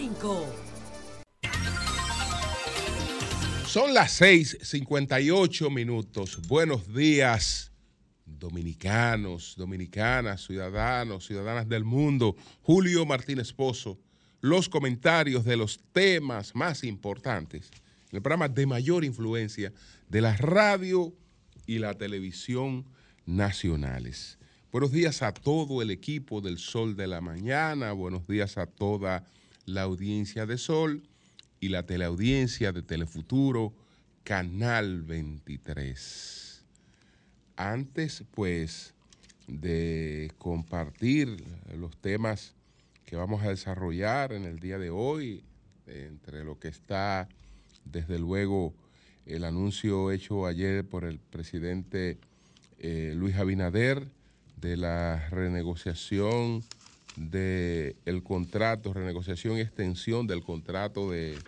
5. Son las 6:58 minutos. Buenos días, dominicanos, dominicanas, ciudadanos, ciudadanas del mundo. Julio Martínez Pozo, los comentarios de los temas más importantes, el programa de mayor influencia de la radio y la televisión nacionales. Buenos días a todo el equipo del Sol de la Mañana, buenos días a toda la audiencia de Sol y la teleaudiencia de Telefuturo, Canal 23. Antes, pues, de compartir los temas que vamos a desarrollar en el día de hoy, entre lo que está, desde luego, el anuncio hecho ayer por el presidente eh, Luis Abinader de la renegociación del el contrato, renegociación y extensión del contrato de,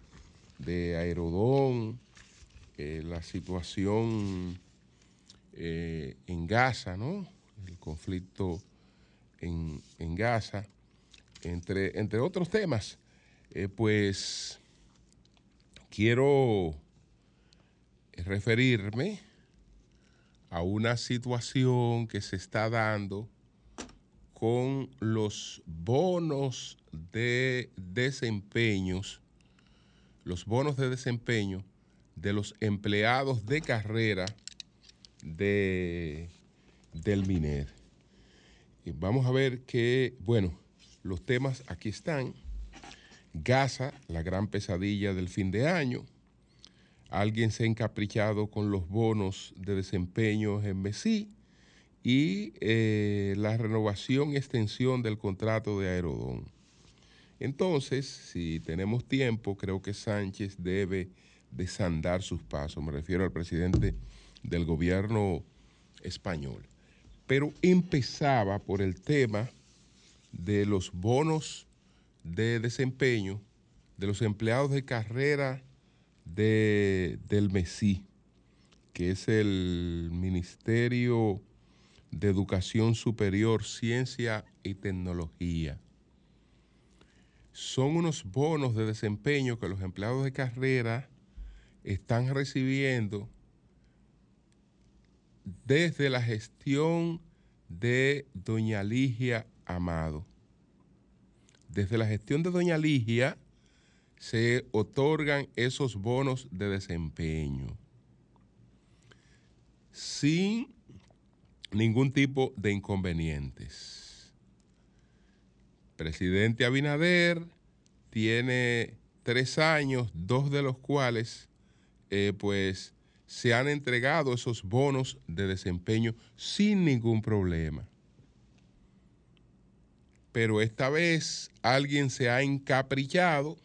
de Aerodón, eh, la situación eh, en Gaza, ¿no? El conflicto en, en Gaza, entre, entre, otros temas. Eh, pues quiero referirme a una situación que se está dando con los bonos de desempeños, los bonos de desempeño de los empleados de carrera de, del MINER. Y vamos a ver que, bueno, los temas aquí están. Gaza, la gran pesadilla del fin de año. Alguien se ha encaprichado con los bonos de desempeño en Mesí y eh, la renovación y extensión del contrato de Aerodón. Entonces, si tenemos tiempo, creo que Sánchez debe desandar sus pasos. Me refiero al presidente del gobierno español. Pero empezaba por el tema de los bonos de desempeño de los empleados de carrera de, del MESI, que es el Ministerio de Educación Superior, Ciencia y Tecnología. Son unos bonos de desempeño que los empleados de carrera están recibiendo desde la gestión de doña Ligia Amado. Desde la gestión de doña Ligia se otorgan esos bonos de desempeño sin ningún tipo de inconvenientes. Presidente Abinader tiene tres años, dos de los cuales eh, pues se han entregado esos bonos de desempeño sin ningún problema. Pero esta vez alguien se ha encaprichado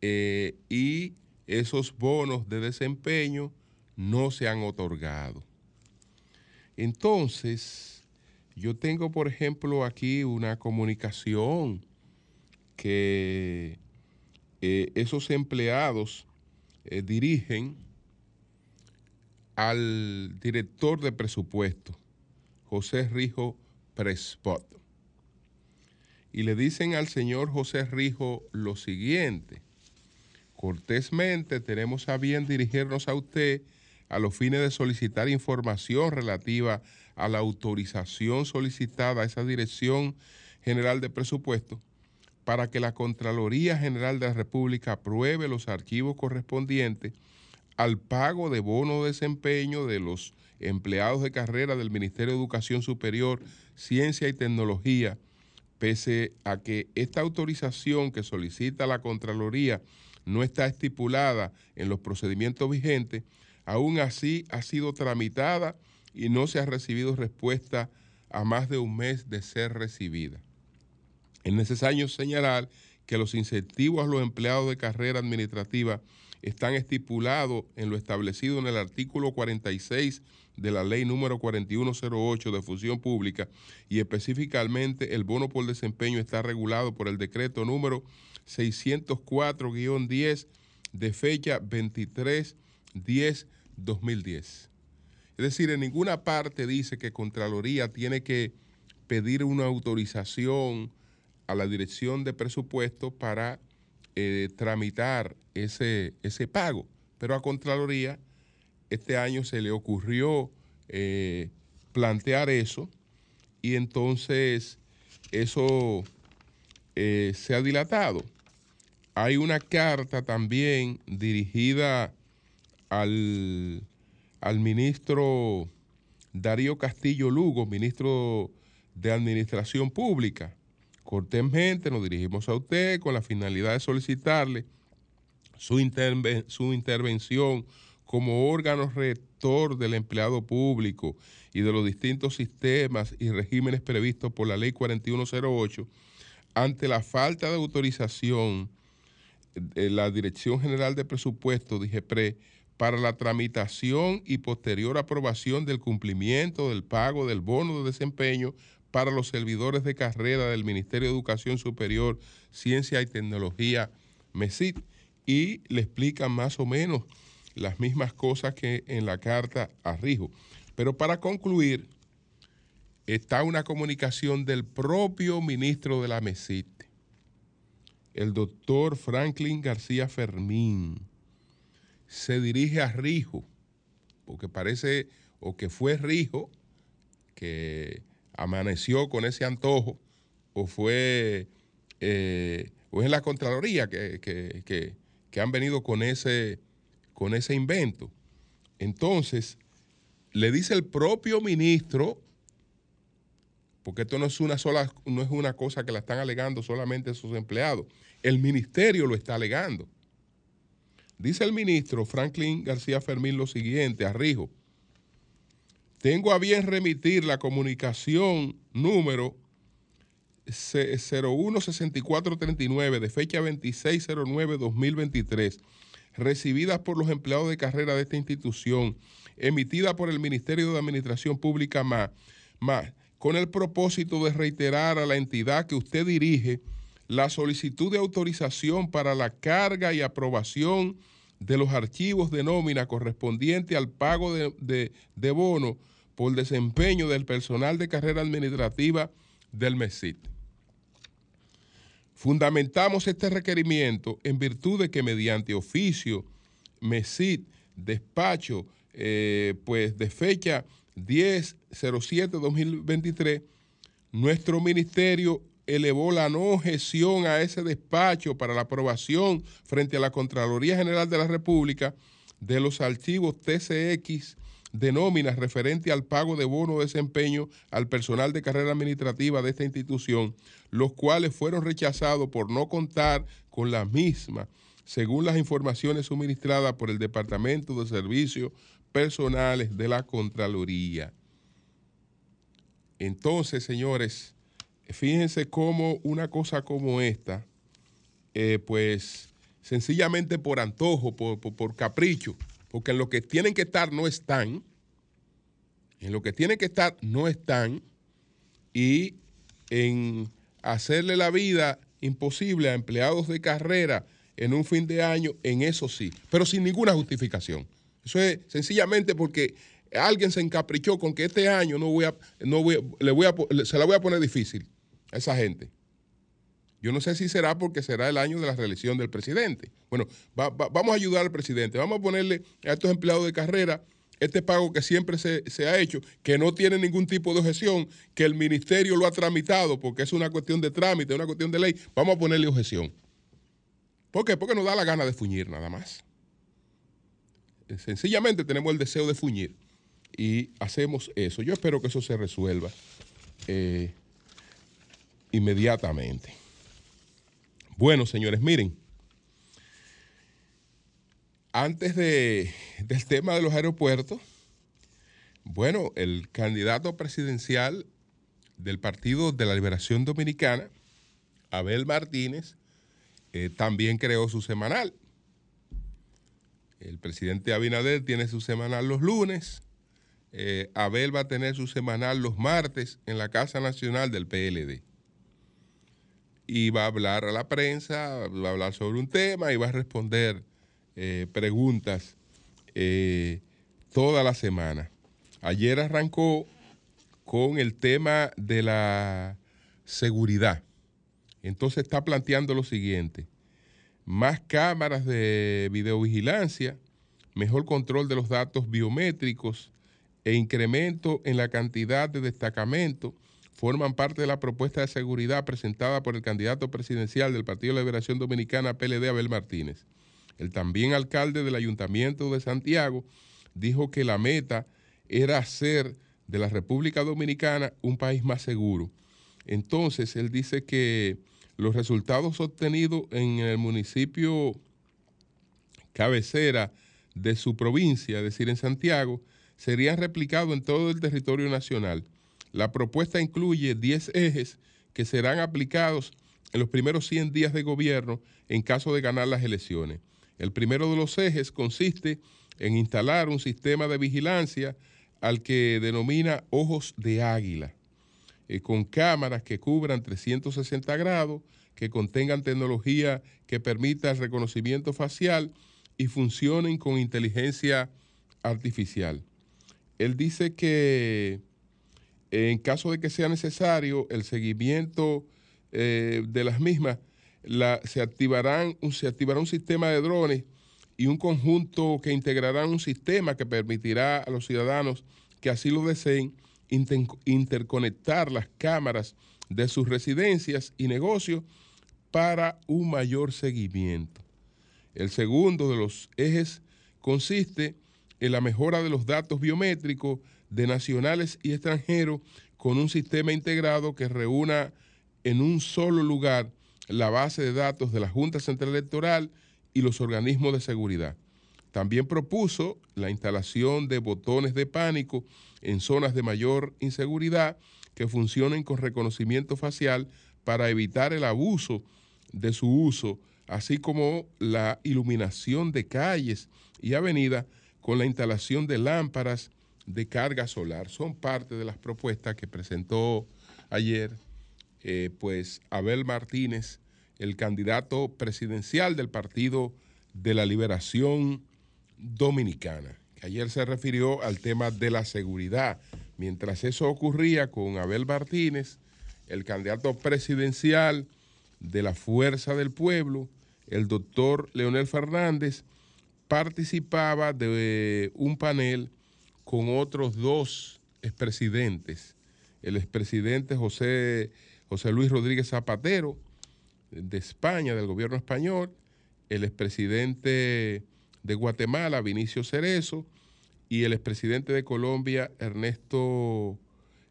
eh, y esos bonos de desempeño no se han otorgado. Entonces, yo tengo, por ejemplo, aquí una comunicación que eh, esos empleados eh, dirigen al director de presupuesto, José Rijo Prespot. Y le dicen al señor José Rijo lo siguiente. Cortésmente tenemos a bien dirigirnos a usted a los fines de solicitar información relativa a la autorización solicitada a esa Dirección General de Presupuesto para que la Contraloría General de la República apruebe los archivos correspondientes al pago de bono de desempeño de los empleados de carrera del Ministerio de Educación Superior, Ciencia y Tecnología, pese a que esta autorización que solicita la Contraloría no está estipulada en los procedimientos vigentes, aún así ha sido tramitada y no se ha recibido respuesta a más de un mes de ser recibida. Es necesario señalar que los incentivos a los empleados de carrera administrativa están estipulados en lo establecido en el artículo 46 de la ley número 4108 de fusión pública y específicamente el bono por desempeño está regulado por el decreto número 604-10 de fecha 23-10-2010. Es decir, en ninguna parte dice que Contraloría tiene que pedir una autorización a la dirección de presupuesto para eh, tramitar ese, ese pago. Pero a Contraloría este año se le ocurrió eh, plantear eso y entonces eso eh, se ha dilatado. Hay una carta también dirigida al, al ministro Darío Castillo Lugo, ministro de Administración Pública. Cortésmente nos dirigimos a usted con la finalidad de solicitarle su, su intervención como órgano rector del empleado público y de los distintos sistemas y regímenes previstos por la Ley 4108, ante la falta de autorización la Dirección General de Presupuesto, DIGEPRE, para la tramitación y posterior aprobación del cumplimiento del pago del bono de desempeño para los servidores de carrera del Ministerio de Educación Superior, Ciencia y Tecnología, MESIT, y le explican más o menos las mismas cosas que en la carta a Rijo. Pero para concluir, está una comunicación del propio ministro de la MESIT, el doctor Franklin García Fermín. Se dirige a Rijo, porque parece, o que fue Rijo, que amaneció con ese antojo, o fue, eh, o es la Contraloría que, que han venido con ese con ese invento. Entonces, le dice el propio ministro, porque esto no es una sola, no es una cosa que la están alegando solamente sus empleados, el ministerio lo está alegando. Dice el ministro Franklin García Fermín lo siguiente a Rijo. Tengo a bien remitir la comunicación número 016439 de fecha 2609-2023 recibidas por los empleados de carrera de esta institución, emitida por el Ministerio de Administración Pública más, con el propósito de reiterar a la entidad que usted dirige la solicitud de autorización para la carga y aprobación de los archivos de nómina correspondiente al pago de, de bono por desempeño del personal de carrera administrativa del MESIT. Fundamentamos este requerimiento en virtud de que mediante oficio, MESID, despacho, eh, pues de fecha 10-07-2023, nuestro ministerio elevó la no objeción a ese despacho para la aprobación frente a la Contraloría General de la República de los archivos TCX de nóminas referente al pago de bono de desempeño al personal de carrera administrativa de esta institución, los cuales fueron rechazados por no contar con la misma, según las informaciones suministradas por el Departamento de Servicios Personales de la Contraloría. Entonces, señores, fíjense cómo una cosa como esta, eh, pues sencillamente por antojo, por, por capricho, porque en lo que tienen que estar no están, en lo que tienen que estar no están, y en hacerle la vida imposible a empleados de carrera en un fin de año, en eso sí, pero sin ninguna justificación. Eso es sencillamente porque alguien se encaprichó con que este año no voy a, no voy le voy a, se la voy a poner difícil a esa gente. Yo no sé si será porque será el año de la reelección del presidente. Bueno, vamos a ayudar al presidente, vamos a ponerle a estos empleados de carrera este pago que siempre se, ha hecho, que no tiene ningún tipo de objeción, que el ministerio lo ha tramitado porque es una cuestión de trámite, una cuestión de ley, vamos a ponerle objeción. ¿Por qué? Porque nos da la gana de fuñir nada más. Sencillamente tenemos el deseo de fuñir y hacemos eso. Yo espero que eso se resuelva eh, inmediatamente. Bueno, señores, miren, antes de, del tema de los aeropuertos, bueno, el candidato presidencial del Partido de la Liberación Dominicana, Abel Martínez, eh, también creó su semanal. El presidente Abinader tiene su semanal los lunes. Eh, Abel va a tener su semanal los martes en la Casa Nacional del PLD y va a hablar a la prensa, va a hablar sobre un tema y va a responder eh, preguntas eh, toda la semana. Ayer arrancó con el tema de la seguridad. Entonces está planteando lo siguiente. más cámaras de videovigilancia, mejor control de los datos biométricos e incremento en la cantidad de destacamentos forman parte de la propuesta de seguridad presentada por el candidato presidencial del Partido de Liberación Dominicana, PLD, Abel Martínez. El también alcalde del Ayuntamiento de Santiago dijo que la meta era hacer de la República Dominicana un país más seguro. Entonces, él dice que los resultados obtenidos en el municipio cabecera de su provincia, es decir, en Santiago, serían replicados en todo el territorio nacional. La propuesta incluye 10 ejes que serán aplicados en los primeros 100 días de gobierno en caso de ganar las elecciones. El primero de los ejes consiste en instalar un sistema de vigilancia al que denomina ojos de águila. Eh, con cámaras que cubran 360 grados, que contengan tecnología que permita el reconocimiento facial y funcionen con inteligencia artificial. Él dice que en caso de que sea necesario el seguimiento eh, de las mismas, se, activarán, se activará un sistema de drones y un conjunto que integrarán un sistema que permitirá a los ciudadanos que así lo deseen interconectar las cámaras de sus residencias y negocios para un mayor seguimiento. El segundo de los ejes consiste en la mejora de los datos biométricos de nacionales y extranjeros con un sistema integrado que reúna en un solo lugar la base de datos de la Junta Central Electoral y los organismos de seguridad. También propuso la instalación de botones de pánico en zonas de mayor inseguridad que funcionen con reconocimiento facial para evitar el abuso de su uso, así como la iluminación de calles y avenidas con la instalación de lámparas de carga solar. Son parte de las propuestas que presentó ayer eh, pues Abel Martínez, el candidato presidencial del Partido de la Liberación Dominicana ayer se refirió al tema de la seguridad. Mientras eso ocurría con Abel Martínez, el candidato presidencial de la Fuerza del Pueblo, el doctor Leonel Fernández, participaba de un panel con otros dos expresidentes, el expresidente José, José Luis Rodríguez Zapatero de España, del gobierno español, el expresidente de Guatemala, Vinicio Cerezo, y el expresidente de Colombia, Ernesto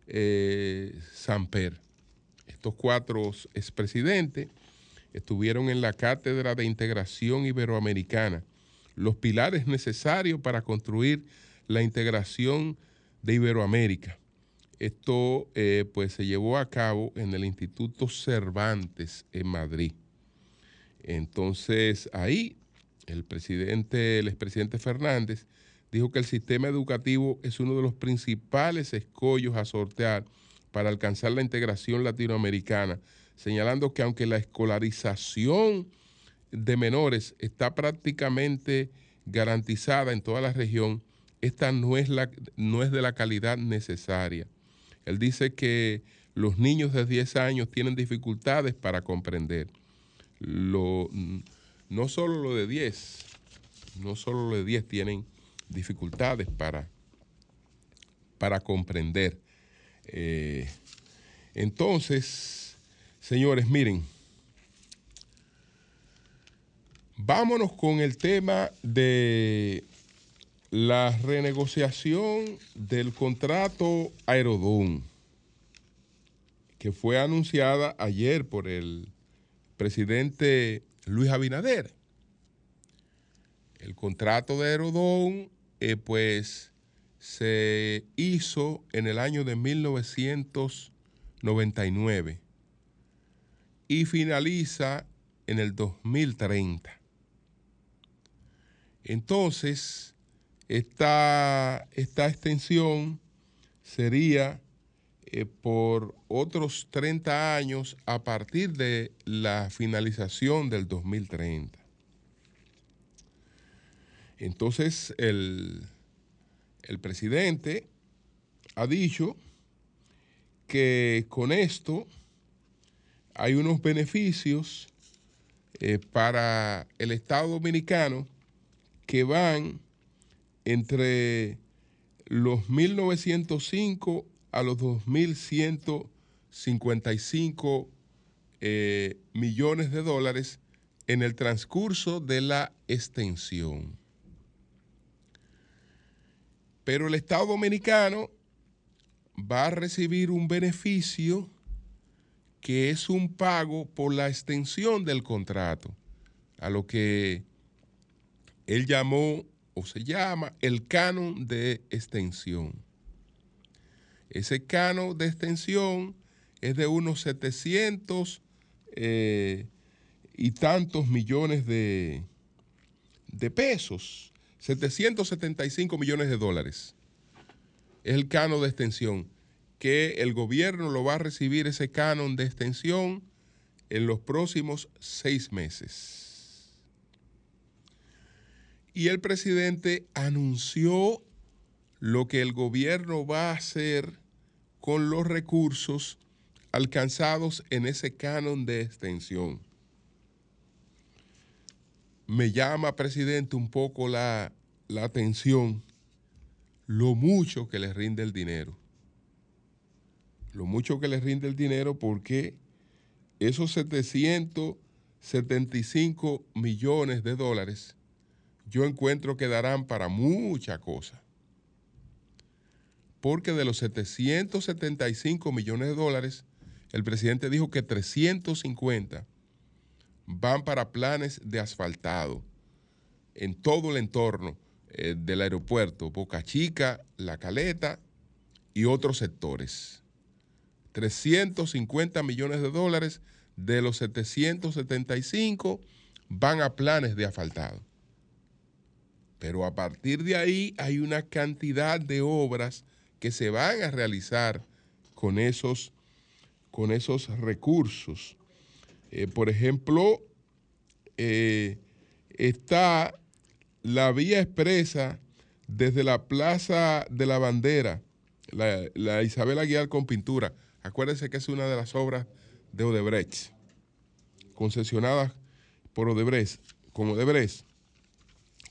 eh, Samper. Estos cuatro expresidentes estuvieron en la Cátedra de Integración Iberoamericana, los pilares necesarios para construir la integración de Iberoamérica. Esto eh, pues se llevó a cabo en el Instituto Cervantes en Madrid. Entonces ahí el presidente, el expresidente Fernández, dijo que el sistema educativo es uno de los principales escollos a sortear para alcanzar la integración latinoamericana, señalando que aunque la escolarización de menores está prácticamente garantizada en toda la región, esta no es, la, no es de la calidad necesaria. Él dice que los niños de 10 años tienen dificultades para comprender. Lo, no solo lo de 10, no solo lo de 10 tienen dificultades para, para comprender. Eh, entonces, señores, miren, vámonos con el tema de la renegociación del contrato Aerodón, que fue anunciada ayer por el presidente Luis Abinader. El contrato de Aerodón, eh, pues, se hizo en el año de 1999 y finaliza en el 2030. Entonces, esta, esta extensión sería eh, por otros 30 años a partir de la finalización del 2030. Entonces, el, el presidente ha dicho que con esto hay unos beneficios eh, para el Estado Dominicano que van entre los 1905 a los 2155 eh, millones de dólares en el transcurso de la extensión. Pero el Estado Dominicano va a recibir un beneficio que es un pago por la extensión del contrato, a lo que él llamó o se llama el canon de extensión. Ese canon de extensión es de unos 700 eh, y tantos millones de, de pesos, 775 millones de dólares. Es el canon de extensión, que el gobierno lo va a recibir ese canon de extensión en los próximos seis meses. Y el presidente anunció lo que el gobierno va a hacer con los recursos alcanzados en ese canon de extensión. Me llama, presidente, un poco la, la atención lo mucho que le rinde el dinero. Lo mucho que le rinde el dinero porque esos 775 millones de dólares yo encuentro que darán para mucha cosa. Porque de los 775 millones de dólares, el presidente dijo que 350 van para planes de asfaltado en todo el entorno eh, del aeropuerto, Boca Chica, La Caleta y otros sectores. 350 millones de dólares de los 775 van a planes de asfaltado. Pero a partir de ahí hay una cantidad de obras que se van a realizar con esos, con esos recursos. Eh, por ejemplo, eh, está la vía expresa desde la Plaza de la Bandera, la, Isabel Aguilar con pintura. Acuérdense que es una de las obras de Odebrecht, concesionadas por Odebrecht, con Odebrecht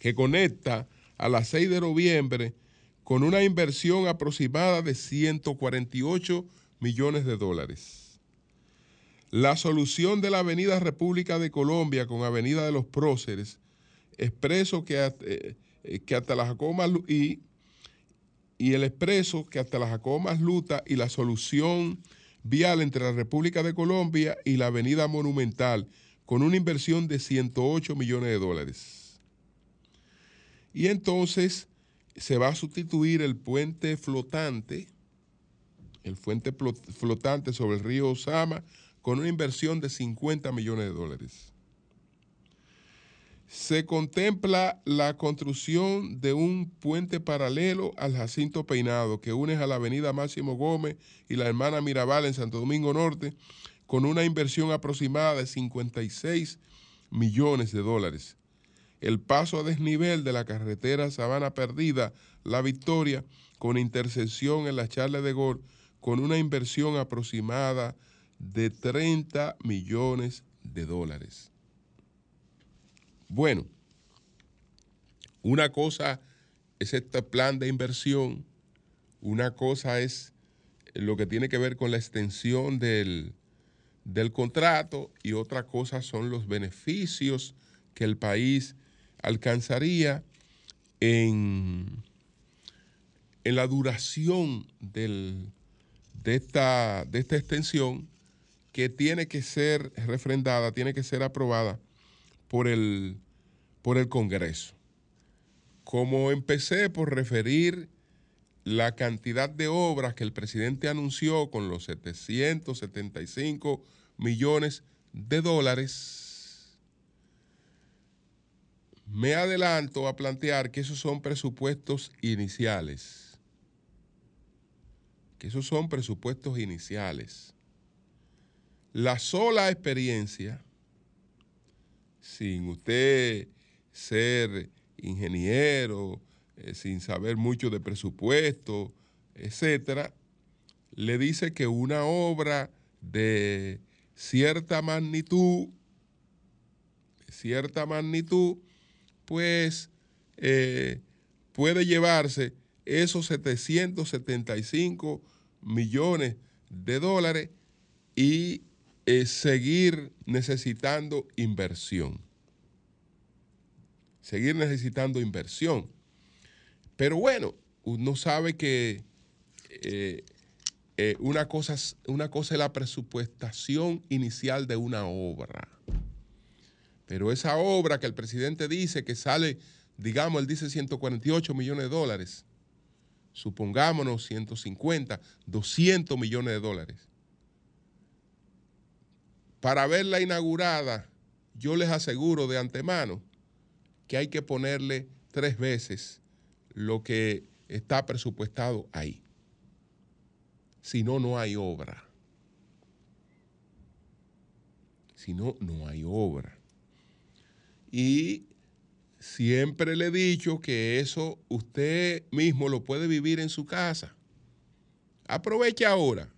que conecta a las 6 de noviembre con una inversión aproximada de 148 millones de dólares. La solución de la Avenida República de Colombia con Avenida de los Próceres, expreso que, eh, que hasta las Jacomas y, y el expreso que hasta las Jacomas Luta y la solución vial entre la República de Colombia y la Avenida Monumental con una inversión de 108 millones de dólares. Y entonces se va a sustituir el puente flotante, el puente flotante sobre el río Osama, con una inversión de 50 millones de dólares. Se contempla la construcción de un puente paralelo al Jacinto Peinado que une a la avenida Máximo Gómez y la hermana Mirabal en Santo Domingo Norte, con una inversión aproximada de 56 millones de dólares el paso a desnivel de la carretera Sabana Perdida, La Victoria, con intersección en la Charla de Gor, con una inversión aproximada de 30 millones de dólares. Bueno, una cosa es este plan de inversión, una cosa es lo que tiene que ver con la extensión del, del contrato y otra cosa son los beneficios que el país alcanzaría en, en la duración de, esta, de esta extensión que tiene que ser refrendada, tiene que ser aprobada por el, por el Congreso. Como empecé por referir la cantidad de obras que el presidente anunció con los 775 millones de dólares, me adelanto a plantear que esos son presupuestos iniciales. Que esos son presupuestos iniciales. La sola experiencia, sin usted ser ingeniero, eh, sin saber mucho de presupuesto, etcétera, le dice que una obra de cierta magnitud cierta magnitud, pues eh, puede llevarse esos 775 millones de dólares y eh, seguir necesitando inversión. Seguir necesitando inversión. Pero bueno, uno sabe que eh, una, cosa, una cosa es la presupuestación inicial de una obra. Pero esa obra que el presidente dice que sale, digamos, él dice 148 millones de dólares, supongámonos 150, 200 millones de dólares. Para verla inaugurada, yo les aseguro de antemano que hay que ponerle tres veces lo que está presupuestado ahí. Si no, no hay obra. Si no, no hay obra. Y siempre le he dicho que eso usted mismo lo puede vivir en su casa. Aproveche ahora,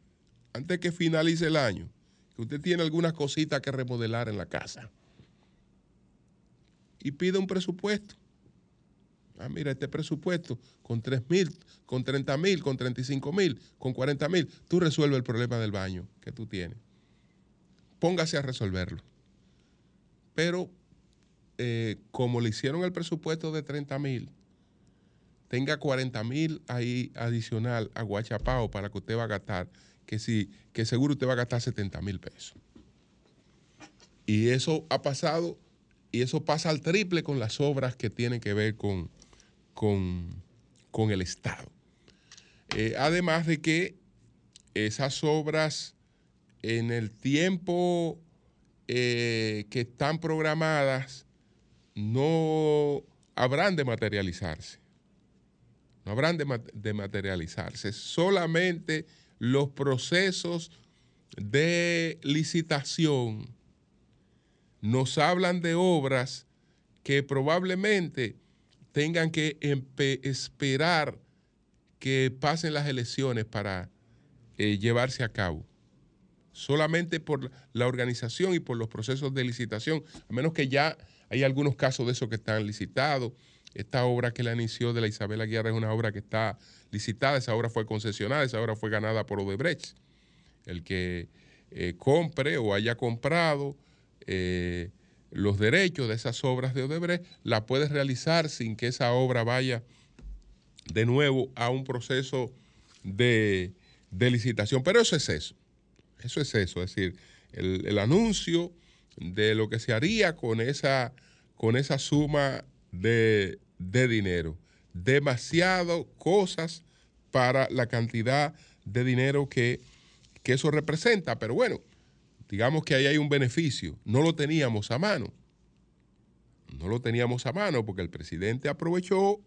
antes que finalice el año, que usted tiene algunas cositas que remodelar en la casa. Y pida un presupuesto. Ah, mira, este presupuesto con 3 mil, con 30 mil, con 35 mil, con 40 mil, tú resuelves el problema del baño que tú tienes. Póngase a resolverlo. Pero eh, como le hicieron el presupuesto de 30 mil, tenga 40 mil ahí adicional a Guachapao para que usted va a gastar, que, si, que seguro usted va a gastar 70 mil pesos. Y eso ha pasado, y eso pasa al triple con las obras que tienen que ver con, con, el Estado. Eh, además de que esas obras en el tiempo eh, que están programadas no habrán de materializarse. No habrán de, materializarse. Solamente los procesos de licitación nos hablan de obras que probablemente tengan que esperar que pasen las elecciones para eh, llevarse a cabo. Solamente por la organización y por los procesos de licitación, a menos que ya hay algunos casos de esos que están licitados. Esta obra que la inició de la Isabel Aguirre es una obra que está licitada, esa obra fue concesionada, esa obra fue ganada por Odebrecht. El que eh, compre o haya comprado eh, los derechos de esas obras de Odebrecht, la puedes realizar sin que esa obra vaya de nuevo a un proceso de, licitación. Pero eso es eso. Eso es eso. Es decir, el, anuncio de lo que se haría con esa, con esa suma de, dinero. Demasiado cosas para la cantidad de dinero que, que eso representa. Pero bueno, digamos que ahí hay un beneficio, no lo teníamos a mano. No lo teníamos a mano porque el presidente aprovechó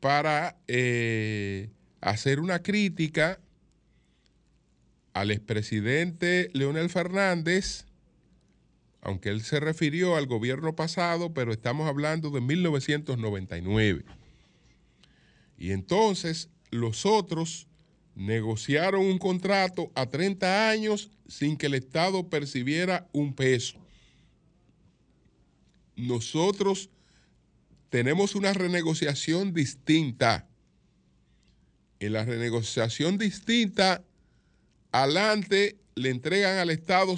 para eh, hacer una crítica al expresidente Leonel Fernández, aunque él se refirió al gobierno pasado, pero estamos hablando de 1999. Y entonces los otros negociaron un contrato a 30 años sin que el Estado percibiera un peso. Nosotros tenemos una renegociación distinta. En la renegociación distinta, adelante le entregan al Estado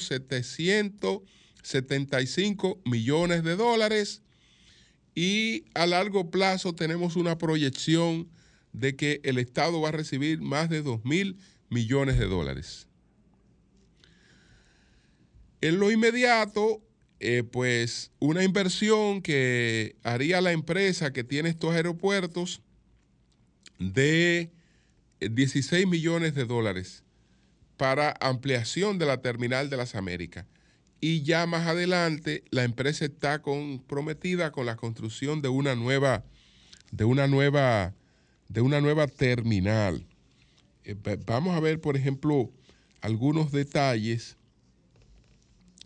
775 millones de dólares y a largo plazo tenemos una proyección de que el Estado va a recibir más de 2 mil millones de dólares. En lo inmediato, eh, pues una inversión que haría la empresa que tiene estos aeropuertos de 16 eh, millones de dólares para ampliación de la terminal de las Américas. Y ya más adelante la empresa está comprometida con la construcción de una nueva, de una nueva de una nueva terminal. Eh, vamos a ver, por ejemplo, algunos detalles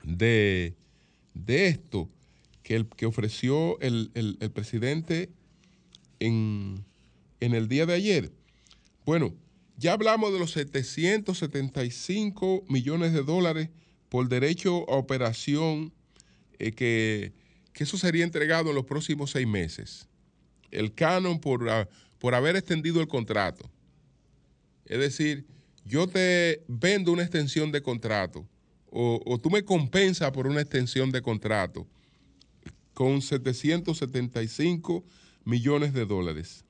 de, esto que, el, que ofreció el, presidente en, en el día de ayer. Bueno, ya hablamos de los 775 millones de dólares por derecho a operación eh, que, eso sería entregado en los próximos seis meses. El canon por, ah, por haber extendido el contrato. Es decir, yo te vendo una extensión de contrato o, o tú me compensas por una extensión de contrato con 775 millones de dólares.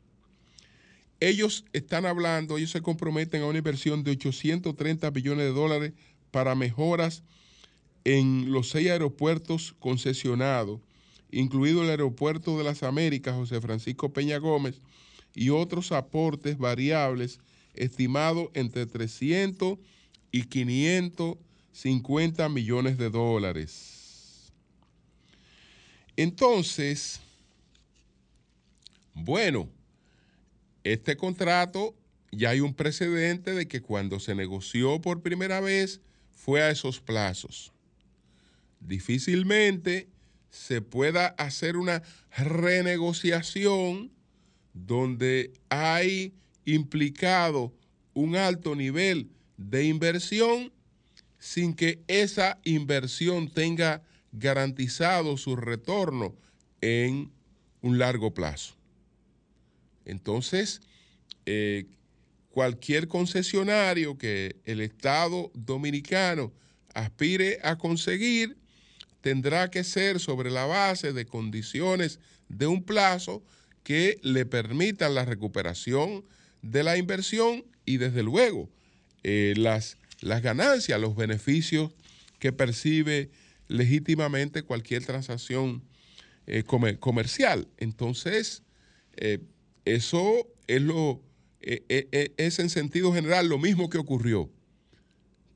Ellos están hablando, ellos se comprometen a una inversión de 830 millones de dólares para mejoras en los seis aeropuertos concesionados, incluido el Aeropuerto de las Américas, José Francisco Peña Gómez, y otros aportes variables estimados entre 300 y 550 millones de dólares. Entonces, bueno, este contrato ya hay un precedente de que cuando se negoció por primera vez fue a esos plazos. Difícilmente se pueda hacer una renegociación donde hay implicado un alto nivel de inversión sin que esa inversión tenga garantizado su retorno en un largo plazo. Entonces, eh, cualquier concesionario que el Estado dominicano aspire a conseguir tendrá que ser sobre la base de condiciones de un plazo que le permitan la recuperación de la inversión y desde luego eh, las, las ganancias, los beneficios que percibe legítimamente cualquier transacción eh, comercial. Entonces, eso es lo e, e, e, es en sentido general lo mismo que ocurrió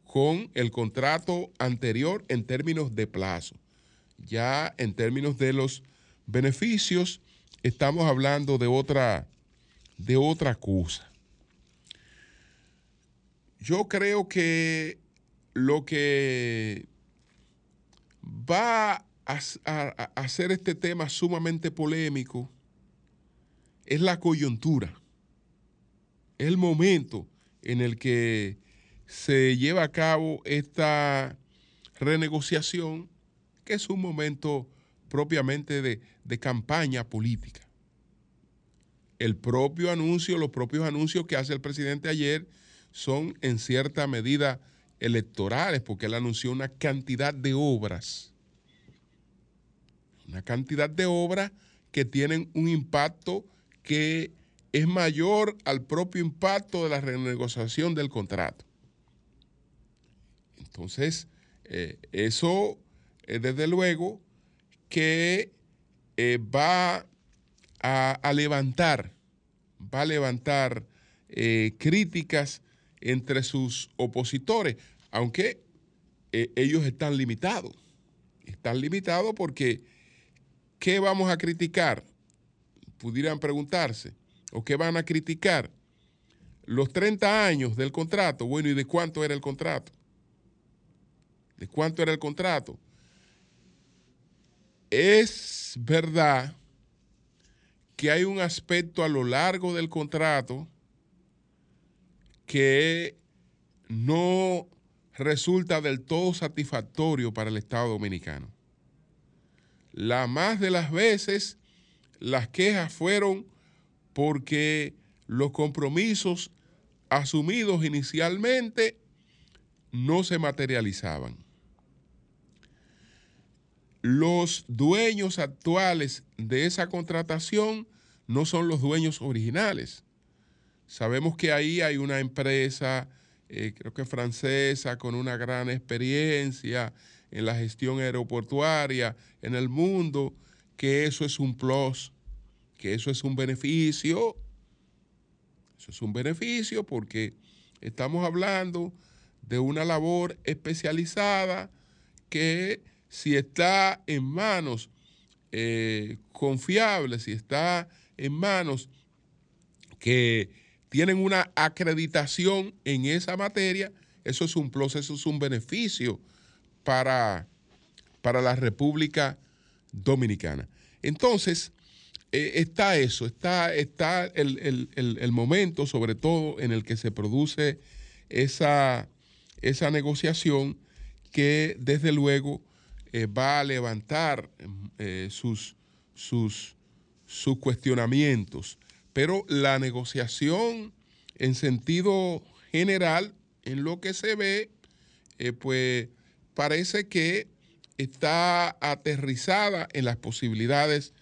con el contrato anterior en términos de plazo. Ya en términos de los beneficios estamos hablando de otra de otra cosa. Yo creo que lo que va a hacer este tema sumamente polémico es la coyuntura, es el momento en el que se lleva a cabo esta renegociación, que es un momento propiamente de, de campaña política. El propio anuncio, los propios anuncios que hace el presidente ayer son en cierta medida electorales, porque él anunció una cantidad de obras, una cantidad de obras que tienen un impacto que es mayor al propio impacto de la renegociación del contrato. Entonces, eh, eso, eh, desde luego, que eh, va a, levantar, va a levantar críticas entre sus opositores, aunque ellos están limitados. Están limitados porque, ¿qué vamos a criticar? pudieran preguntarse o que van a criticar los 30 años del contrato. Bueno, ¿y de cuánto era el contrato? ¿De cuánto era el contrato? Es verdad que hay un aspecto a lo largo del contrato que no resulta del todo satisfactorio para el Estado dominicano. La más de las veces las quejas fueron porque los compromisos asumidos inicialmente no se materializaban. Los dueños actuales de esa contratación no son los dueños originales. Sabemos que ahí hay una empresa, eh, creo que francesa, con una gran experiencia en la gestión aeroportuaria en el mundo, que eso es un plus que eso es un beneficio. Eso es un beneficio porque estamos hablando de una labor especializada que si está en manos eh, confiables, si está en manos que tienen una acreditación en esa materia, eso es un plus, eso es un beneficio para, para la República Dominicana. Entonces, está eso, está, está el, momento sobre todo en el que se produce esa, esa negociación que desde luego eh, va a levantar eh, sus, sus, sus cuestionamientos. Pero la negociación en sentido general, en lo que se ve, eh, pues parece que está aterrizada en las posibilidades,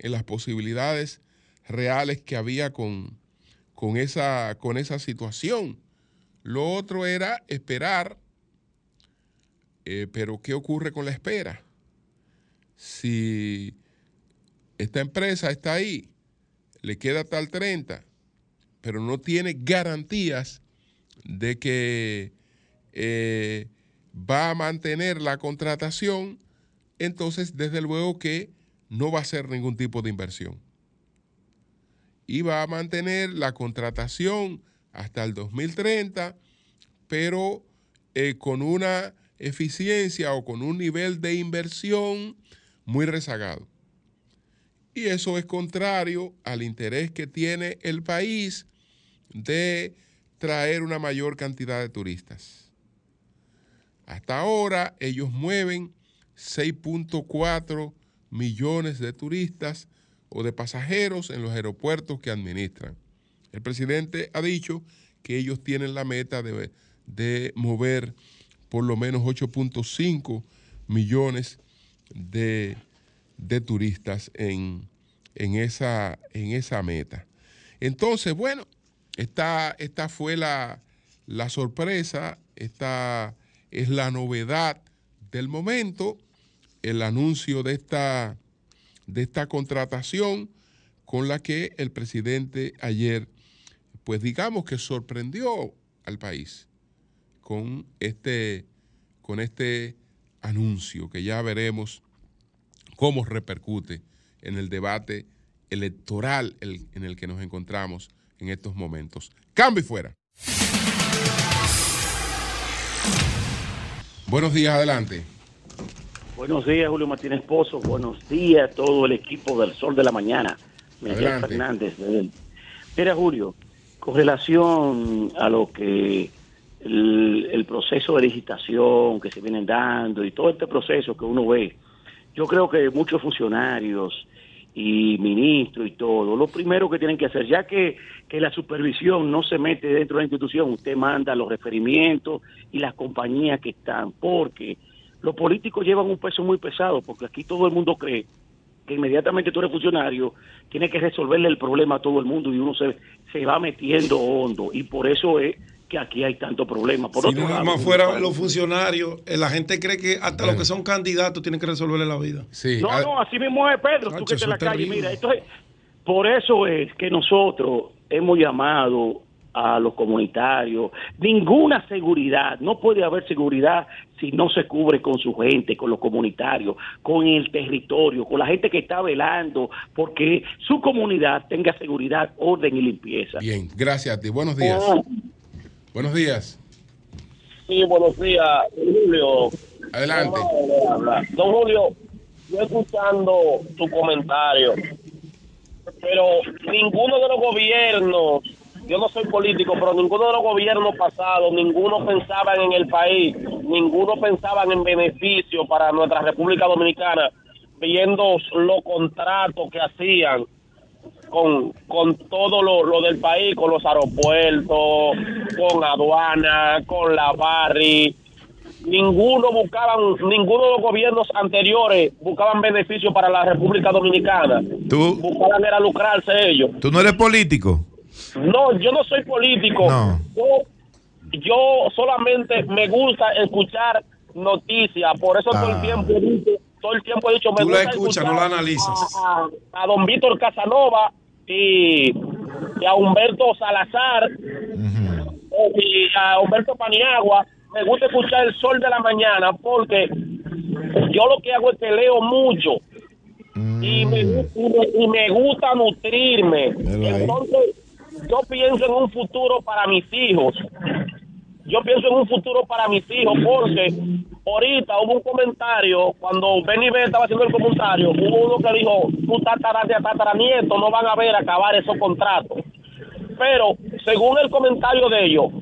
en las posibilidades reales que había con, con, esa, con esa situación. Lo otro era esperar, eh, pero ¿qué ocurre con la espera? Si esta empresa está ahí, le queda hasta el 30, pero no tiene garantías de que eh, va a mantener la contratación, entonces desde luego que no va a ser ningún tipo de inversión. Y va a mantener la contratación hasta el 2030, pero eh, con una eficiencia o con un nivel de inversión muy rezagado. Y eso es contrario al interés que tiene el país de traer una mayor cantidad de turistas. Hasta ahora ellos mueven 6.4 millones de turistas o de pasajeros en los aeropuertos que administran. El presidente ha dicho que ellos tienen la meta de, mover por lo menos 8.5 millones de, turistas en, esa, en esa meta. Entonces, bueno, esta, esta fue la, sorpresa, esta es la novedad del momento, el anuncio de esta, de esta contratación con la que el presidente ayer, pues digamos que sorprendió al país con este, con este anuncio que ya veremos cómo repercute en el debate electoral en el que nos encontramos en estos momentos. Cambio y fuera. Buenos días, adelante. Buenos días, Julio Martínez Pozo. Buenos días a todo el equipo del Sol de la Mañana. Miguel Fernández. Mira, Julio, con relación a lo que el, proceso de licitación que se vienen dando y todo este proceso que uno ve, yo creo que muchos funcionarios y ministros y todo, lo primero que tienen que hacer, ya que, que la supervisión no se mete dentro de la institución, usted manda los referimientos y las compañías que están, porque los políticos llevan un peso muy pesado, porque aquí todo el mundo cree que inmediatamente tú eres funcionario, tiene que resolverle el problema a todo el mundo y uno se, se va metiendo hondo, y por eso es que aquí hay tanto problema. Por si otro nada más fuera los funcionarios, eh, la gente cree que hasta los que son candidatos tienen que resolverle la vida. Sí. No, no, así mismo es Pedro, tú que te la calle, mira, esto por eso es que nosotros hemos llamado a los comunitarios. Ninguna seguridad, no puede haber seguridad si no se cubre con su gente, con los comunitarios, con el territorio, con la gente que está velando porque su comunidad tenga seguridad, orden y limpieza. Bien, gracias a ti. Buenos días. Buenos días. Sí, buenos días, Julio. Adelante. Don Julio, yo escuchando tu comentario, pero ninguno de los gobiernos, yo no soy político, pero ninguno de los gobiernos pasados, ninguno pensaba en el país, ninguno pensaba en beneficio para nuestra República Dominicana, viendo los contratos que hacían con, con todo lo, del país, con los aeropuertos, con aduana, con la barri. Ninguno buscaban, ninguno de los gobiernos anteriores buscaban beneficio para la República Dominicana. ¿Tú? Buscaban era lucrarse ellos. ¿Tú no eres político? No, yo no soy político. Yo, solamente me gusta escuchar noticias, por eso todo el ah. tiempo todo el tiempo he dicho, me Tú la escuchas, no la analizas. A, don Víctor Casanova y, a Humberto Salazar y a Humberto Paniagua. Me gusta escuchar el sol de la mañana porque yo lo que hago es que leo mucho y, me, y, me, gusta nutrirme. Entonces, yo pienso en un futuro para mis hijos. Yo pienso en un futuro para mis hijos porque ahorita hubo un comentario cuando Benny B estaba haciendo el comentario hubo uno que dijo tu tataranieto no van a ver acabar esos contratos pero según el comentario de ellos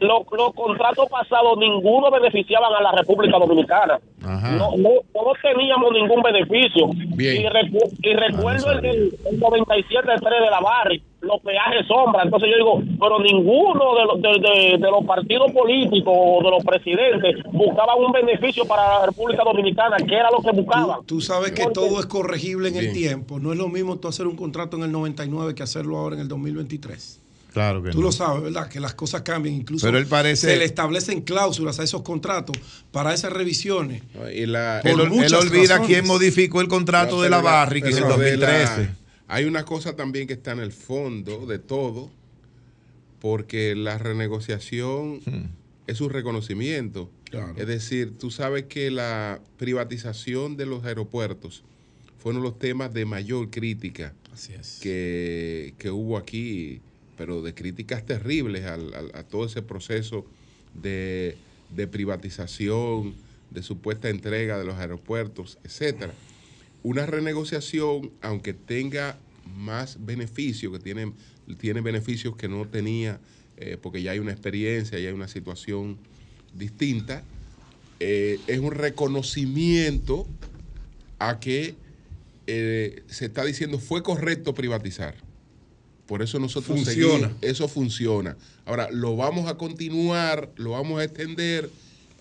los, los contratos pasados ninguno beneficiaban a la República Dominicana. No, no, no teníamos ningún beneficio. Y, y, recuerdo el, el, 97-3 de la Barri, los peajes sombra. Entonces yo digo, pero ninguno de los, de, de, los partidos políticos o de los presidentes buscaban un beneficio para la República Dominicana, que era lo que buscaban. Tú, sabes que todo es corregible en el tiempo. No es lo mismo tú hacer un contrato en el 99 que hacerlo ahora en el 2023. Claro que Tú lo sabes, ¿verdad? Que las cosas cambian. Incluso Pero él parece... se le establecen cláusulas a esos contratos para esas revisiones. Y la, él, él, olvida quién modificó el contrato de la que en el 2013. La, hay una cosa también que está en el fondo de todo, porque la renegociación hmm. es un reconocimiento. Claro. Es decir, tú sabes que la privatización de los aeropuertos fue uno de los temas de mayor crítica que, que hubo aquí pero de críticas terribles al, a todo ese proceso de, de, privatización, de supuesta entrega de los aeropuertos, etcétera. Una renegociación, aunque tenga más beneficios, que tiene, tiene beneficios que no tenía, eh, porque ya hay una experiencia, ya hay una situación distinta, eh, es un reconocimiento a que eh, se está diciendo fue correcto privatizar por eso nosotros funciona. Seguimos. Eso funciona. Ahora, lo vamos a continuar, lo vamos a extender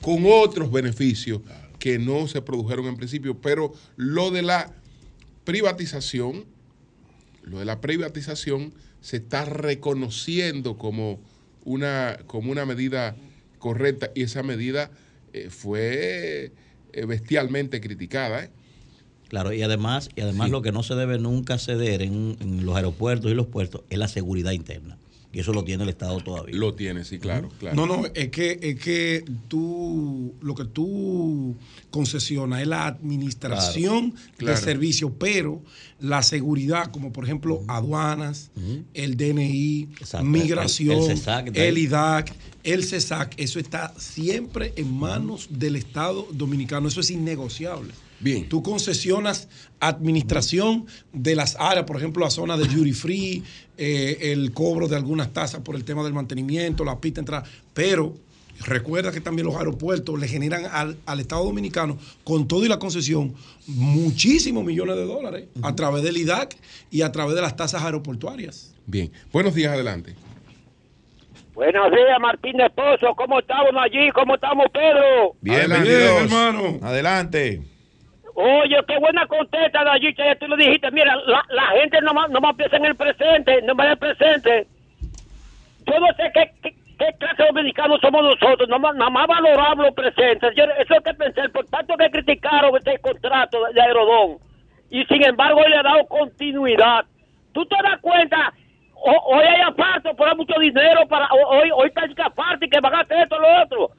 con otros beneficios claro. que no se produjeron en principio, pero lo de la privatización, lo de la privatización se está reconociendo como una, como una medida correcta y esa medida eh, fue eh, bestialmente criticada. ¿eh? Claro, y además, y además sí. lo que no se debe nunca ceder en, en, los aeropuertos y los puertos es la seguridad interna. Y eso lo tiene el Estado todavía. Lo tiene, sí, claro. claro. No, no, es que, es que tú, lo que tú concesionas es la administración claro, claro. del servicio, pero la seguridad, como por ejemplo aduanas, uh -huh. el DNI, Exacto. migración, el, el, CESAC, el, IDAC, el CESAC, eso está siempre en manos uh -huh. del Estado dominicano, eso es innegociable. Bien. Tú concesionas administración de las áreas, por ejemplo, la zona de duty free, eh, el cobro de algunas tasas por el tema del mantenimiento, la pista entrada, pero recuerda que también los aeropuertos le generan al, al, Estado Dominicano, con todo y la concesión, muchísimos millones de dólares uh -huh. a través del IDAC y a través de las tasas aeroportuarias. Bien. Buenos días, adelante. Buenos días, Martín Esposo. ¿Cómo estamos allí? ¿Cómo estamos, Pedro? Bien, Adelante, bien hermano. Adelante. Oye, qué buena contesta, Dayita, ya tú lo dijiste. Mira, la, la gente no más, no más piensa en el presente, no más en el presente. Yo no sé qué, qué, clase de dominicanos somos nosotros, no más, más valoramos los presentes. Yo, eso es que pensé, por tanto que criticaron este contrato de Aerodón, y sin embargo le ha dado continuidad. ¿Tú te das cuenta? O, hoy hay aparte, por mucho dinero, para hoy, hoy está aparte, que van a hacer esto, lo otro.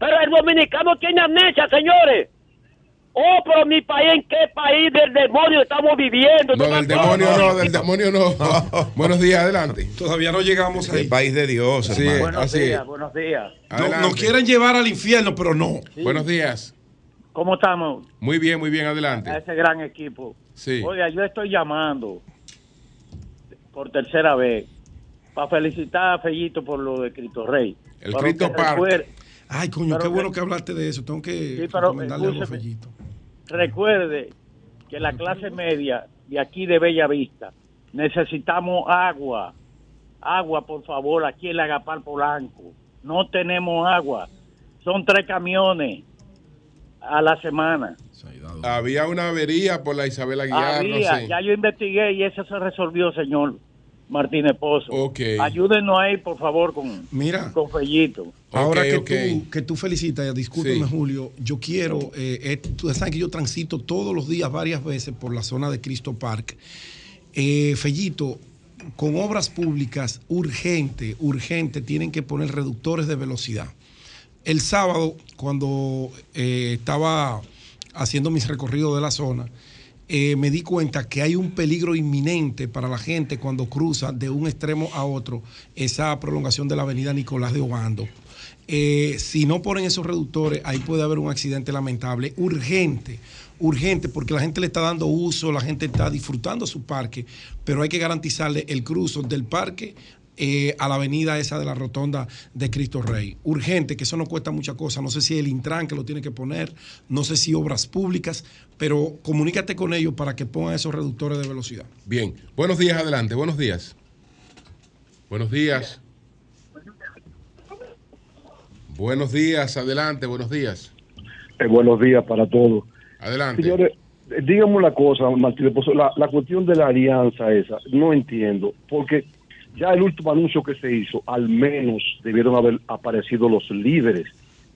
Pero el dominicano tiene amnesia, señores. Oh, pero mi país, ¿en qué país del demonio estamos viviendo? No, del demonio no, del demonio no. buenos días, adelante. Todavía no llegamos ahí. El país de Dios, sí. Buenos Así días, es. buenos días. No, nos quieren llevar al infierno, pero no. Sí. Buenos días. ¿Cómo estamos? Muy bien, muy bien, adelante. A ese gran equipo. Sí. Oiga, yo estoy llamando por tercera vez para felicitar a Fellito por lo de Cristo Rey. El Cristo Park. Ay, coño, pero qué bueno que hablaste de eso. Tengo que sí, pero, recomendarle algo a Fellito recuerde que la clase media de aquí de Bella Vista necesitamos agua. Agua, por favor, aquí en la Agapar Polanco. No tenemos agua. Son tres camiones a la semana. Había una avería por la Isabel Aguilar. Había, no sé. ya yo investigué y eso se resolvió, señor. Martínez Pozo. Okay. Ayúdenos ahí, por favor, con, Mira, con Fellito. Ahora okay, que, okay. Tú, que tú felicitas, discúlpeme, sí. Julio, yo quiero, eh, eh, tú sabes que yo transito todos los días varias veces por la zona de Cristo Park. Eh, Fellito, con obras públicas urgente, urgente, tienen que poner reductores de velocidad. El sábado, cuando eh, estaba haciendo mis recorridos de la zona, eh, me di cuenta que hay un peligro inminente para la gente cuando cruza de un extremo a otro esa prolongación de la avenida Nicolás de Obando. Eh, si no ponen esos reductores, ahí puede haber un accidente lamentable, urgente, urgente, porque la gente le está dando uso, la gente está disfrutando su parque, pero hay que garantizarle el cruzo del parque eh, a la avenida esa de la rotonda de Cristo Rey. Urgente, que eso no cuesta mucha cosa. No sé si el Intran que lo tiene que poner, no sé si obras públicas, pero comunícate con ellos para que pongan esos reductores de velocidad. Bien, buenos días, adelante, buenos días. Buenos días. Buenos días, adelante, buenos días. Eh, buenos días para todos. Adelante. Señores, eh, díganme una cosa, Martín, la, la cuestión de la alianza esa, no entiendo, porque ya el último anuncio que se hizo, al menos debieron haber aparecido los líderes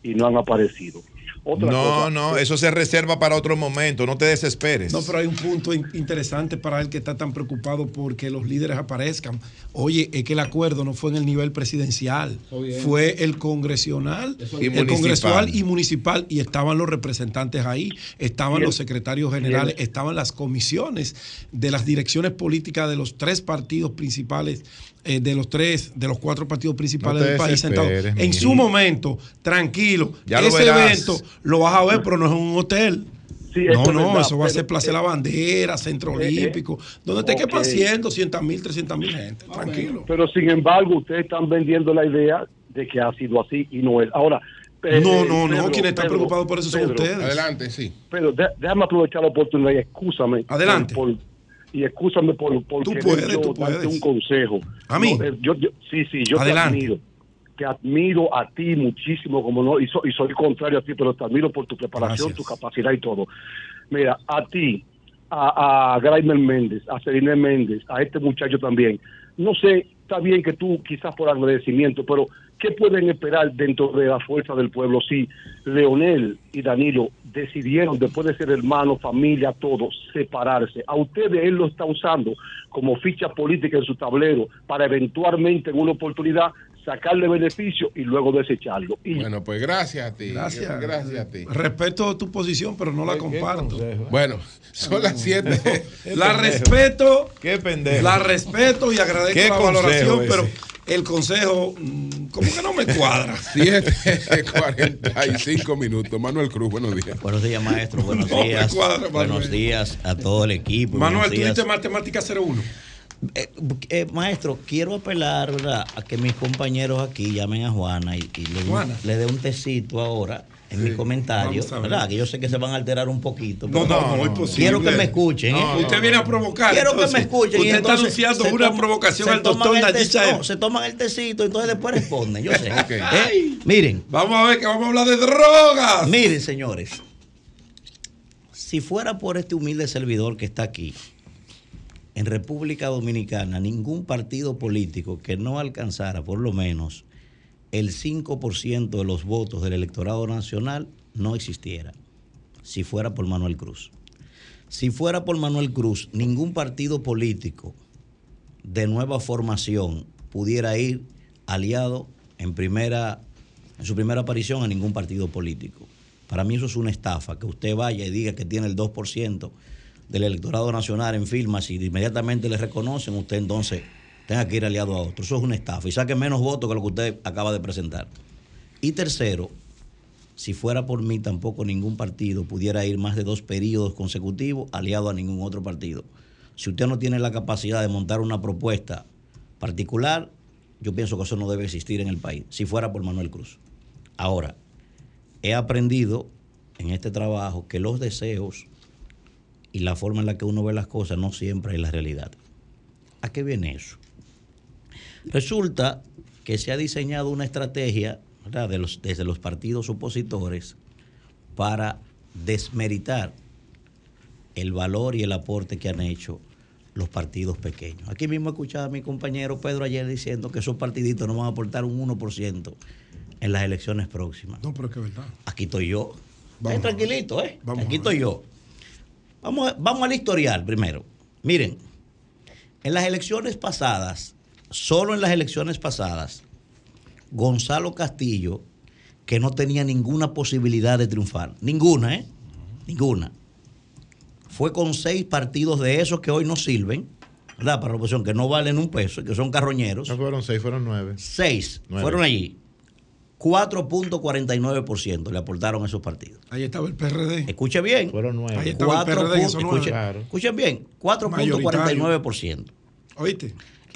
y no han aparecido no, no, eso se reserva para otro momento, no te desesperes. No, pero hay un punto interesante para él que está tan preocupado porque los líderes aparezcan. Oye, es que el acuerdo no fue en el nivel presidencial, fue el congresional, el congresual y municipal, y estaban los representantes ahí, estaban los secretarios generales, estaban las comisiones de las direcciones políticas de los tres partidos principales eh, de los tres, de los cuatro partidos principales del país sentados. En su momento, tranquilo, ese evento lo vas a ver, pero no es un hotel. no, no, eso va a ser Plaza de la Bandera, Centro eh, eh, Olímpico, donde te quepan 100, 200 mil, 300 mil gente, ah, tranquilo. Pero sin embargo, ustedes están vendiendo la idea de que ha sido así y no es. Ahora, no, no, no, quienes están preocupados por eso son ustedes. Adelante, sí. Pero déjame aprovechar la oportunidad y excúsame. Adelante y escúchame por, por tú puedes, yo darte un consejo. A mí. Eh, yo, sí, sí, yo te admiro. Te admiro a ti muchísimo, como no, y, y soy contrario a ti, pero te admiro por tu preparación, tu capacidad y todo. Mira, a ti, a, a Graimer Méndez, a Serine Méndez, a este muchacho también. No sé, está bien que tú quizás por agradecimiento, pero ¿qué pueden esperar dentro de la fuerza del pueblo si Leonel y Danilo decidieron, después de ser hermanos, familia, todos, separarse? A ustedes él lo está usando como ficha política en su tablero para eventualmente en una oportunidad sacarle beneficio y luego desecharlo. bueno, pues gracias a ti. Gracias. Gracias a ti. Respeto tu posición, pero no la comparto. Bueno, son las siete. la respeto. Qué pendejo. La respeto y agradezco la valoración, pero el consejo, mm, como que no me cuadra. 7.45 minutos. Manuel Cruz, buenos días. Buenos días, maestro. Buenos días. buenos días a todo el equipo. Manuel, tú diste matemática 01. Eh, eh, maestro, quiero apelar a que mis compañeros aquí llamen a Juana y, le, dé un tecito ahora en mi comentario, ¿verdad? Que yo sé que se van a alterar un poquito. No, no, no, es posible. Quiero que me escuchen. ¿eh? usted viene a provocar. Quiero que me escuchen. Usted está anunciando una provocación al doctor no, Se toman el tecito y entonces después responden. Yo sé. Miren. Vamos a ver que vamos a hablar de drogas. Miren, señores. Si fuera por este humilde servidor que está aquí, en República Dominicana ningún partido político que no alcanzara por lo menos el 5% de los votos del electorado nacional no existiera, si fuera por Manuel Cruz. Si fuera por Manuel Cruz, ningún partido político de nueva formación pudiera ir aliado en, primera, en su primera aparición a ningún partido político. Para mí eso es una estafa, que usted vaya y diga que tiene el 2% del electorado nacional en firmas y inmediatamente le reconocen, usted entonces tenga que ir aliado a otro. Eso es una estafa y saque menos votos que lo que usted acaba de presentar. Y tercero, si fuera por mí, tampoco ningún partido pudiera ir más de dos periodos consecutivos aliado a ningún otro partido. Si usted no tiene la capacidad de montar una propuesta particular, yo pienso que eso no debe existir en el país, si fuera por Manuel Cruz. Ahora, he aprendido en este trabajo que los deseos y la forma en la que uno ve las cosas no siempre es la realidad. ¿A qué viene eso? Resulta que se ha diseñado una estrategia De los, desde los partidos opositores para desmeritar el valor y el aporte que han hecho los partidos pequeños. Aquí mismo he escuchado a mi compañero Pedro ayer diciendo que esos partiditos no van a aportar un 1% en las elecciones próximas. No, pero es que es verdad. Aquí estoy yo. Vamos, tranquilito, ¿eh? Aquí estoy yo. Vamos, vamos al historial primero. Miren, en las elecciones pasadas, solo en las elecciones pasadas, Gonzalo Castillo, que no tenía ninguna posibilidad de triunfar, ninguna, ¿eh? Ninguna. Fue con seis partidos de esos que hoy no sirven, ¿verdad? Para la oposición, que no valen un peso, que son carroñeros. No fueron seis, fueron nueve. Seis. Fueron allí. 4.49% le aportaron esos partidos. Ahí estaba el PRD. Escuche bien. Fueron nueve. Ahí estaba el PRD escuchen, escuchen bien, 4.49%. ¿Oíste?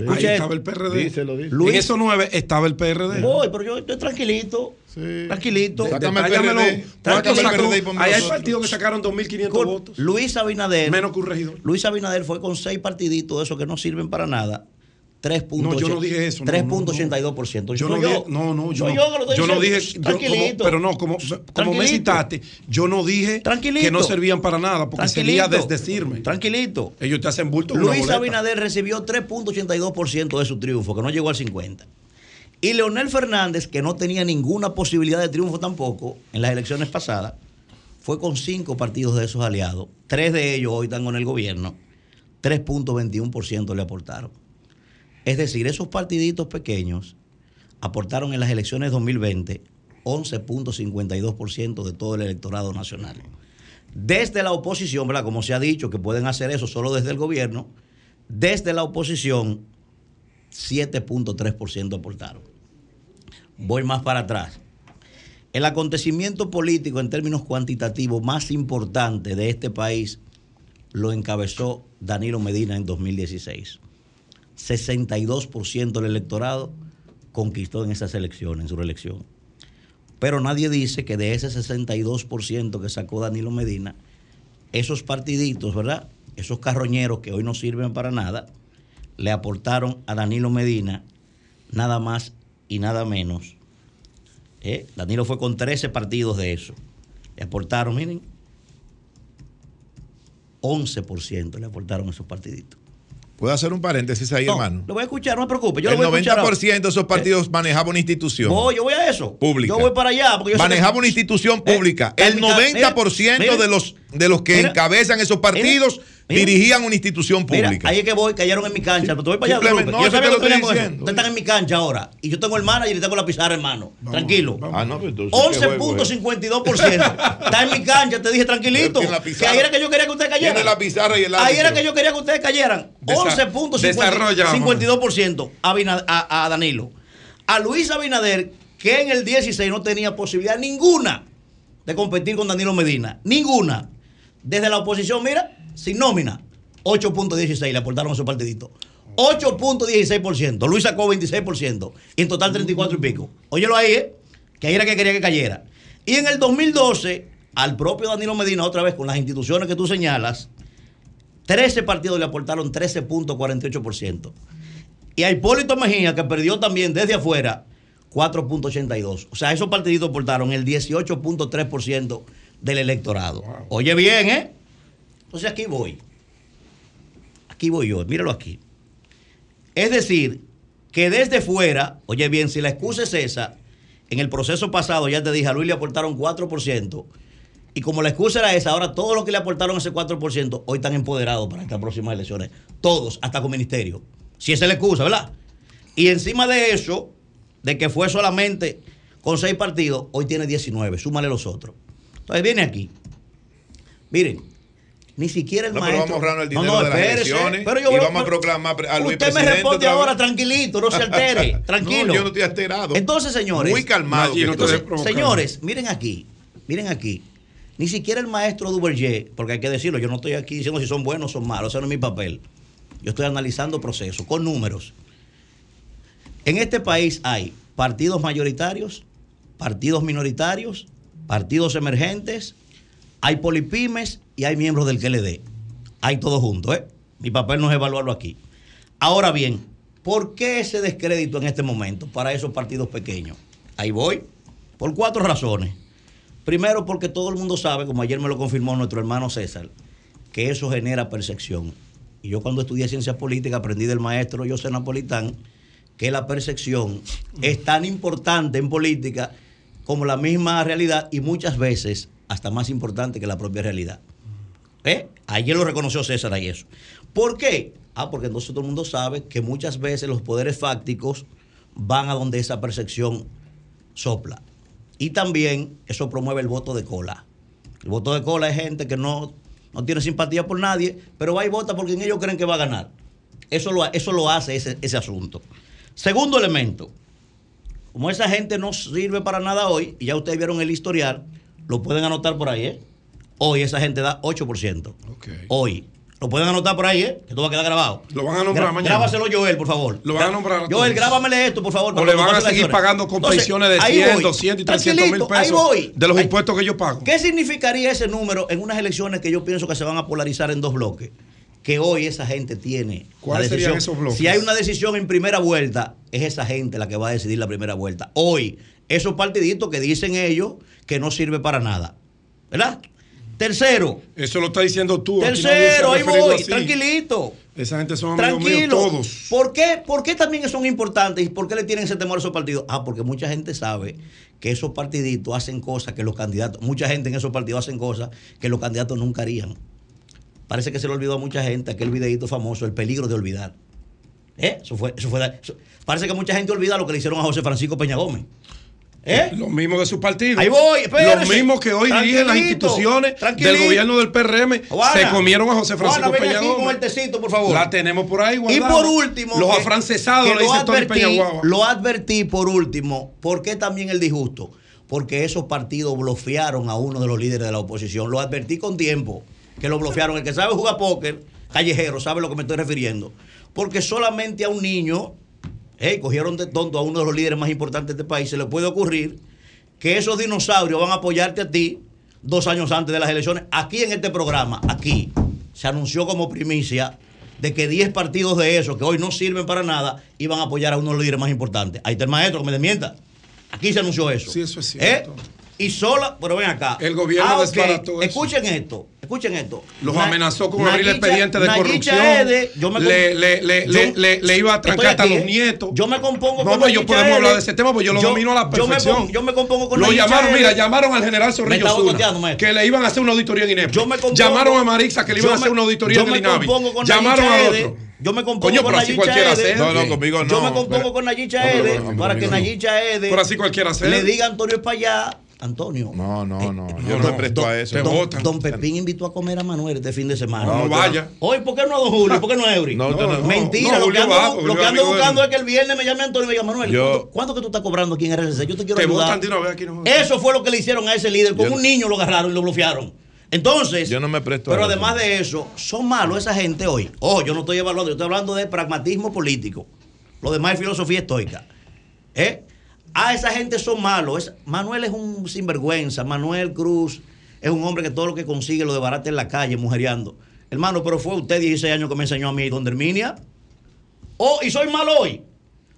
Ahí estaba el PRD. Díselo, díselo. En esos nueve estaba el PRD. Voy, pero yo estoy tranquilito. Sí. Tranquilito. Sácame el PRD. Tranquilito. Ahí hay partidos que sacaron 2.500 votos. Luis Abinader. Menos que un regidor. Luis Abinader fue con seis partiditos de esos que no sirven para nada 3.82%. No, yo no dije eso. 3.82%. yo no, dije, no, no, yo, yo, yo no dije, Tranquilito. pero no, como, como me citaste, yo no dije que no servían para nada, porque sería desdecirme. Tranquilito. Ellos te hacen bulto. Luis Abinader recibió 3.82% de su triunfo, que no llegó al 50%. Y Leonel Fernández, que no tenía ninguna posibilidad de triunfo tampoco en las elecciones pasadas, fue con cinco partidos de esos aliados. Tres de ellos hoy están con el gobierno. 3.21% le aportaron. Es decir, esos partiditos pequeños aportaron en las elecciones 2020 11.52% de todo el electorado nacional. Desde la oposición, ¿verdad? Como se ha dicho, que pueden hacer eso solo desde el gobierno, desde la oposición 7.3% aportaron. Voy más para atrás. El acontecimiento político en términos cuantitativos más importante de este país lo encabezó Danilo Medina en 2016. 62% del electorado conquistó en esas elecciones, en su reelección. Pero nadie dice que de ese 62% que sacó Danilo Medina, esos partiditos, ¿verdad? Esos carroñeros que hoy no sirven para nada, le aportaron a Danilo Medina nada más y nada menos. ¿eh? Danilo fue con 13 partidos de eso. Le aportaron, miren, 11% le aportaron esos partiditos. ¿Puedo hacer un paréntesis ahí, hermano? Lo voy a escuchar, no me preocupe. Yo el lo voy 90% de esos partidos manejaba una institución. Voy, yo voy a eso. Pública. Yo voy para allá. Porque manejaba una institución eh, pública. el 90% de los de los que encabezan esos partidos dirigían una institución pública. ahí es que voy, cayeron en mi cancha. Pero te voy para allá. No, yo sabía lo que Ustedes están en mi cancha ahora. Y yo tengo el manager y tengo la pizarra, hermano. Tranquilo. Ah, no, 11.52%. Está en mi cancha, te dije tranquilito. Que ahí era que yo quería que ustedes cayeran. Tiene la pizarra y el Ahí era que yo quería que ustedes cayeran. 11.52% a, a Danilo. A Luis Abinader, que en el 16 no tenía posibilidad ninguna de competir con Danilo Medina. Ninguna. Desde la oposición, mira, sin nómina, 8.16 le aportaron a su partidito. 8.16%. Luis sacó 26%. Y en total 34 y pico. Óyelo ahí, ¿eh? Que ahí era que quería que cayera. Y en el 2012, al propio Danilo Medina, otra vez con las instituciones que tú señalas, 13 partidos le aportaron 13.48%. Y a Hipólito Mejía, que perdió también desde afuera, 4.82. O sea, esos partiditos aportaron el 18.3% del electorado. Oye bien, ¿eh? Entonces aquí voy. Aquí voy yo, míralo aquí. Es decir, que desde fuera, oye bien, si la excusa es esa, en el proceso pasado ya te dije, a Luis le aportaron 4%, y como la excusa era esa, ahora todos los que le aportaron ese 4% hoy están empoderados para estas próximas elecciones. Todos, hasta con ministerio. Si esa es la excusa, ¿verdad? Y encima de eso, de que fue solamente con seis partidos, hoy tiene 19, súmale los otros. Entonces viene aquí. Miren, ni siquiera el no, maestro. Pero vamos a el dinero no, no, de las elecciones pero yo, y vamos a proclamar a Luis Usted me responde ahora tranquilito, no se altere, tranquilo. no, yo no estoy alterado. Entonces, señores. Muy calmado. señores, miren aquí, miren aquí. Ni siquiera el maestro Duverger, porque hay que decirlo, yo no estoy aquí diciendo si son buenos o son malos, ese no es mi papel. Yo estoy analizando procesos con números. En este país hay partidos mayoritarios, partidos minoritarios, partidos emergentes, hay polipymes y hay miembros del KLD. Hay todo junto, ¿eh? Mi papel no es evaluarlo aquí. Ahora bien, ¿por qué ese descrédito en este momento para esos partidos pequeños? Ahí voy. Por cuatro razones. Primero, porque todo el mundo sabe, como ayer me lo confirmó nuestro hermano César, que eso genera percepción. Y yo cuando estudié ciencia política aprendí del maestro José Napolitán que la percepción es tan importante en política como la misma realidad y muchas veces hasta más importante que la propia realidad. ¿Eh? Ayer lo reconoció César ahí eso. ¿Por qué? Ah, porque entonces todo el mundo sabe que muchas veces los poderes fácticos van a donde esa percepción sopla. Y también eso promueve el voto de cola. El voto de cola es gente que no, no tiene simpatía por nadie, pero va y vota porque en ellos creen que va a ganar. Eso lo, eso lo hace ese, ese asunto. Segundo elemento, como esa gente no sirve para nada hoy, y ya ustedes vieron el historial, lo pueden anotar por ahí, ¿eh? Hoy esa gente da 8%. Hoy. Lo pueden anotar por ahí, ¿eh? Que todo va a quedar grabado. Lo van a nombrar mañana. Grábaselo, Joel, por favor. Lo van a nombrar. Joel, grábamele esto, por favor. O le van a seguir pagando con pensiones de 100, 200 y 300 mil pesos. Ahí voy. De los impuestos que yo pago. ¿Qué significaría ese número en unas elecciones que yo pienso que se van a polarizar en dos bloques? Que hoy esa gente tiene. ¿Cuáles serían esos bloques? Si hay una decisión en primera vuelta, es esa gente la que va a decidir la primera vuelta. Hoy, esos partiditos que dicen ellos que no sirve para nada. ¿Verdad? Tercero. Eso lo está diciendo tú. Tercero, ahí voy, tranquilito. Esa gente son amigos míos todos. ¿Por qué? ¿Por qué también son importantes y por qué le tienen ese temor a esos partidos? Ah, porque mucha gente sabe que esos partiditos hacen cosas que los candidatos, mucha gente en esos partidos hacen cosas que los candidatos nunca harían. Parece que se le olvidó a mucha gente aquel videito famoso, el peligro de olvidar. ¿Eh? Eso fue, eso fue, parece que mucha gente olvida lo que le hicieron a José Francisco Peña Gómez. ¿Eh? Los mismos de su partido. Ahí voy, Los mismos que hoy dirigen las instituciones del gobierno del PRM se comieron a José Francisco Peña Gómez. tecito, por favor. La tenemos por ahí guardada. Y por último, los afrancesados le dice Tony Peña Lo advertí por último, ¿por qué también el disgusto? Porque esos partidos bloquearon a uno de los líderes de la oposición. Lo advertí con tiempo, que lo bloquearon. El que sabe jugar póker, callejero, sabe a lo que me estoy refiriendo. Porque solamente a un niño cogieron de tonto a uno de los líderes más importantes de este país, se le puede ocurrir que esos dinosaurios van a apoyarte a ti dos años antes de las elecciones. Aquí en este programa, aquí, se anunció como primicia de que 10 partidos de esos, que hoy no sirven para nada, iban a apoyar a uno de los líderes más importantes. Ahí está el maestro que me desmienta. Aquí se anunció eso. Sí, eso es cierto. ¿Eh? Y sola, pero ven acá. El gobierno ah, desbarató Escuchen esto, escuchen esto. Los amenazó con abrir expediente de corrupción. yo me le, le, le, le, iba a trancar hasta los nietos. Yo me compongo no, con No, pues yo podemos hablar de ese tema, porque yo lo domino a la perfección. Yo me, compongo con Lo llamaron, mira, llamaron al general Zorrillo Zuna, que le iban a hacer una auditoría en INEP. llamaron a Marixa que le iban a hacer una auditoría en el INAVI. Llamaron a otro. Yo me compongo con Nayicha Ede. No, no, conmigo no. Yo me compongo con Nayicha Ede para que Nayicha Ede. Pero así cualquiera Le diga a Antonio Espallá Antonio. No, no, no. yo no, me presto a eso. Don, Pepín invitó a comer a Manuel este fin de semana. No, vaya. Hoy, ¿por qué no a Don Julio? ¿Por qué no a Eury? No, no, Mentira. lo que ando, lo que ando buscando es que el viernes me llame Antonio y me diga, Manuel, ¿cuánto, que tú estás cobrando aquí en RCC? Yo te quiero ayudar. Eso fue lo que le hicieron a ese líder. Con un niño lo agarraron y lo bloquearon. Entonces, yo no me presto pero además de eso, son malos esa gente hoy. Oh, yo no estoy evaluando, yo estoy hablando de pragmatismo político. Lo demás es filosofía estoica. ¿Eh? Ah, esa gente son malos. Manuel es un sinvergüenza. Manuel Cruz es un hombre que todo lo que consigue lo debarate en la calle, mujereando. Hermano, pero fue usted 16 años que me enseñó a mí, don Herminia. Oh, y soy malo hoy.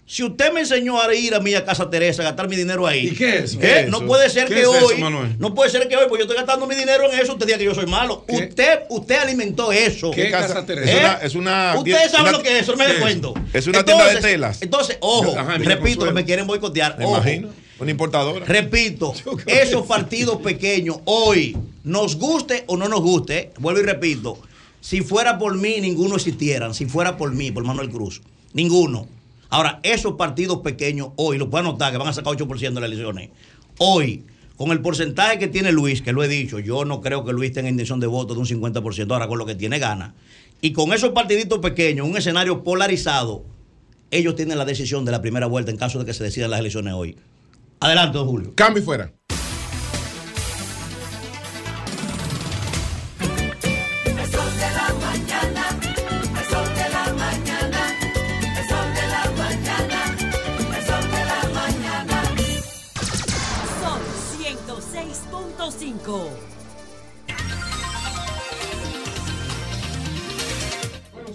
Si usted me enseñó a ir a mi a Casa Teresa, a gastar mi dinero ahí. ¿Y qué es ¿Eh? No puede ser que hoy. no puede ser que hoy, pues yo estoy gastando mi dinero en eso, usted diga que yo soy malo. Usted, usted alimentó eso. ¿Qué, Casa, Teresa? Es una. Ustedes saben lo que es, eso me de cuento. Es una tienda de telas. Entonces, ojo, repito, que me quieren boicotear. Me imagino. Una importadora. Repito, esos partidos pequeños hoy, nos guste o no nos guste, vuelvo y repito, si fuera por mí, ninguno existieran. Si fuera por mí, por Manuel Cruz, ninguno. Ahora, esos partidos pequeños hoy, lo pueden notar que van a sacar 8% de las elecciones. Hoy, con el porcentaje que tiene Luis, que lo he dicho, yo no creo que Luis tenga intención de voto de un 50%, ahora con lo que tiene gana. Y con esos partiditos pequeños, un escenario polarizado, ellos tienen la decisión de la primera vuelta en caso de que se decidan las elecciones hoy. Adelante, don Julio. Cambio fuera.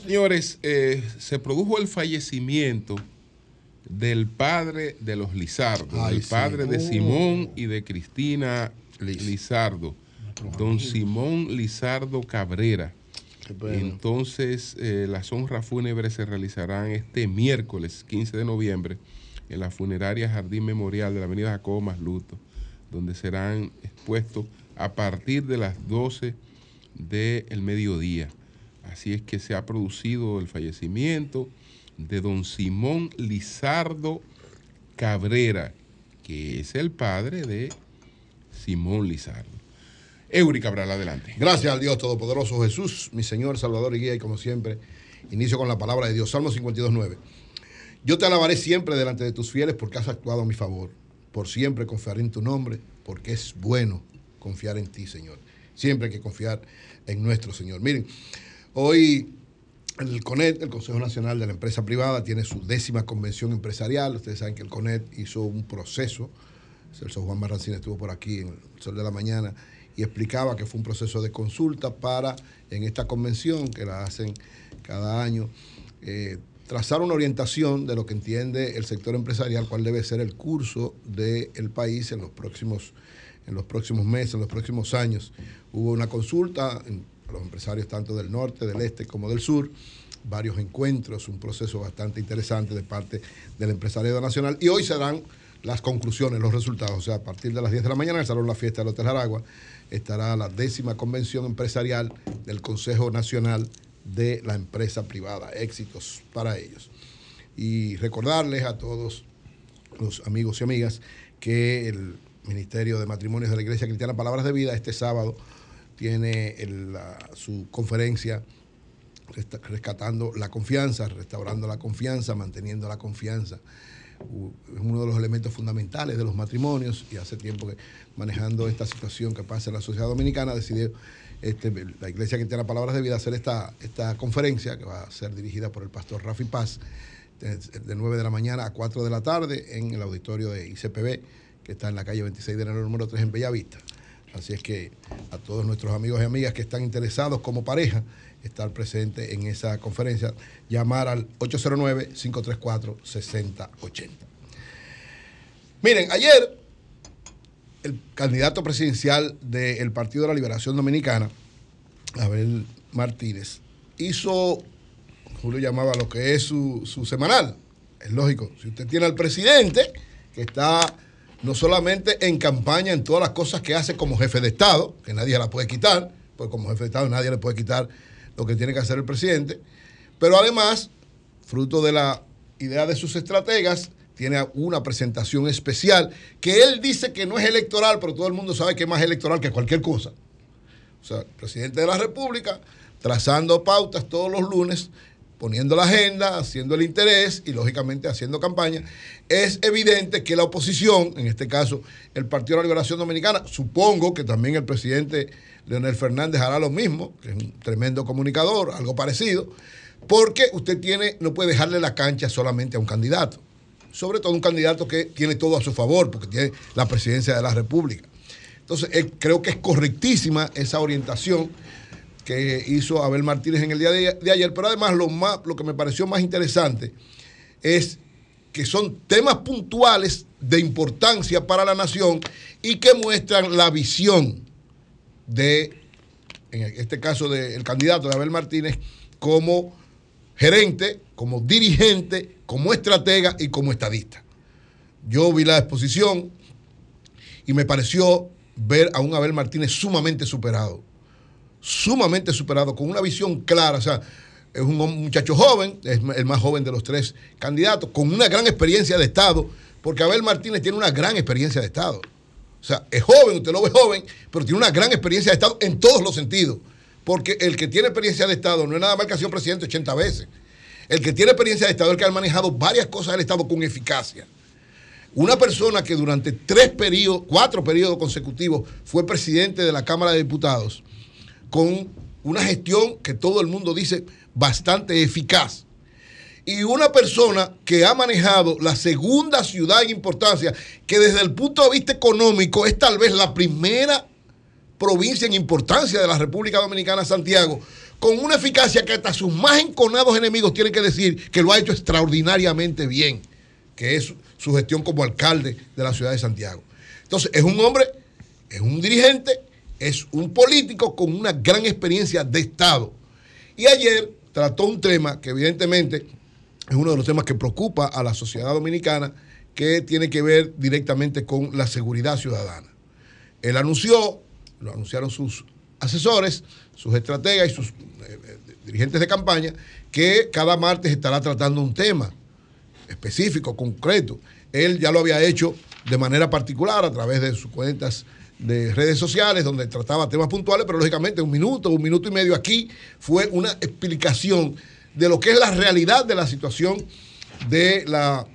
Señores, eh, se produjo el fallecimiento del padre de los Lizardo, el padre de Simón y de Cristina Lizardo, don Simón Lizardo Cabrera. Entonces, eh, las honras fúnebres se realizarán este miércoles 15 de noviembre en la funeraria Jardín Memorial de la avenida Jacobo Masluto, donde serán expuestos a partir de las 12 del mediodía. Así es que se ha producido el fallecimiento de don Simón Lizardo Cabrera, que es el padre de Simón Lizardo. Eury Cabral, adelante. Gracias al Dios Todopoderoso Jesús, mi Señor, Salvador y Guía, y como siempre, inicio con la palabra de Dios. Salmo 52.9. Yo te alabaré siempre delante de tus fieles porque has actuado a mi favor. Por siempre confiaré en tu nombre, porque es bueno confiar en ti, Señor. Siempre hay que confiar en nuestro Señor. Miren, Hoy el CONET, el Consejo Nacional de la Empresa Privada, tiene su décima convención empresarial. Ustedes saben que el CONET hizo un proceso. Celso Juan Barrancín estuvo por aquí en el Sol de la Mañana y explicaba que fue un proceso de consulta para, en esta convención que la hacen cada año, eh, trazar una orientación de lo que entiende el sector empresarial, cuál debe ser el curso del país en los próximos en los próximos meses, en los próximos años. Hubo una consulta a los empresarios tanto del norte, del este como del sur, varios encuentros, un proceso bastante interesante de parte del empresariado nacional y hoy se dan las conclusiones, los resultados. O sea, a partir de las 10 de la mañana en el Salón La Fiesta del Hotel Aragua estará la décima convención empresarial del Consejo Nacional de la Empresa Privada. Éxitos para ellos. Y recordarles a todos los amigos y amigas que el Ministerio de Matrimonios de la Iglesia Cristiana Palabras de Vida este sábado tiene su conferencia rescatando la confianza, restaurando la confianza, manteniendo la confianza. Es uno de los elementos fundamentales de los matrimonios y hace tiempo que manejando esta situación que pasa en la sociedad dominicana decidió este, la Iglesia Cristiana Palabras de Vida hacer esta, esta conferencia que va a ser dirigida por el pastor Rafi Paz de, de 9 de la mañana a 4 de la tarde en el auditorio de ICPB que está en la calle 26 de enero número 3 en Bellavista. Así es que a todos nuestros amigos y amigas que están interesados como pareja, estar presentes en esa conferencia, llamar al 809-534-6080. Miren, ayer el candidato presidencial del Partido de la Liberación Dominicana, Abel Martínez, hizo, Julio llamaba lo que es su, su semanal. Es lógico, si usted tiene al presidente que está no solamente en campaña, en todas las cosas que hace como jefe de Estado, que nadie la puede quitar, pues como jefe de Estado nadie le puede quitar lo que tiene que hacer el presidente, pero además, fruto de la idea de sus estrategas, tiene una presentación especial que él dice que no es electoral, pero todo el mundo sabe que es más electoral que cualquier cosa. O sea, el presidente de la República trazando pautas todos los lunes poniendo la agenda, haciendo el interés y lógicamente haciendo campaña, es evidente que la oposición, en este caso el Partido de la Liberación Dominicana, supongo que también el presidente Leonel Fernández hará lo mismo, que es un tremendo comunicador, algo parecido, porque usted tiene, no puede dejarle la cancha solamente a un candidato, sobre todo un candidato que tiene todo a su favor, porque tiene la presidencia de la República. Entonces, eh, creo que es correctísima esa orientación que hizo Abel Martínez en el día de, ayer, pero además lo, más, lo que me pareció más interesante es que son temas puntuales de importancia para la nación y que muestran la visión de, en este caso del candidato de Abel Martínez, como gerente, como dirigente, como estratega y como estadista. Yo vi la exposición y me pareció ver a un Abel Martínez sumamente superado sumamente superado, con una visión clara. O sea, es un muchacho joven, es el más joven de los tres candidatos, con una gran experiencia de Estado, porque Abel Martínez tiene una gran experiencia de Estado. O sea, es joven, usted lo ve joven, pero tiene una gran experiencia de Estado en todos los sentidos. Porque el que tiene experiencia de Estado no es nada más que ha sido presidente 80 veces. El que tiene experiencia de Estado es el que ha manejado varias cosas del Estado con eficacia. Una persona que durante tres periodos, cuatro periodos consecutivos fue presidente de la Cámara de Diputados, con una gestión que todo el mundo dice bastante eficaz. Y una persona que ha manejado la segunda ciudad en importancia, que desde el punto de vista económico es tal vez la primera provincia en importancia de la República Dominicana, Santiago, con una eficacia que hasta sus más enconados enemigos tienen que decir que lo ha hecho extraordinariamente bien, que es su gestión como alcalde de la ciudad de Santiago. Entonces, es un hombre, es un dirigente es un político con una gran experiencia de Estado. Y ayer trató un tema que evidentemente es uno de los temas que preocupa a la sociedad dominicana, que tiene que ver directamente con la seguridad ciudadana. Él anunció, lo anunciaron sus asesores, sus estrategas y sus eh, eh, dirigentes de campaña, que cada martes estará tratando un tema específico, concreto. Él ya lo había hecho de manera particular a través de sus cuentas de redes sociales donde trataba temas puntuales, pero lógicamente un minuto, un minuto y medio aquí fue una explicación de lo que es la realidad de la situación de la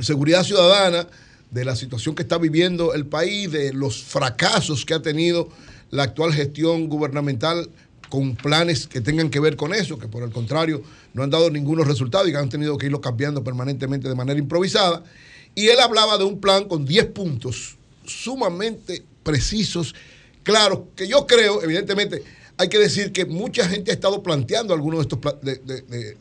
seguridad ciudadana, de la situación que está viviendo el país, de los fracasos que ha tenido la actual gestión gubernamental con planes que tengan que ver con eso, que por el contrario no han dado ningunos resultados y que han tenido que irlo cambiando permanentemente de manera improvisada. Y él hablaba de un plan con 10 puntos sumamente precisos, claros, que yo creo, evidentemente, hay que decir que mucha gente ha estado planteando algunos de, estos,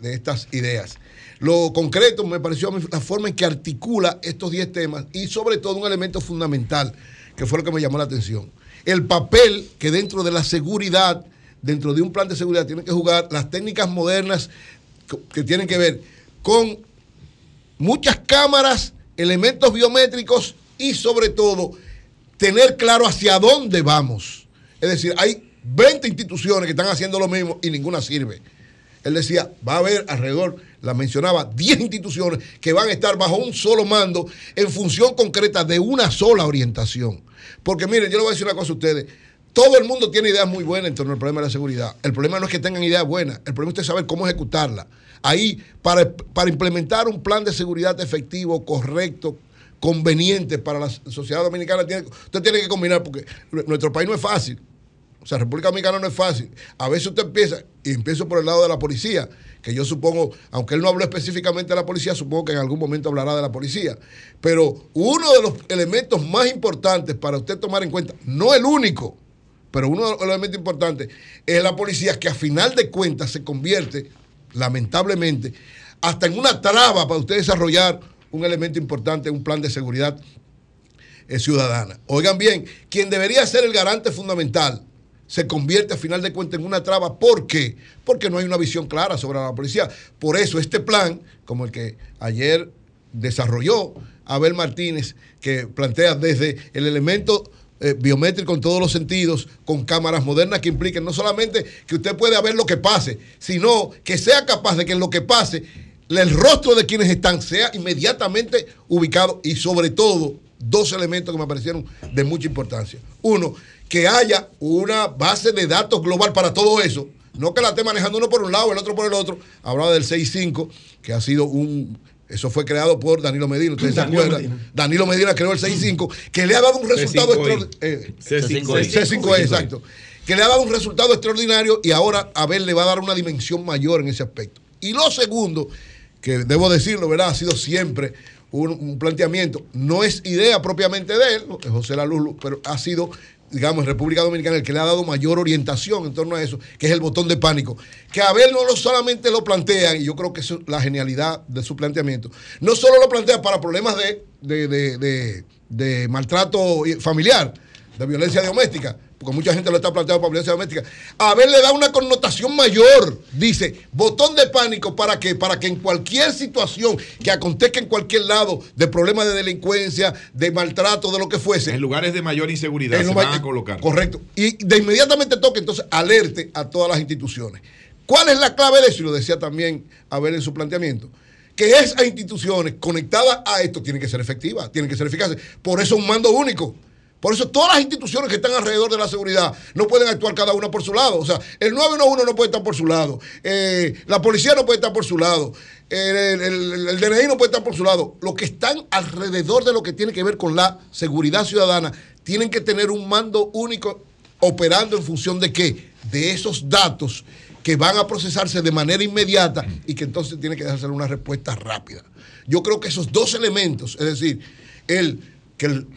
de, estas ideas. Lo concreto me pareció a mí la forma en que articula estos 10 temas y sobre todo un elemento fundamental, que fue lo que me llamó la atención. El papel que dentro de la seguridad, dentro de un plan de seguridad, tienen que jugar las técnicas modernas que tienen que ver con muchas cámaras, elementos biométricos y sobre todo tener claro hacia dónde vamos. Es decir, hay 20 instituciones que están haciendo lo mismo y ninguna sirve. Él decía, va a haber alrededor, la mencionaba, 10 instituciones que van a estar bajo un solo mando en función concreta de una sola orientación. Porque miren, yo le voy a decir una cosa a ustedes. Todo el mundo tiene ideas muy buenas en torno al problema de la seguridad. El problema no es que tengan ideas buenas, el problema es saber cómo ejecutarla. Ahí, para, para implementar un plan de seguridad efectivo, correcto, conveniente para la sociedad dominicana, usted tiene que combinar, porque nuestro país no es fácil. O sea, República Dominicana no es fácil. A veces usted empieza, y empiezo por el lado de la policía, que yo supongo, aunque él no habló específicamente de la policía, supongo que en algún momento hablará de la policía. Pero uno de los elementos más importantes para usted tomar en cuenta, no el único, pero uno de los elementos importantes es la policía que a final de cuentas se convierte, lamentablemente, hasta en una traba para usted desarrollar un elemento importante, un plan de seguridad eh, ciudadana. Oigan bien, quien debería ser el garante fundamental se convierte a final de cuentas en una traba. ¿Por qué? Porque no hay una visión clara sobre la policía. Por eso este plan, como el que ayer desarrolló Abel Martínez, que plantea desde el elemento eh, biométrico en todos los sentidos, con cámaras modernas que impliquen no solamente que usted pueda ver lo que pase, sino que sea capaz de que en lo que pase el rostro de quienes están sea inmediatamente ubicado y sobre todo dos elementos que me parecieron de mucha importancia. Uno, que haya una base de datos global para todo eso. No que la esté manejando uno por un lado, el otro por el otro. Hablaba del 6.5, que ha sido un. Eso fue creado por Danilo Medina. ¿Ustedes Danilo se acuerdan? Medina. Danilo Medina creó el 6.5, que le ha dado un resultado extraordinario. C5E, exacto. Que le ha dado un resultado extraordinario y ahora Abel le va a dar una dimensión mayor en ese aspecto. Y lo segundo, que debo decirlo, ¿verdad? Ha sido siempre un, planteamiento, no es idea propiamente de él, José Laluz, pero ha sido digamos, República Dominicana, el que le ha dado mayor orientación en torno a eso, que es el botón de pánico. Que Abel no solamente lo plantea, y yo creo que es la genialidad de su planteamiento, no solo lo plantea para problemas de, de maltrato familiar, de violencia doméstica, porque mucha gente lo está planteando para violencia doméstica, a ver le da una connotación mayor. Dice, botón de pánico para que para que en cualquier situación que acontezca en cualquier lado de problemas de delincuencia, de maltrato, de lo que fuese. En lugares de mayor inseguridad se van a colocar. Correcto. Y de inmediatamente toque, entonces alerte a todas las instituciones. ¿Cuál es la clave de eso? Y lo decía también Abel en su planteamiento que esas instituciones conectadas a esto tienen que ser efectivas, tienen que ser eficaces. Por eso un mando único. Por eso todas las instituciones que están alrededor de la seguridad no pueden actuar cada una por su lado. O sea, el 911 no puede estar por su lado, eh, la policía no puede estar por su lado, el, DNI no puede estar por su lado. Los que están alrededor de lo que tiene que ver con la seguridad ciudadana tienen que tener un mando único operando en función de qué? De esos datos que van a procesarse de manera inmediata y que entonces tiene que darse una respuesta rápida. Yo creo que esos dos elementos, es decir, el que el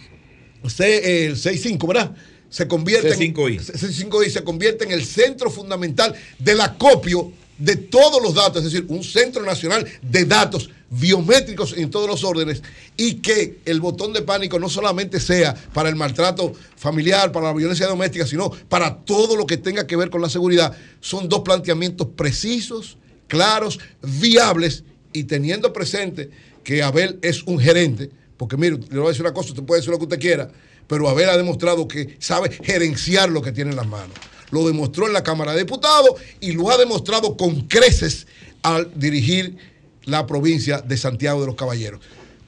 C, el 6.5, ¿verdad? Se convierte, C5I. En, C5I se convierte en el centro fundamental del acopio de todos los datos, es decir, un centro nacional de datos biométricos en todos los órdenes y que el botón de pánico no solamente sea para el maltrato familiar, para la violencia doméstica, sino para todo lo que tenga que ver con la seguridad. Son dos planteamientos precisos, claros, viables y teniendo presente que Abel es un gerente porque mire, le voy a decir una cosa, usted puede decir lo que usted quiera, pero Abel ha demostrado que sabe gerenciar lo que tiene en las manos. Lo demostró en la Cámara de Diputados y lo ha demostrado con creces al dirigir la provincia de Santiago de los Caballeros.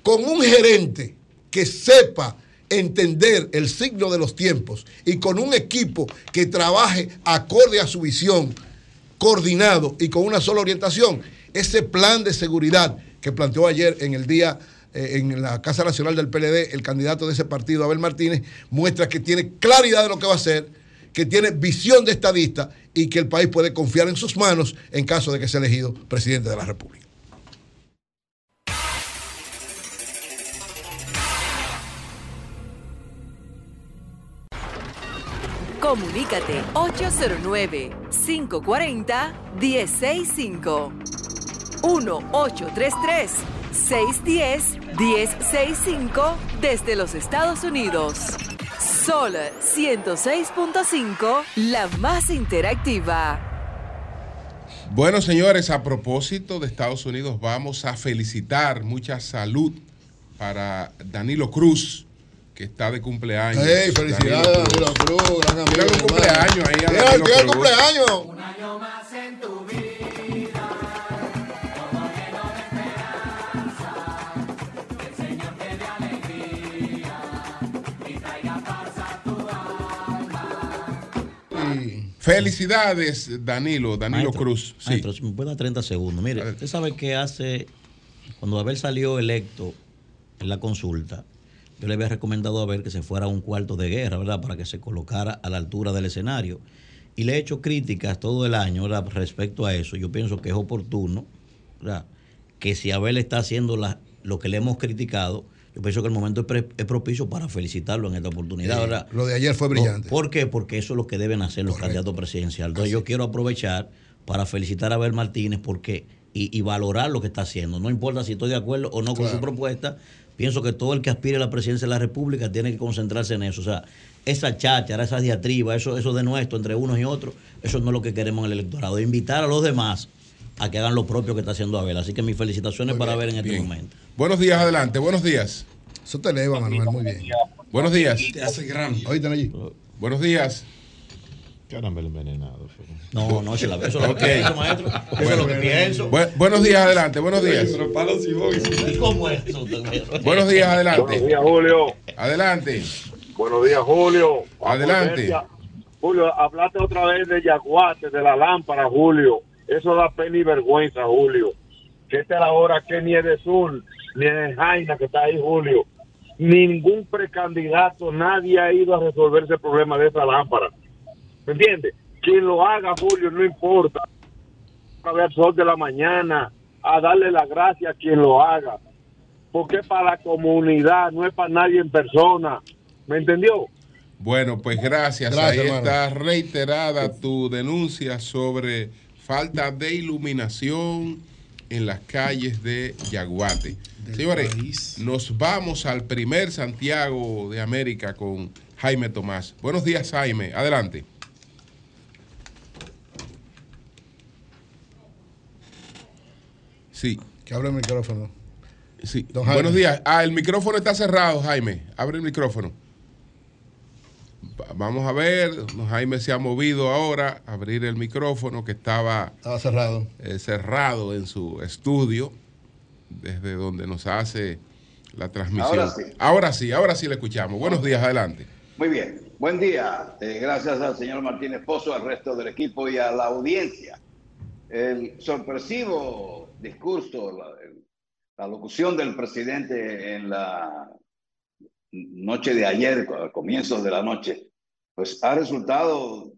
Con un gerente que sepa entender el signo de los tiempos y con un equipo que trabaje acorde a su visión, coordinado y con una sola orientación, ese plan de seguridad que planteó ayer en el día en la Casa Nacional del PLD, el candidato de ese partido, Abel Martínez, muestra que tiene claridad de lo que va a hacer, que tiene visión de estadista y que el país puede confiar en sus manos en caso de que sea elegido presidente de la República. Comunícate 809-540-1065. 1-833-610-1065 desde los Estados Unidos. Sol 106.5, la más interactiva. Bueno, señores, a propósito de Estados Unidos, vamos a felicitar mucha salud para Danilo Cruz, que está de cumpleaños. ¡Ey, felicidades, Danilo Cruz! Gran amigo. Mira los cumpleaños ahí. A Danilo el cumpleaños. Felicidades, Danilo, Danilo Maestro, Cruz. Sí. Maestro, si me puede dar 30 segundos. Mire, usted sabe que hace, cuando Abel salió electo en la consulta, yo le había recomendado a Abel que se fuera a un cuarto de guerra, ¿verdad? Para que se colocara a la altura del escenario. Y le he hecho críticas todo el año ¿verdad? respecto a eso. Yo pienso que es oportuno, ¿verdad? Que si Abel está haciendo la- lo que le hemos criticado, yo pienso que el momento es, propicio para felicitarlo en esta oportunidad, lo de ayer fue brillante. ¿Por qué? Porque eso es lo que deben hacer los candidatos presidenciales. Entonces yo quiero aprovechar para felicitar a Abel Martínez porque y, y valorar lo que está haciendo. No importa si estoy de acuerdo o no con su propuesta, pienso que todo el que aspire a la presidencia de la República tiene que concentrarse en eso. O sea, esa cháchara, esa diatriba, eso, eso de nuestro entre unos y otros, eso no es lo que queremos en el electorado. Invitar a los demás a que hagan lo propio que está haciendo Abel. Así que mis felicitaciones para Abel en este Bien. momento. Buenos días, adelante. Buenos días. Eso te eleva, Manuel, muy bien. Buenos días. Te hace grande. Oíste allí. Buenos días. Caramelo envenenado. No, no, eso es la- eso es lo que pienso, maestro. Eso es lo que pienso. Bu- buenos días, adelante. Buenos días. Buenos días, Buenos adelante. días, Julio. Adelante. Buenos días, Julio. Adelante. Julio, hablaste otra vez de Yaguate, de la lámpara, Julio. Eso da pena y vergüenza, Julio. Que esta es la hora que ni es de Sur, ni es de Jaina, que está ahí, Julio. Ningún precandidato, nadie ha ido a resolver ese problema de esa lámpara. ¿Me entiendes? Quien lo haga, Julio, no importa. A ver, sol de la mañana, a darle la gracia a quien lo haga. Porque es para la comunidad, no es para nadie en persona. ¿Me entendió? Bueno, pues gracias. Gracias, Ahí hermano. está reiterada tu denuncia sobre falta de iluminación en las calles de Yaguate. Del Señores, país. nos vamos al primer Santiago de América con Jaime Tomás. Buenos días, Jaime. Adelante. Sí, Que abre el micrófono. sí. Don. Buenos días. Ah, el micrófono está cerrado, Jaime. Abre el micrófono. Va- Vamos a ver. Jaime se ha movido ahora a abrir el micrófono que estaba Estaba cerrado. eh, cerrado en su estudio, desde donde nos hace la transmisión. Ahora sí. Ahora sí, ahora sí le escuchamos. Buenos días, adelante. Muy bien, buen día. Eh, gracias al señor Martínez Pozo, al resto del equipo y a la audiencia. El sorpresivo discurso, la locución del presidente en la noche de ayer, al comienzo de la noche, pues ha resultado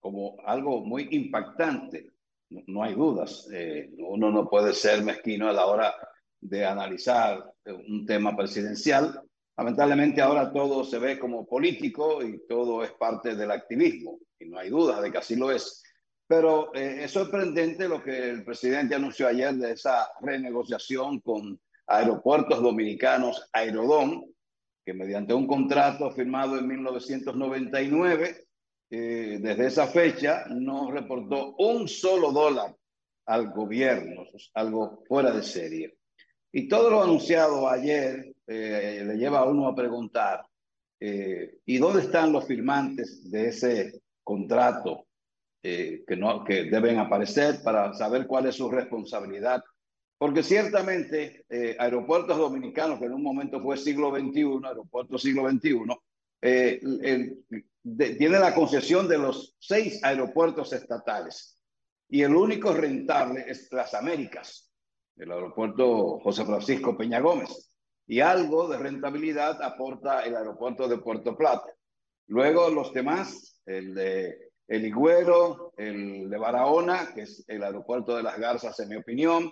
como algo muy impactante. No, hay dudas. Eh, uno no puede ser mezquino a la hora de analizar eh, un tema presidencial. Lamentablemente ahora todo se ve como político y todo es parte del activismo. Y no hay duda de que así lo es. Pero eh, es sorprendente lo que el presidente anunció ayer de esa renegociación con aeropuertos dominicanos Aerodón, que mediante un contrato firmado en 1999, eh, desde esa fecha no reportó un solo dólar al gobierno, algo fuera de serie. Y todo lo anunciado ayer eh, le lleva a uno a preguntar, eh, ¿y dónde están los firmantes de ese contrato eh, que, no, que deben aparecer para saber cuál es su responsabilidad? Porque ciertamente eh, Aeropuertos Dominicanos, que en un momento fue siglo XXI, Aeropuerto siglo XXI, eh, el- de- tiene la concesión de los seis aeropuertos estatales y el único rentable es Las Américas, el aeropuerto José Francisco Peña Gómez. Y algo de rentabilidad aporta el aeropuerto de Puerto Plata. Luego los demás, el de el Higüero, el de Barahona, que es el aeropuerto de las Garzas, en mi opinión,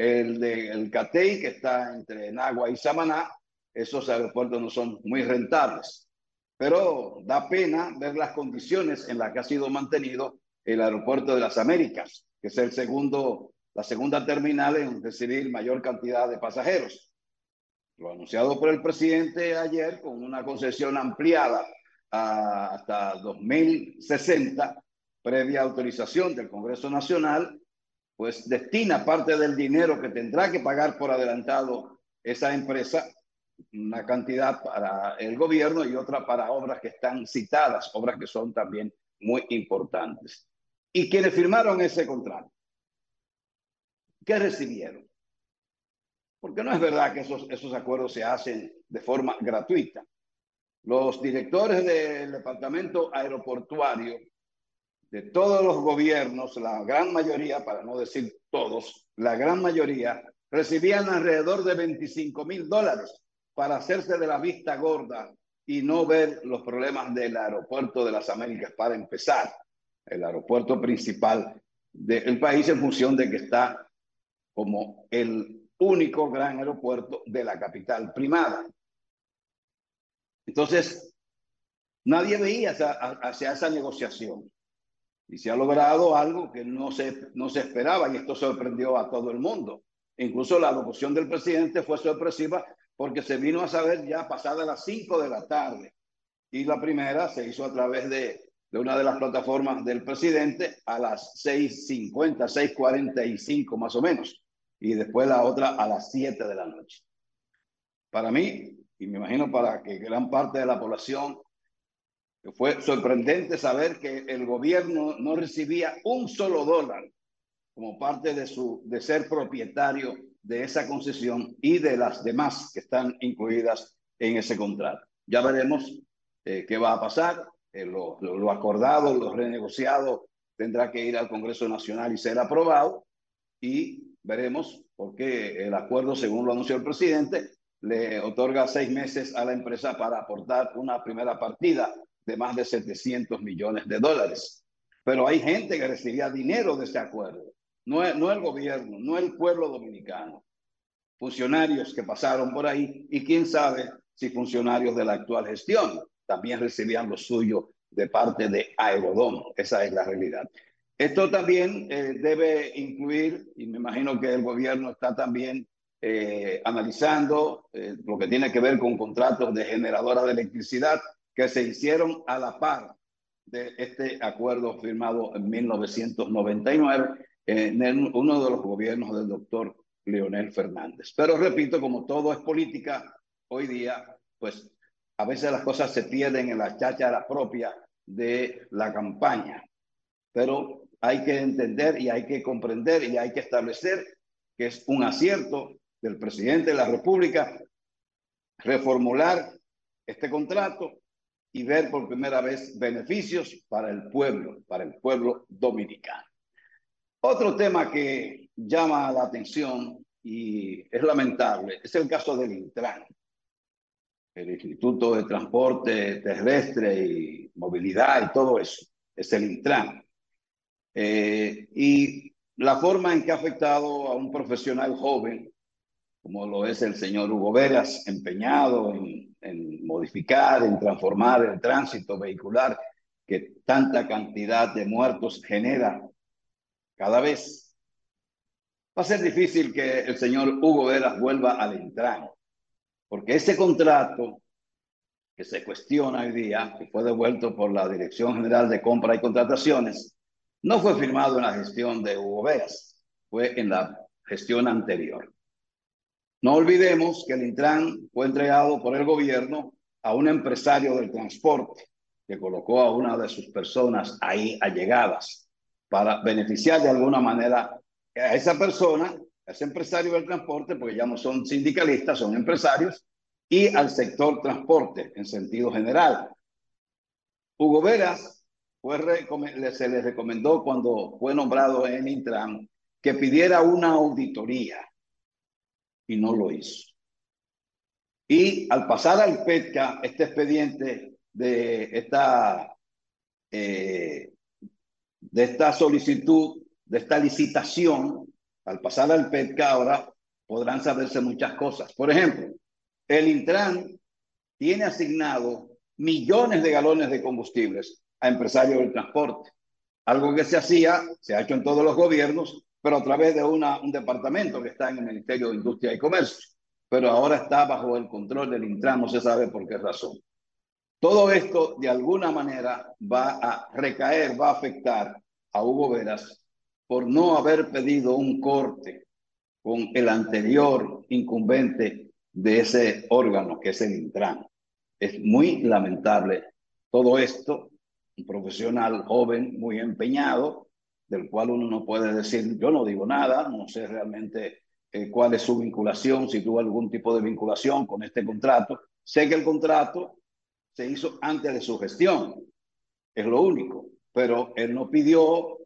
el de el Catey, que está entre Nagua y Samaná, esos aeropuertos no son muy rentables. Pero da pena ver las condiciones en las que ha sido mantenido el aeropuerto de las Américas, que es el segundo, la segunda terminal en recibir mayor cantidad de pasajeros. Lo anunciado por el presidente ayer con una concesión ampliada a, hasta 2060, previa autorización del Congreso Nacional, pues destina parte del dinero que tendrá que pagar por adelantado esa empresa, una cantidad para el gobierno y otra para obras que están citadas, obras que son también muy importantes. Y quienes firmaron ese contrato, ¿qué recibieron? Porque no es verdad que esos, esos acuerdos se hacen de forma gratuita. Los directores del departamento aeroportuario de todos los gobiernos, la gran mayoría, para no decir todos, la gran mayoría, recibían alrededor de 25 mil dólares para hacerse de la vista gorda y no ver los problemas del aeropuerto de las Américas para empezar, el aeropuerto principal del país en función de que está como el único gran aeropuerto de la capital primada. Entonces, nadie veía hacia, hacia esa negociación y se ha logrado algo que no se, no se esperaba y esto sorprendió a todo el mundo. Incluso la locución del presidente fue sorpresiva porque se vino a saber ya pasada las 5 de la tarde y la primera se hizo a través de, de una de las plataformas del presidente a las 6.50, 6.45 más o menos y después la otra a las 7 de la noche. Para mí, y me imagino para que gran parte de la población fue sorprendente saber que el gobierno no recibía un solo dólar como parte de, su, de ser propietario de esa concesión y de las demás que están incluidas en ese contrato. Ya veremos eh, qué va a pasar. Eh, lo, lo, acordado, lo renegociado tendrá que ir al Congreso Nacional y ser aprobado y veremos porque el acuerdo, según lo anunció el presidente, le otorga seis meses a la empresa para aportar una primera partida de más de 700 millones de dólares. Pero hay gente que recibía dinero de ese acuerdo. No, no el gobierno, no el pueblo dominicano. Funcionarios que pasaron por ahí y quién sabe si funcionarios de la actual gestión también recibían lo suyo de parte de Aerodón. Esa es la realidad. Esto también eh, debe incluir, y me imagino que el gobierno está también eh, analizando eh, lo que tiene que ver con contratos de generadora de electricidad que se hicieron a la par de este acuerdo firmado en 1999 en uno de los gobiernos del doctor Leonel Fernández. Pero repito, como todo es política, hoy día, pues a veces las cosas se pierden en la cháchara propia de la campaña. Pero hay que entender y hay que comprender y hay que establecer que es un acierto del presidente de la República reformular este contrato y ver por primera vez beneficios para el pueblo, para el pueblo dominicano. Otro tema que llama la atención y es lamentable es el caso del Intran, el Instituto de Transporte Terrestre y Movilidad y todo eso, es el Intran. Eh, y la forma en que ha afectado a un profesional joven, como lo es el señor Hugo Veras, empeñado en, en modificar, en transformar el tránsito vehicular que tanta cantidad de muertos genera cada vez. Va a ser difícil que el señor Hugo Veras vuelva al Intran, porque ese contrato que se cuestiona hoy día, que fue devuelto por la Dirección General de Compra y Contrataciones, no fue firmado en la gestión de Hugo Veras, fue en la gestión anterior. No olvidemos que el Intran fue entregado por el gobierno a un empresario del transporte que colocó a una de sus personas ahí allegadas para beneficiar de alguna manera a esa persona, a ese empresario del transporte, porque ya no son sindicalistas, son empresarios, y al sector transporte en sentido general. Hugo Veras fue, se le recomendó cuando fue nombrado en Intran que pidiera una auditoría y no lo hizo. Y al pasar al PETCA, este expediente de esta, eh, de esta solicitud, de esta licitación, al pasar al PETCA ahora podrán saberse muchas cosas. Por ejemplo, el Intran tiene asignado millones de galones de combustibles a empresarios del transporte. Algo que se hacía, se ha hecho en todos los gobiernos, pero a través de una, un departamento que está en el Ministerio de Industria y Comercio. Pero ahora está bajo el control del Intran, no se sabe por qué razón. Todo esto, de alguna manera, va a recaer, va a afectar a Hugo Veras por no haber pedido un corte con el anterior incumbente de ese órgano, que es el Intran. Es muy lamentable todo esto, un profesional joven, muy empeñado, del cual uno no puede decir, yo no digo nada, no sé realmente eh, cuál es su vinculación, si tuvo algún tipo de vinculación con este contrato. Sé que el contrato se hizo antes de su gestión, es lo único, pero él no pidió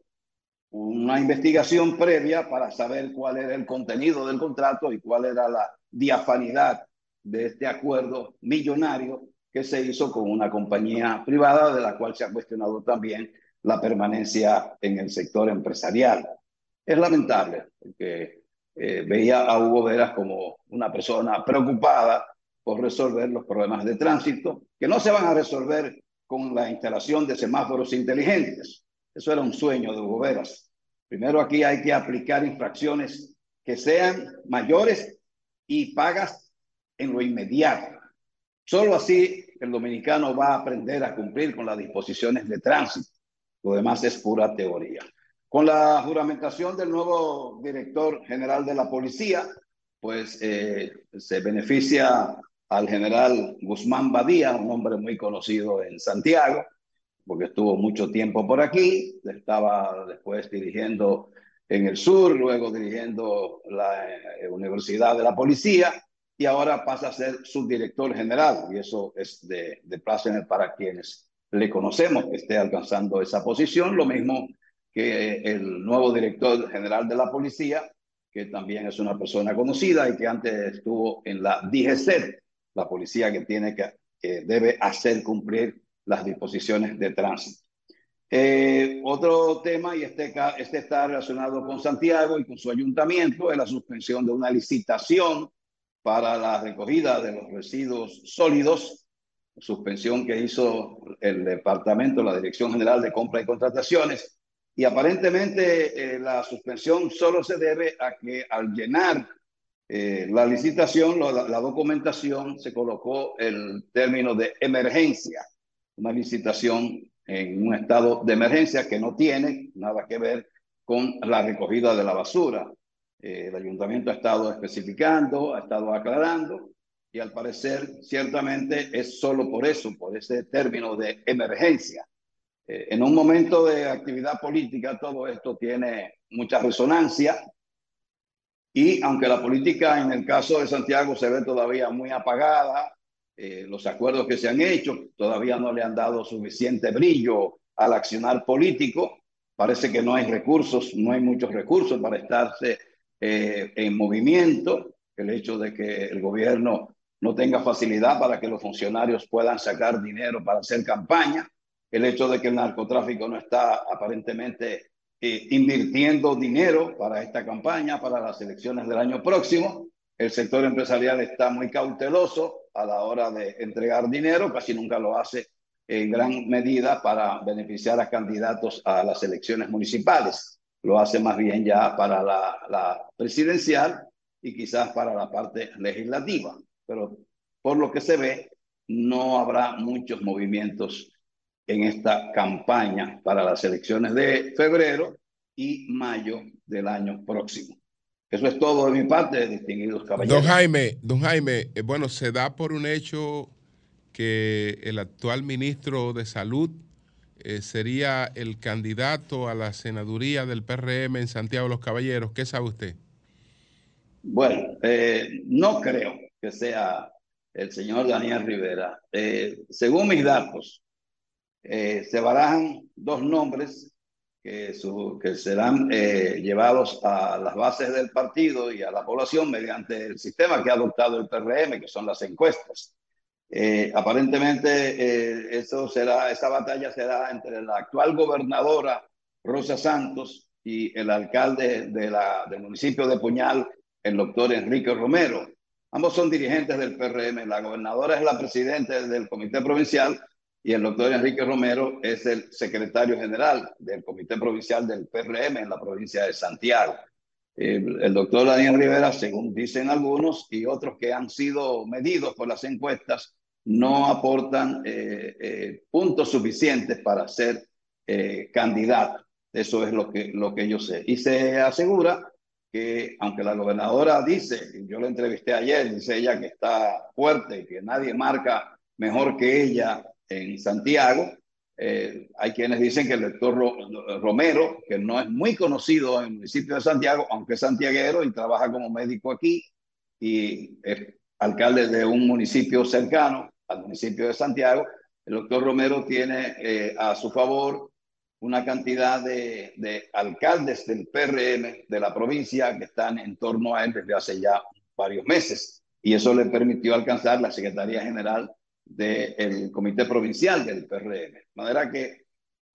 una investigación previa para saber cuál era el contenido del contrato y cuál era la diafanidad de este acuerdo millonario que se hizo con una compañía privada de la cual se ha cuestionado también la permanencia en el sector empresarial. Es lamentable porque eh, veía a Hugo Veras como una persona preocupada por resolver los problemas de tránsito, que no se van a resolver con la instalación de semáforos inteligentes. Eso era un sueño de Hugo Veras. Primero aquí hay que aplicar infracciones que sean mayores y pagas en lo inmediato. Solo así el dominicano va a aprender a cumplir con las disposiciones de tránsito. Lo demás es pura teoría. Con la juramentación del nuevo director general de la policía, pues eh, se beneficia al general Guzmán Badía, un hombre muy conocido en Santiago, porque estuvo mucho tiempo por aquí, estaba después dirigiendo en el sur, luego dirigiendo la eh, Universidad de la Policía y ahora pasa a ser subdirector general y eso es de, de placer para quienes le conocemos que esté alcanzando esa posición, lo mismo que el nuevo director general de la policía, que también es una persona conocida y que antes estuvo en la DGC, la policía que tiene que, que debe hacer cumplir las disposiciones de tránsito. Eh, otro tema, y este, este está relacionado con Santiago y con su ayuntamiento, es la suspensión de una licitación para la recogida de los residuos sólidos, suspensión que hizo el departamento, la Dirección General de Compra y Contrataciones, y aparentemente eh, la suspensión solo se debe a que al llenar eh, la licitación, la, la, documentación, se colocó el término de emergencia, una licitación en un estado de emergencia que no tiene nada que ver con la recogida de la basura. Eh, el ayuntamiento ha estado especificando, ha estado aclarando y al parecer ciertamente es solo por eso, por ese término de emergencia. Eh, en un momento de actividad política todo esto tiene mucha resonancia y aunque la política en el caso de Santiago se ve todavía muy apagada, eh, los acuerdos que se han hecho todavía no le han dado suficiente brillo al accionar político. Parece que no hay recursos, no hay muchos recursos para estarse eh, en movimiento. El hecho de que el gobierno no tenga facilidad para que los funcionarios puedan sacar dinero para hacer campaña. El hecho de que el narcotráfico no está aparentemente eh, invirtiendo dinero para esta campaña, para las elecciones del año próximo. El sector empresarial está muy cauteloso a la hora de entregar dinero, casi nunca lo hace en gran medida para beneficiar a candidatos a las elecciones municipales. Lo hace más bien ya para la, la presidencial y quizás para la parte legislativa. Pero por lo que se ve, no habrá muchos movimientos en esta campaña para las elecciones de febrero y mayo del año próximo. Eso es todo de mi parte, distinguidos caballeros. Don Jaime, don Jaime, eh, bueno, se da por un hecho que el actual ministro de Salud eh, sería el candidato a la senaduría del PRM en Santiago de los Caballeros. ¿Qué sabe usted? Bueno, eh, no creo que sea el señor Daniel Rivera. Eh, según mis datos, eh, se barajan dos nombres que, su, que serán eh, llevados a las bases del partido y a la población mediante el sistema que ha adoptado el PRM, que son las encuestas. Eh, aparentemente, eso será, esa batalla será entre la actual gobernadora Rosa Santos, y el alcalde de la, del municipio de Puñal, el doctor Enrique Romero. Ambos son dirigentes del PRM. La gobernadora es la presidenta del comité provincial y el doctor Enrique Romero es el secretario general del comité provincial del PRM en la provincia de Santiago. El, doctor Daniel Rivera, según dicen algunos y otros que han sido medidos por las encuestas, no aportan eh, eh, puntos suficientes para ser eh, candidato. Eso es lo que, lo que yo sé. Y se asegura que, aunque la gobernadora dice, yo la entrevisté ayer, dice ella que está fuerte, que nadie marca mejor que ella en Santiago, eh, hay quienes dicen que el doctor Ro- Romero, que no es muy conocido en el municipio de Santiago, aunque es santiaguero y trabaja como médico aquí y es alcalde de un municipio cercano al municipio de Santiago, el doctor Romero tiene eh, a su favor una cantidad de, de alcaldes del PRM de la provincia que están en torno a él desde hace ya varios meses. Y eso le permitió alcanzar la Secretaría General del Comité Provincial del PRM. De manera que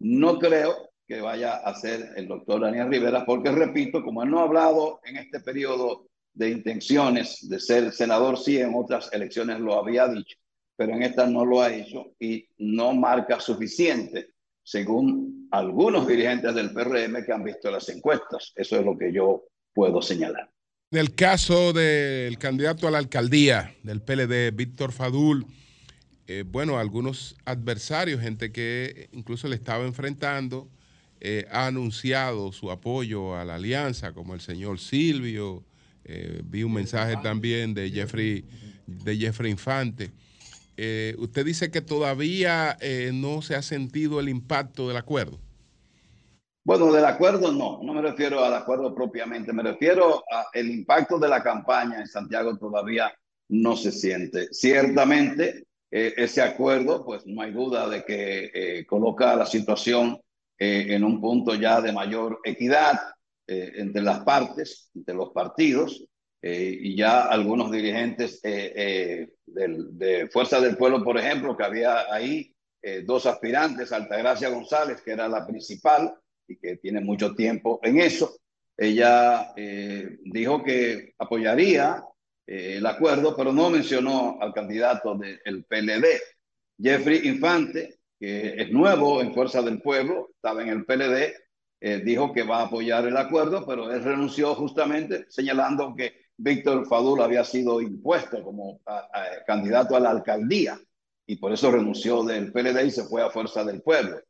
no creo que vaya a ser el doctor Daniel Rivera, porque repito, como él no ha hablado en este periodo de intenciones de ser senador, sí, en otras elecciones lo había dicho, pero en esta no lo ha hecho y no marca suficiente, según algunos dirigentes del PRM que han visto las encuestas. Eso es lo que yo puedo señalar. En el caso del candidato a la alcaldía del PLD, Víctor Fadul, eh, bueno, algunos adversarios, gente que incluso le estaba enfrentando, eh, ha anunciado su apoyo a la alianza, como el señor Silvio. eh, vi un mensaje también de Jeffrey, de Jeffrey Infante. Eh, usted dice que todavía eh, no se ha sentido el impacto del acuerdo. Bueno, del acuerdo no, no me refiero al acuerdo propiamente, me refiero al impacto de la campaña en Santiago todavía no se siente. Ciertamente, eh, ese acuerdo, pues no hay duda de que coloca la situación en un punto ya de mayor equidad entre las partes, entre los partidos, eh, y ya algunos dirigentes eh, eh, del- de Fuerza del Pueblo, por ejemplo, que había ahí eh, dos aspirantes, Altagracia González, que era la principal, y que tiene mucho tiempo en eso. Ella eh, dijo que apoyaría eh, el acuerdo, pero no mencionó al candidato del PLD, Jeffrey Infante, que es nuevo en Fuerza del Pueblo, estaba en el PLD, dijo que va a apoyar el acuerdo, pero él renunció justamente señalando que Víctor Fadul había sido impuesto como candidato a la alcaldía y por eso renunció del PLD y se fue a Fuerza del Pueblo.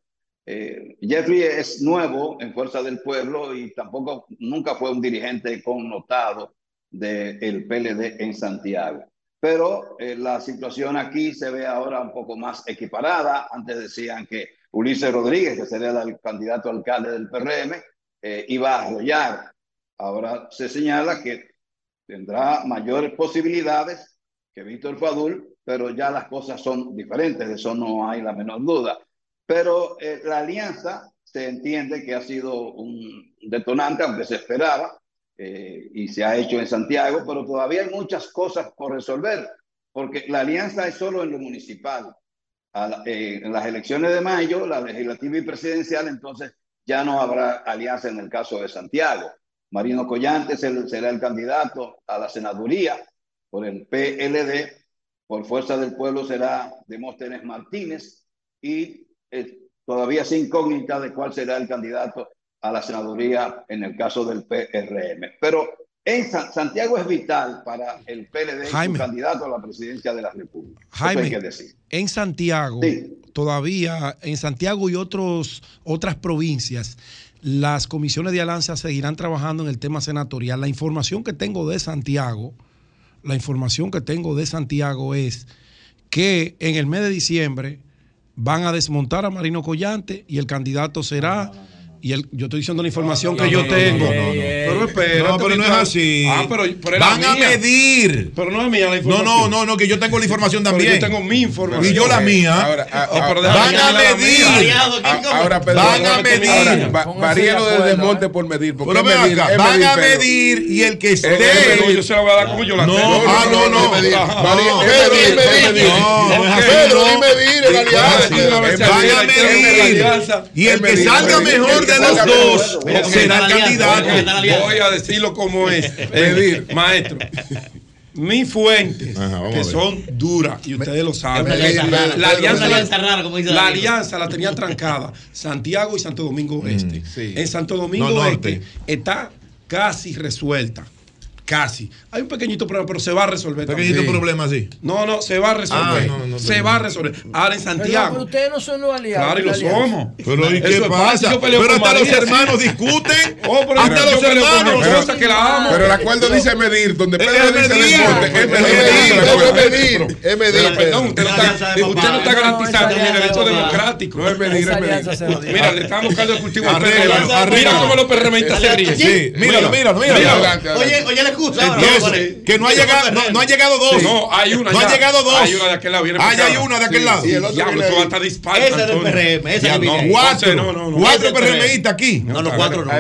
Eh, Jeffrey es nuevo en Fuerza del Pueblo y tampoco nunca fue un dirigente connotado del PLD en Santiago. Pero eh, la situación aquí se ve ahora un poco más equiparada. Antes decían que Ulises Rodríguez, que sería el candidato alcalde del PRM, eh, iba a arrollar. Ahora se señala que tendrá mayores posibilidades que Víctor Fadul, pero ya las cosas son diferentes, de eso no hay la menor duda. Pero eh, la alianza se entiende que ha sido un detonante, aunque se esperaba, eh, y se ha hecho en Santiago, pero todavía hay muchas cosas por resolver, porque la alianza es solo en lo municipal. Eh, en las elecciones de mayo, la legislativa y presidencial, entonces ya no habrá alianza en el caso de Santiago. Marino Collante será el candidato a la senaduría por el PLD, por Fuerza del Pueblo será Demóstenes Martínez y eh, todavía es incógnita de cuál será el candidato a la senaduría en el caso del PRM. Pero en San- Santiago es vital para el PLD Jaime. su candidato a la presidencia de la República. Jaime, hay que decir. en Santiago, todavía en Santiago y otros, otras provincias, las comisiones de alianza seguirán trabajando en el tema senatorial. La información que tengo de Santiago, la información que tengo de Santiago es que en el mes de diciembre van a desmontar a Marino Collante y el candidato será. Y el, yo estoy diciendo la información que yo tengo. Pero espera. No, pero no es así. Ah, pero, pero es la Van a mía. medir. Pero no es mía la No, información. no, no, no, que yo tengo la información Pero también. yo tengo mi información. Y yo la mía. Ahora, a- Oh, pero a- déjame van a medir. mía. a- ahora, perdón, Van a medir. ahora, va- Pónganse varíalo de de acuerdo, desmonte por medir. porque Pero ven medir, van medir, a medir y el que Es- esté. es medir. Yo se la voy a dar como yo la No, tengo. ah, no, no. Varía- No, Varía- Pedro, dime, medir, No, medir. no Pedro, no. dime, vez Van a medir. Y el que medir, salga medir. mejor de los dos será candidato. Voy a decirlo como es. Pedir, maestro. Mis fuentes, que son duras, y ustedes lo saben. Rara. La alianza, alianza rara, como dice la alianza la tenía trancada Santiago y Santo Domingo Este. En Santo Domingo No. Este está casi resuelta. Casi. Hay un pequeñito problema, pero se va a resolver. Pequeñito problema, sí. No, no, se va a resolver. Ah, no, no, se no. va a resolver. Ahora en Santiago. pero ustedes no son los aliados. Claro, y lo somos. Pero ¿y qué pasa? peleo Pero hasta los hermanos discuten. Oh, pero hasta los hermanos. que la amo. Pero el acuerdo dice medir, donde Pedro dice deporte, es medir. es medir, es medir, Pero, perdón, usted no está, garantizando mi derecho democrático. No es medir, es medir. jodió. Mira, le estamos buscando el cultivo PRM. arregla. Mira cómo los PRMistas se ríen. Sí, míralo, míralo, míralo. Oye, oye, que no ha llegado, no, no ha llegado dos. No, hay una No ya. ha llegado dos. Hay una de aquel lado. Viene Ah, ya hay una de aquel Sí, lado. sí, Y el otro diablo, viene eso ahí. hasta dispara. Esa es del Antonio. PRM, esa Ya, es no, cuatro. Cuatro. No, no, no. Cuatro el PRMistas aquí. No, no, cuatro no.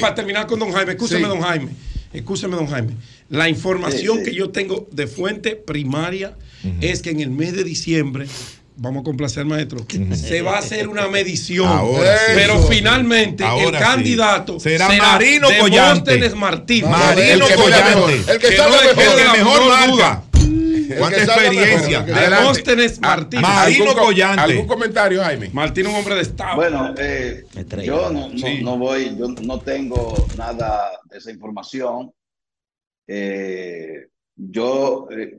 Para terminar con don Jaime, escúcheme, don Jaime. Escúcheme, don Jaime. La información que yo tengo de fuente primaria es que en el mes de diciembre, vamos a complacer al maestro, se va a hacer una medición. Ahora sí. pero Eso. finalmente Ahora el sí. candidato Será Marino Collante. Martínez. Marino el que salga Collante. mejor, el que Que salga no mejor. El que la mejor marca. duda. Cuánta experiencia. Demóstenes Martínez. Marino ¿Algún co- Collante. ¿Algún comentario, Jaime? Martín es un hombre de Estado. Bueno, eh, yo no, no, Sí. no voy, yo no tengo nada de esa información. Eh, yo eh,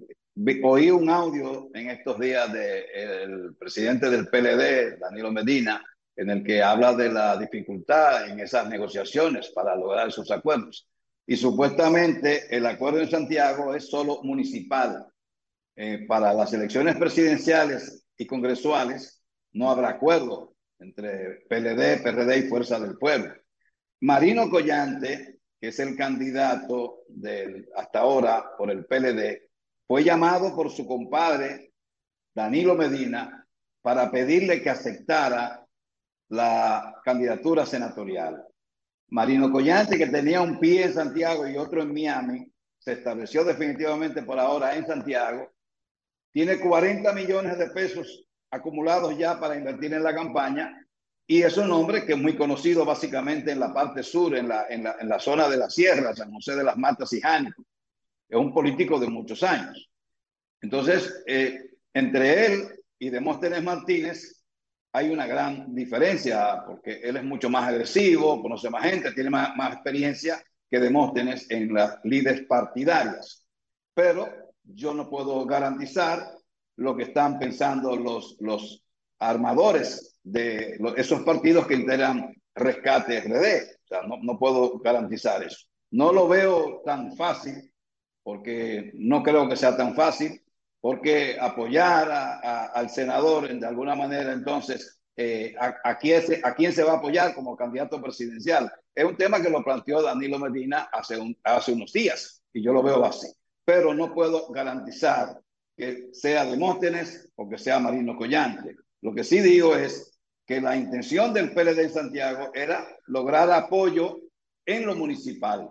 oí un audio en estos días del presidente del PLD, Danilo Medina, en el que habla de la dificultad en esas negociaciones para lograr esos acuerdos. Y supuestamente el acuerdo en Santiago es solo municipal. Eh, para las elecciones presidenciales y congresuales no habrá acuerdo entre PLD, PRD y Fuerza del Pueblo. Marino Collante, que es el candidato del, hasta ahora por el PLD, fue llamado por su compadre Danilo Medina para pedirle que aceptara la candidatura senatorial. Marino Collante, que tenía un pie en Santiago y otro en Miami, se estableció definitivamente por ahora en Santiago, tiene 40 millones de pesos acumulados ya para invertir en la campaña y es un hombre que es muy conocido básicamente en la parte sur, en la, en la, en la zona de la sierra, San José de las Matas y Jánico. Es un político de muchos años. Entonces, eh, entre él y Demóstenes Martínez hay una gran diferencia porque él es mucho más agresivo, conoce más gente, tiene más, más experiencia que Demóstenes en las líderes partidarias. Pero yo no puedo garantizar lo que están pensando los, los armadores de esos partidos que integran Rescate RD. O sea, no, no puedo garantizar eso. No lo veo tan fácil, porque no creo que sea tan fácil, porque apoyar a- a- al senador de alguna manera, entonces, eh, a, a quién se, ¿a quién se va a apoyar como candidato presidencial? Es un tema que lo planteó Danilo Medina hace, un- hace unos días, y yo lo veo así. Pero no puedo garantizar que sea Demóstenes o que sea Marino Collante. Lo que sí digo es que la intención del PLD en Santiago era lograr apoyo en lo municipal.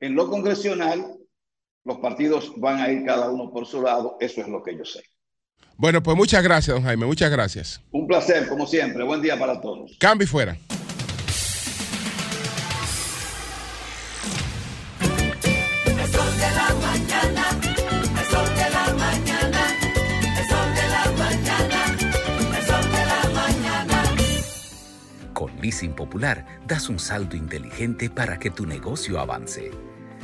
En lo congresional, los partidos van a ir cada uno por su lado, eso es lo que yo sé. Bueno, pues muchas gracias, don Jaime. Muchas gracias. Un placer, como siempre. Buen día para todos. Cambio y fuera. El sol de la mañana, el sol de la mañana, el sol de la mañana, el sol de la mañana. Con Leasing Popular das un salto inteligente para que tu negocio avance.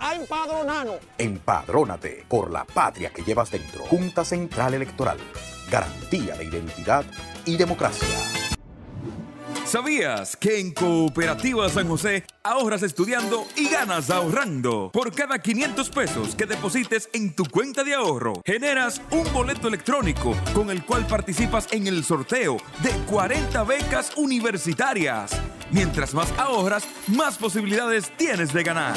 A empadronarnos. Empadrónate por la patria que llevas dentro. Junta Central Electoral. Garantía de identidad y democracia. ¿Sabías que en Cooperativa San José ahorras estudiando y ganas ahorrando? Por cada 500 pesos que deposites en tu cuenta de ahorro, generas un boleto electrónico con el cual participas en el sorteo de 40 becas universitarias. Mientras más ahorras, más posibilidades tienes de ganar.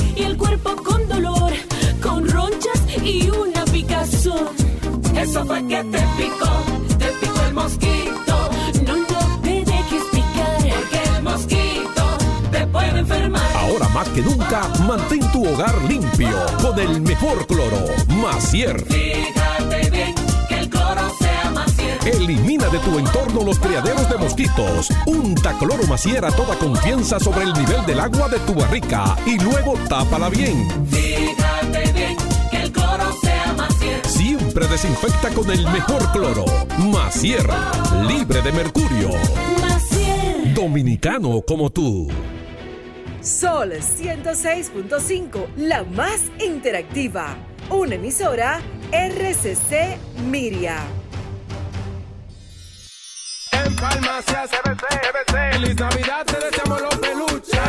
y el cuerpo con dolor, con ronchas y una picazón. Eso fue que te picó, te picó el mosquito. No, no te dejes picar, porque el mosquito te puede enfermar. Ahora más que nunca, mantén tu hogar limpio con el mejor cloro, Macier. Fíjate bien que el cloro cierto. Elimina de tu entorno los criaderos de mosquitos. Unta cloro Macier a toda confianza sobre el nivel del agua de tu barrica y luego tápala bien. Fíjate bien que el cloro sea más cierto. Siempre desinfecta con el mejor cloro, Macier, libre de mercurio. Macier. Dominicano como tú. Sol 106.5, la más interactiva. Una emisora RCC Miria. Farmacias CBC, CBC. Feliz Navidad, te deseamos los peluches.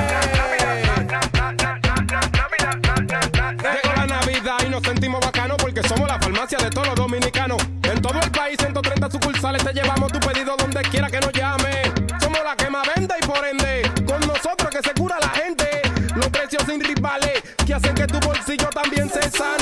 Llegó la Navidad y nos sentimos bacanos porque somos la farmacia de todos los dominicanos. En todo el país, 130 sucursales, te llevamos tu pedido donde quiera que nos llame. Somos la que más vende y por ende, con nosotros que se cura la gente. Los precios sin rivales que hacen que tu bolsillo también se sane.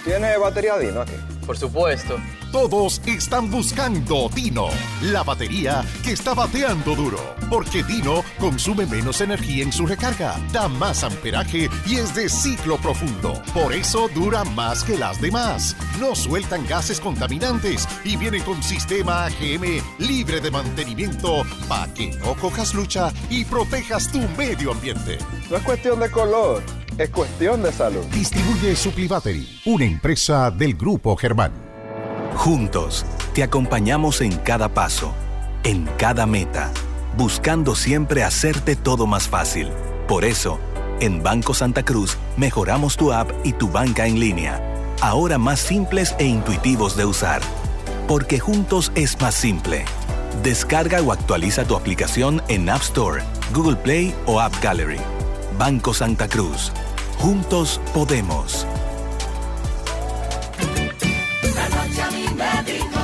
¿Tú tienes batería Dino aquí? Por supuesto. Todos están buscando Dino, la batería que está bateando duro. Porque Dino consume menos energía en su recarga, da más amperaje y es de ciclo profundo. Por eso dura más que las demás. No sueltan gases contaminantes y vienen con sistema AGM libre de mantenimiento para que no cojas lucha y protejas tu medio ambiente. No es cuestión de color, es cuestión de salud. Distribuye Supply Battery, una empresa del Grupo Germán. Juntos, te acompañamos en cada paso, en cada meta, buscando siempre hacerte todo más fácil. Por eso, en Banco Santa Cruz mejoramos tu app y tu banca en línea, ahora más simples e intuitivos de usar. Porque juntos es más simple. Descarga o actualiza tu aplicación en App Store, Google Play o App Gallery. Banco Santa Cruz. Juntos podemos. La noche a mí me dijo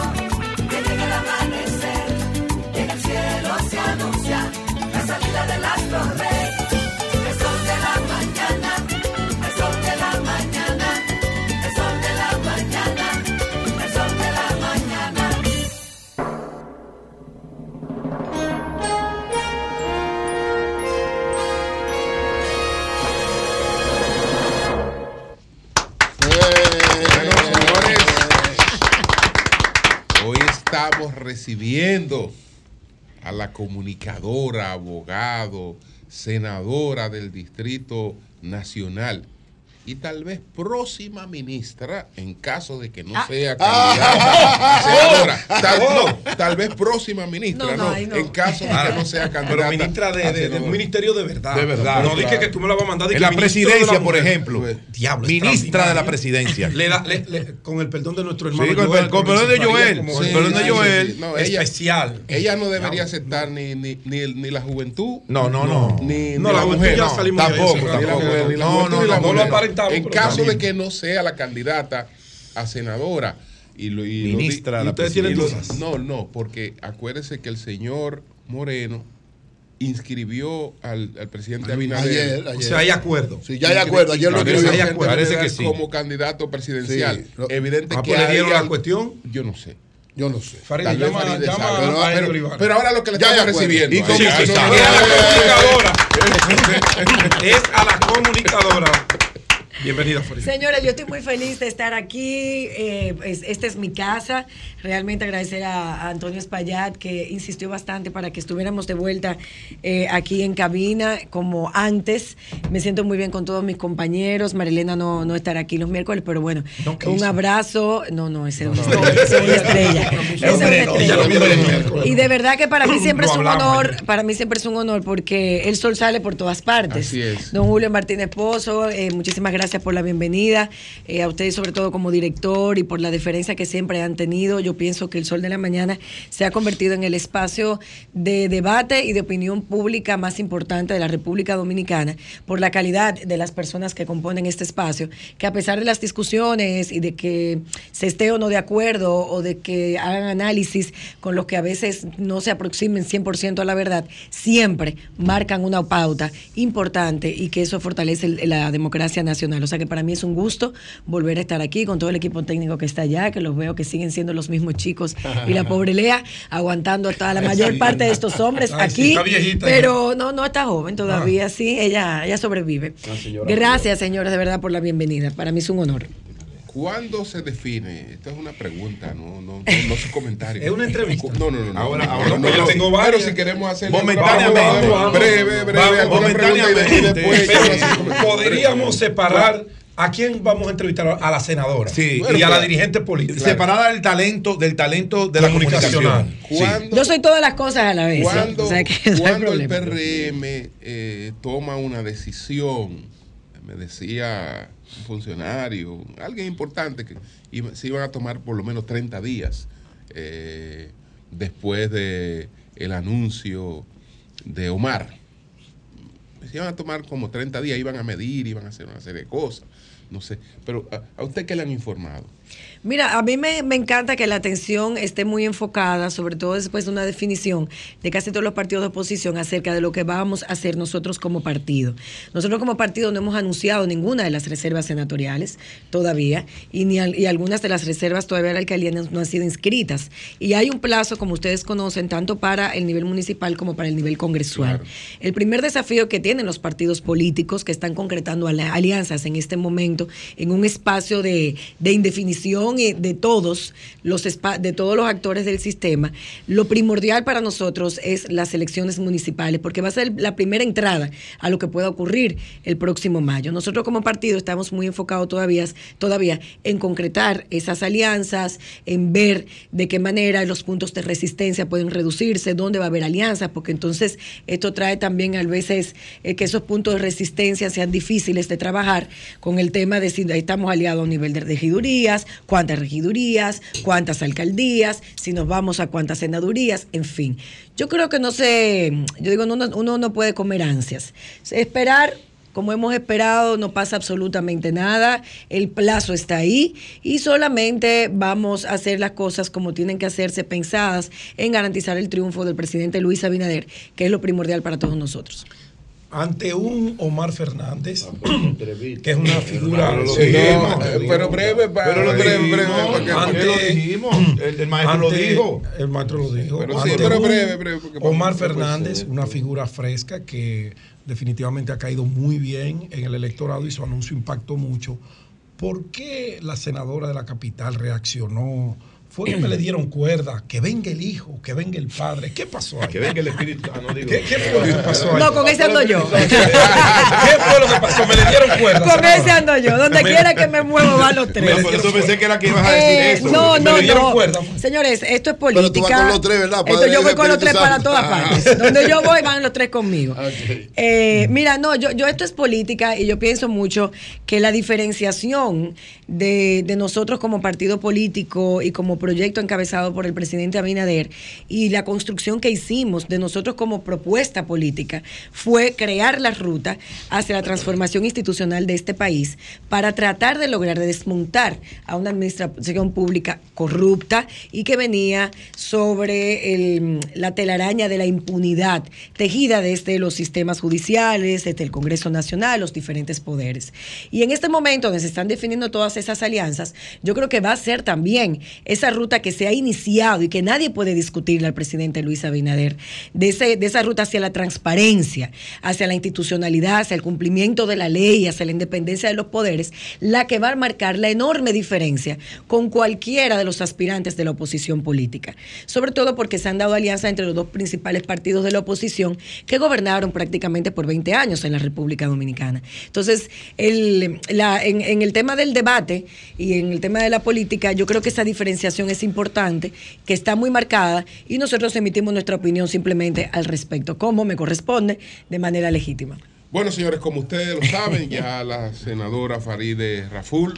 que llega el amanecer, y en el cielo se anuncia la salida del astro rey. Estamos recibiendo a la comunicadora, abogado, senadora del Distrito Nacional, y tal vez próxima ministra, en caso de que no Ah. sea Ah. candidata a senadora. Tal, no, tal vez próxima ministra, No, no, no, en caso de que no sea candidata. Pero ministra de, de- del ministerio de verdad. De verdad, No dije que tú me la vas a mandar. En la presidencia, la por ejemplo. Diablo, Ministra de la presidencia. Le da- le- le- con el perdón de nuestro hermano. Sí, con el Joel, con porque perdón de Joel, como- con el perdón de Joel. No, ella, especial. Ella no debería aceptar ni, ni, ni, el- ni la juventud. No, no, no. Ni, No, ni la la juventud mujer. ya no, salimos de tampoco, tampoco. No, no, no, lo En caso de que no sea la candidata a senadora. Y lo, y lo Ministra la y ustedes tienen dudas. No, no, porque acuérdese que el señor Moreno inscribió al, al presidente Abinader. Ayer, ayer. O sea, hay acuerdo. Sí, ya hay acuerdo. Ayer lo Inscribió escribió. al presidente Parece que sí. Como candidato presidencial. Sí, lo- Evidente Ah, que pues le hay dieron la cuestión. Yo no sé. Yo no sé. Llama, Farideh llama sabe. Pero- a pero-. Pero ahora lo que le Ya, estamos recibiendo. ¿Y se ah, no, no, Es a la comunicadora. es a la comunicadora. Bienvenida, Farid. Señora, yo estoy muy feliz de estar aquí. eh, es- esta es mi casa. Realmente agradecer a, a Antonio Espaillat que insistió bastante para que estuviéramos de vuelta eh, aquí en cabina como antes. Me siento muy bien con todos mis compañeros. Marilena no, no estará aquí los miércoles, pero bueno, un abrazo. No, no, ese ese es una estrella. Y de verdad que para mí siempre es un honor, para mí siempre es un honor porque el sol sale por todas partes. Así es. Don Julio Martínez Pozo, eh, muchísimas gracias por la bienvenida, eh, a ustedes sobre todo como director y por la deferencia que siempre han tenido. Yo pienso que el Sol de la Mañana se ha convertido en el espacio de debate y de opinión pública más importante de la República Dominicana por la calidad de las personas que componen este espacio, que a pesar de las discusiones y de que se esté o no de acuerdo o de que hagan análisis con los que a veces no se aproximen 100% a la verdad, siempre marcan una pauta importante y que eso fortalece la democracia nacional. O sea que para mí es un gusto volver a estar aquí con todo el equipo técnico que está allá, que los veo que siguen siendo los mismos chicos y la pobre Lea aguantando hasta la mayor Sí. parte de estos hombres Ay, sí, aquí. está viejita pero no, no está joven todavía, sí, ella, ella sobrevive. Gracias, señores, de verdad por la bienvenida. Para mí es un honor. ¿Cuándo se define? Esta es una pregunta, no, no, no, no su comentario. Es una entrevista. No, no, no. no. Ahora- no, ahora no, no, yo no, tengo Pero varias. si queremos hacer Momentáneamente. Vamos, vamos, breve, breve, Vamos, y momentáneamente. después. Podríamos separar a quién vamos a entrevistar a la senadora Sí. y Bueno, a la dirigente política. Separada del talento, del talento de la Comunicacional. comunicación. ¿Cuándo, Yo soy todas las cosas a la vez. cuándo- O sea cuándo el. PRM eh, toma una decisión? Me decía funcionario, alguien importante, que se iban a tomar por lo menos 30 días eh, después de el anuncio de Omar. Se iban a tomar como 30 días, iban a medir, iban a hacer una serie de cosas. No sé, pero ¿a, a usted qué le han informado? Mira, a mí me, me encanta que la atención esté muy enfocada, sobre todo después de una definición de casi todos los partidos de oposición acerca de lo que vamos a hacer nosotros como partido. Nosotros como partido no hemos anunciado ninguna de las reservas senatoriales todavía y, ni al- y algunas de las reservas todavía la alcaldía no, no han sido inscritas. Y hay un plazo, como ustedes conocen, tanto para el nivel municipal como para el nivel congresual. El primer desafío que tienen los partidos políticos que están concretando alianzas en este momento en un espacio de, de indefinición de todos los de todos los actores del sistema, lo primordial para nosotros es las elecciones municipales, porque va a ser la primera entrada a lo que pueda ocurrir el próximo mayo. Nosotros como partido estamos muy enfocados todavía, todavía en concretar esas alianzas, en ver de qué manera los puntos de resistencia pueden reducirse, dónde va a haber alianzas, porque entonces esto trae también a veces eh, que esos puntos de resistencia sean difíciles de trabajar con el tema de si estamos aliados a nivel de regidurías, cuántas regidurías, cuántas alcaldías, si nos vamos a cuántas senadurías, en fin. Yo creo que no sé, yo digo, uno, uno no puede comer ansias. Esperar como hemos esperado, no pasa absolutamente nada, el plazo está ahí y solamente vamos a hacer las cosas como tienen que hacerse, pensadas en garantizar el triunfo del presidente Luis Abinader, que es lo primordial para todos nosotros. Ante un Omar Fernández, que es una figura. Pero lo Sí, dijimos, no, pero breve, Pero lo breve, dijimos, breve, porque- ante- lo dijimos, el- el maestro lo dijo. El maestro lo dijo. Pero sí, pero breve, breve, porque Omar a- Fernández, una figura fresca que definitivamente ha caído muy bien en el electorado y su anuncio impactó mucho. ¿Por qué la senadora de la capital reaccionó fue que me le dieron cuerda, que venga el hijo, que venga el padre. ¿Qué pasó ahí? Que venga el espíritu. Ah, no digo. ¿Qué, qué fue lo que pasó ahí? No, con ese ando yo. ¿Qué fue lo que pasó? Me le dieron cuerda. Con ese ando yo. Donde quiera que me muevo van los tres. No, por eso pensé que era que ibas a decir Eh, eso. no, Me no, le dieron no. cuerda. Señores, esto es Pero tú vas política. con los tres, ¿verdad? Esto yo voy con los tres para todas Ah. partes. Donde yo voy van los tres conmigo. Eh, mira, no, yo, yo esto es política y yo pienso mucho que la diferenciación de, de nosotros como partido político y como proyecto encabezado por el presidente Abinader y la construcción que hicimos de nosotros como propuesta política fue crear la ruta hacia la transformación institucional de este país para tratar de lograr de desmontar a una administración pública corrupta y que venía sobre la telaraña de la impunidad tejida desde los sistemas judiciales, desde el Congreso Nacional, los diferentes poderes. Y en este momento donde se están definiendo todas esas alianzas, yo creo que va a ser también esa ruta que se ha iniciado y que nadie puede discutirle al presidente Luis Abinader, de, ese, de esa ruta hacia la transparencia, hacia la institucionalidad, hacia el cumplimiento de la ley, hacia la independencia de los poderes, la que va a marcar la enorme diferencia con cualquiera de los aspirantes de la oposición política. Sobre todo porque se han dado alianzas entre los dos principales partidos de la oposición que gobernaron prácticamente por 20 años en la República Dominicana. Entonces, el- la- en, en el tema del debate y en el tema de la política, yo creo que esa diferenciación es importante, que está muy marcada y nosotros emitimos nuestra opinión simplemente al respecto, como me corresponde, de manera legítima. Bueno, señores, como ustedes lo saben, ya la senadora Faride Raful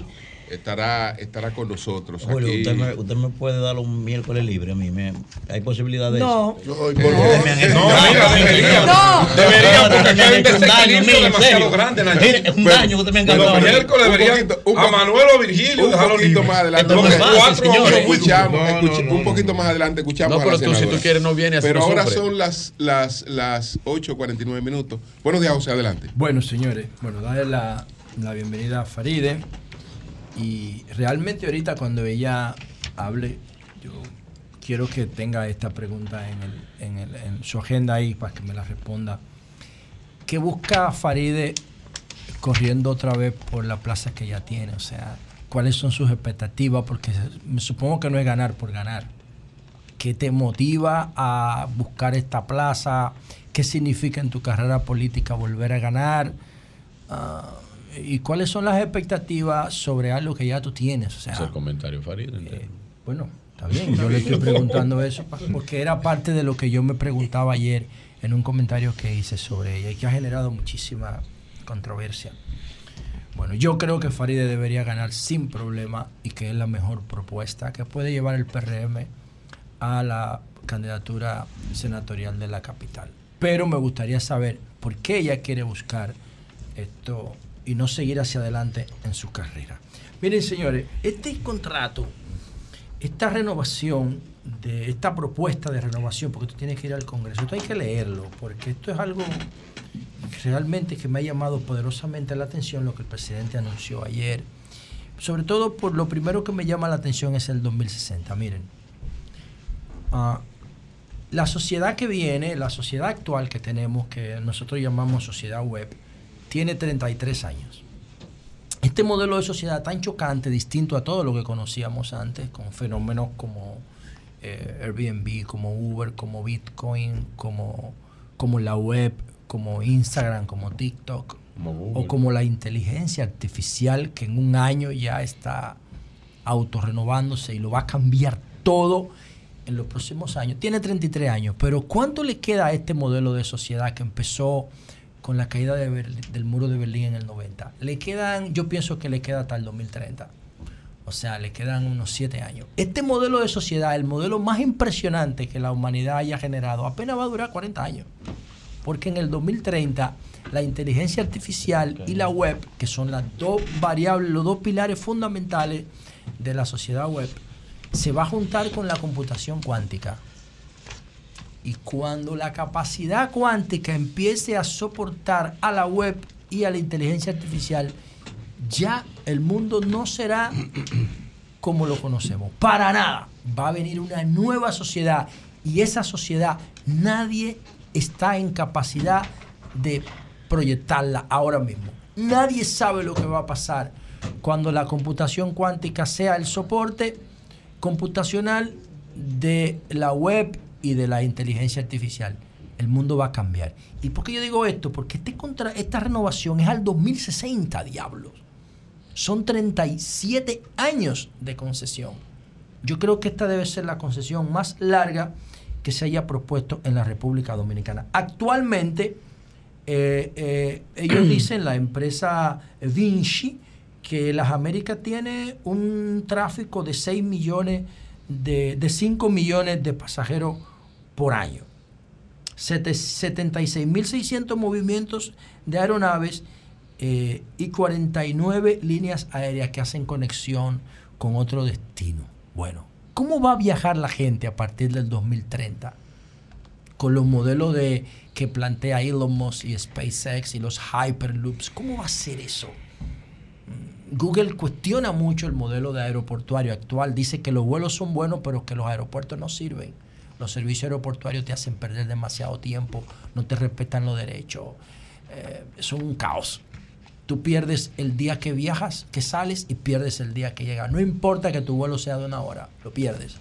estará, estará con nosotros Julio, aquí. usted me, usted me puede dar un miércoles libre a mí. me- hay posibilidad de No. eso. No, me han hecho no, debería. No. Debería, porque aquí hay un desequilibrio demasiado grande. Mire, es un Pero- daño que usted me ha encantado. los miércoles Un deberían poquito, un a Manuel o Virgilio, un poquito más adelante. No cuatro escuchamos, No, no, escuch- no, un no. poquito más adelante escuchamos No, pero a la tú, si tú quieres, no vienes, Pero no ahora son las, las, las 8.49 minutos. Buenos días, José, adelante. Bueno, señores, bueno, darle la, la bienvenida a Faride. Y realmente ahorita cuando ella hable, yo quiero que tenga esta pregunta en, el- en el- en su agenda ahí para que me la responda. ¿Qué busca Faride corriendo otra vez por la plaza que ya tiene? O sea, ¿cuáles son sus expectativas? Porque me supongo que no es ganar por ganar. ¿Qué te motiva a buscar esta plaza? ¿Qué significa en tu carrera política volver a ganar? Ah, ¿Y cuáles son las expectativas sobre algo que ya tú tienes? O sea, Es el comentario, Farid. eh, bueno, está bien, yo le estoy preguntando eso porque era parte de lo que yo me preguntaba ayer en un comentario que hice sobre ella y que ha generado muchísima controversia. Bueno, yo creo que Faride debería ganar sin problema y que es la mejor propuesta que puede llevar el PRM a la candidatura senatorial de la capital. Pero me gustaría saber por qué ella quiere buscar esto y no seguir hacia adelante en su carrera. Miren, señores, este contrato, esta renovación, esta propuesta de renovación, porque tú tienes que ir al Congreso, esto hay que leerlo, porque esto es algo realmente que me ha llamado poderosamente la atención lo que el presidente anunció ayer. Sobre todo por lo primero que me llama la atención es el 2060. Miren, ah, la sociedad que viene, la sociedad actual que tenemos, que nosotros llamamos sociedad web, tiene 33 años. Este modelo de sociedad tan chocante, distinto a todo lo que conocíamos antes, con fenómenos como eh, Airbnb, como Uber, como Bitcoin, como, como la web, como Instagram, como TikTok, o como la inteligencia artificial que en un año ya está autorrenovándose y lo va a cambiar todo en los próximos años. Tiene 33 años, pero ¿cuánto le queda a este modelo de sociedad que empezó con la caída de Berlín- del muro de Berlín en el 90? Le quedan, yo pienso que le queda hasta el 2030. O sea, le quedan unos 7 años. Este modelo de sociedad, el modelo más impresionante que la humanidad haya generado, apenas va a durar 40 años. Porque en el 2030 la inteligencia artificial y la web, que son las dos variables, los dos pilares fundamentales de la sociedad web, se va a juntar con la computación cuántica. Y cuando la capacidad cuántica empiece a soportar a la web y a la inteligencia artificial, ya el mundo no será como lo conocemos. Para nada. Va a venir una nueva sociedad y esa sociedad nadie está en capacidad de proyectarla ahora mismo. Nadie sabe lo que va a pasar cuando la computación cuántica sea el soporte computacional de la web y de la inteligencia artificial. El mundo va a cambiar. ¿Y por qué yo digo esto? Porque este contra, esta renovación es al 2060, diablos. Son 37 años de concesión. Yo creo que esta debe ser la concesión más larga que se haya propuesto en la República Dominicana. Actualmente, eh, eh, ellos dicen, la empresa Vinci, que las Américas tiene un tráfico de 6 millones, de, de 5 millones de pasajeros por año. Sete- 76.600 movimientos de aeronaves eh, y 49 líneas aéreas que hacen conexión con otro destino. Bueno, ¿cómo va a viajar la gente a partir del 2030? Con los modelos de, que plantea Elon Musk y SpaceX y los Hyperloops. ¿Cómo va a ser eso? Google cuestiona mucho el modelo de aeroportuario actual. Dice que los vuelos son buenos, pero que los aeropuertos no sirven. Los servicios aeroportuarios te hacen perder demasiado tiempo, no te respetan los derechos. Eh, es un caos. Tú pierdes el día que viajas, que sales, y pierdes el día que llegas. No importa que tu vuelo sea de una hora, lo pierdes.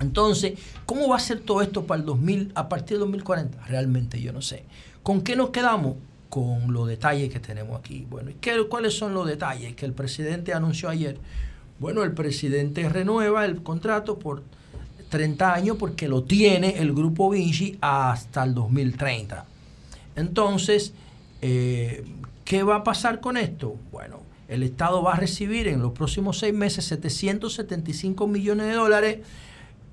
Entonces, ¿cómo va a ser todo esto para el 2000, a partir del 2040? Realmente yo no sé. ¿Con qué nos quedamos? Con los detalles que tenemos aquí. Bueno, ¿y qué, cuáles son los detalles que el presidente anunció ayer? Bueno, el presidente renueva el contrato por 30 años porque lo tiene el grupo Vinci hasta el 2030. Entonces, eh, ¿qué va a pasar con esto? Bueno, el Estado va a recibir en los próximos seis meses 775 millones de dólares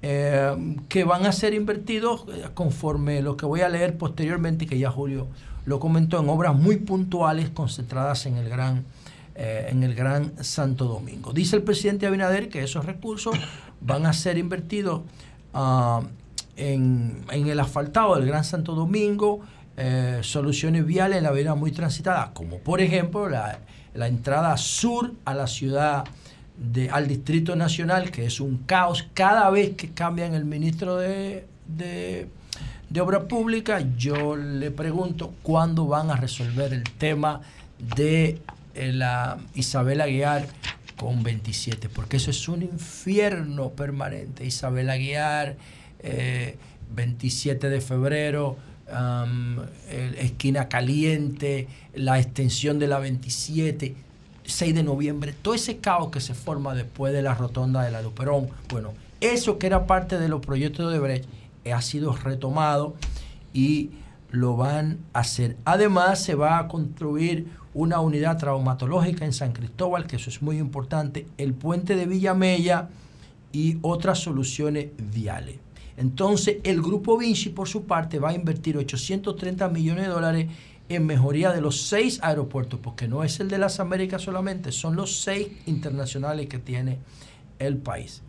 eh, que van a ser invertidos eh, conforme lo que voy a leer posteriormente, que ya Julio lo comentó, en obras muy puntuales concentradas en el gran, eh, en el gran Santo Domingo. Dice el presidente Abinader que esos recursos van a ser invertidos ah, en, en el asfaltado del Gran Santo Domingo, eh, soluciones viales en la avenida muy transitada, como por ejemplo la, la entrada sur a la ciudad, de, al Distrito Nacional, que es un caos cada vez que cambian el ministro de, de, de Obra Pública. Yo le pregunto cuándo van a resolver el tema de eh, la Isabel Aguiar con 27, porque eso es un infierno permanente. Isabel Aguiar, eh, 27 de febrero, esquina caliente, la extensión de la 27, 6 de noviembre, todo ese caos que se forma después de la rotonda de la Luperón. Bueno, eso que era parte de los proyectos de Brecht eh, ha sido retomado y lo van a hacer. Además, se va a construir una unidad traumatológica en San Cristóbal, que eso es muy importante, el puente de Villamella y otras soluciones viales. Entonces, el grupo Vinci, por su parte, va a invertir 830 millones de dólares en mejoría de los seis aeropuertos, porque no es el de las Américas solamente, son los seis internacionales que tiene el país.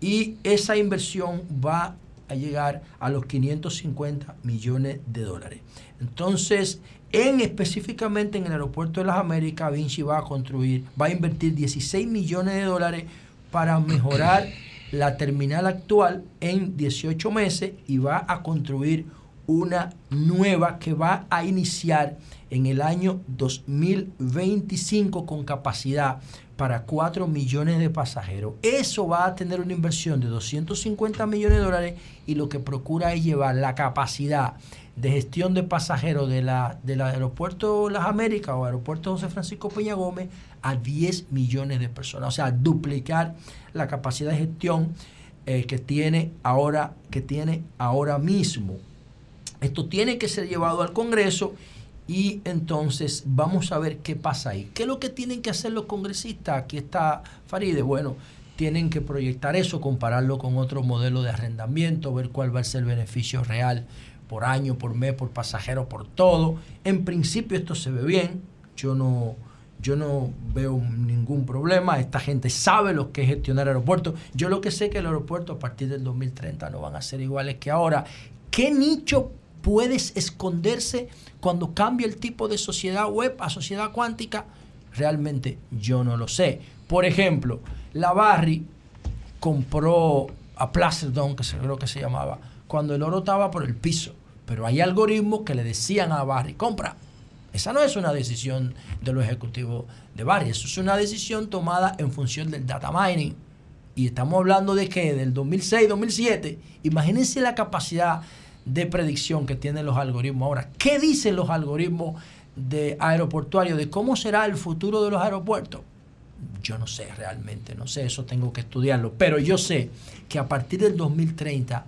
Y esa inversión va a llegar a los 550 millones de dólares. Entonces, en específicamente en el aeropuerto de las Américas, Vinci va a construir, va a invertir 16 millones de dólares para mejorar la terminal actual en 18 meses y va a construir una nueva que va a iniciar en el año 2025 con capacidad para 4 millones de pasajeros. Eso va a tener una inversión de 250 millones de dólares y lo que procura es llevar la capacidad de gestión de pasajeros de la, del aeropuerto Las Américas o aeropuerto José Francisco Peña Gómez a 10 millones de personas. O sea, duplicar la capacidad de gestión eh, que, tiene ahora, que tiene ahora mismo. Esto tiene que ser llevado al Congreso y entonces vamos a ver qué pasa ahí. ¿Qué es lo que tienen que hacer los congresistas? Aquí está Faride. Bueno, tienen que proyectar eso, compararlo con otro modelo de arrendamiento, ver cuál va a ser el beneficio real por año, por mes, por pasajero, por todo. En principio esto se ve bien. Yo no, yo no veo ningún problema. Esta gente sabe lo que es gestionar aeropuertos. Yo lo que sé es que el aeropuerto a partir del 2030 no van a ser iguales que ahora. ¿Qué nicho puedes esconderse cuando cambia el tipo de sociedad web a sociedad cuántica? Realmente yo no lo sé. Por ejemplo, la Barry compró a Placerdon, que creo que se llamaba, cuando el oro estaba por el piso. Pero hay algoritmos que le decían a Barry, compra. Esa no es una decisión de los ejecutivos de Barry, eso es una decisión tomada en función del data mining. y estamos hablando de que del 2006, 2007, imagínense la capacidad de predicción que tienen los algoritmos ahora. ¿Qué dicen los algoritmos de aeroportuarios de cómo será el futuro de los aeropuertos? Yo no sé realmente, no sé, eso tengo que estudiarlo, pero yo sé que a partir del 2030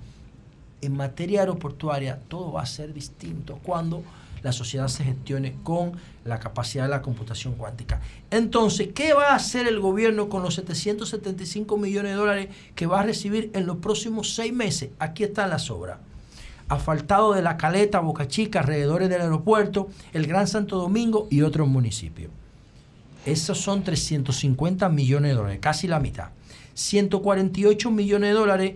en materia aeroportuaria todo va a ser distinto cuando la sociedad se gestione con la capacidad de la computación cuántica. Entonces, ¿qué va a hacer el gobierno con los 775 millones de dólares que va a recibir en los próximos seis meses? Aquí están las obras. Asfaltado de La Caleta, Boca Chica, alrededores del aeropuerto, el Gran Santo Domingo y otros municipios. Esos son 350 millones de dólares, casi la mitad. 148 millones de dólares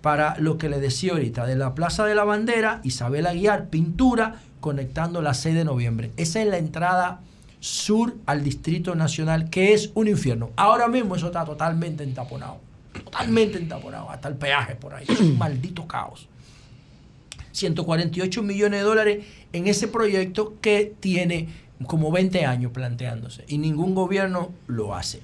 para lo que le decía ahorita, de la Plaza de la Bandera, Isabel Aguiar, pintura, conectando la 6 de noviembre. Esa es la entrada sur al Distrito Nacional, que es un infierno. Ahora mismo eso está totalmente entaponado. Totalmente entaponado, hasta el peaje por ahí. Es un maldito caos. 148 millones de dólares en ese proyecto que tiene como 20 años planteándose y ningún gobierno lo hace.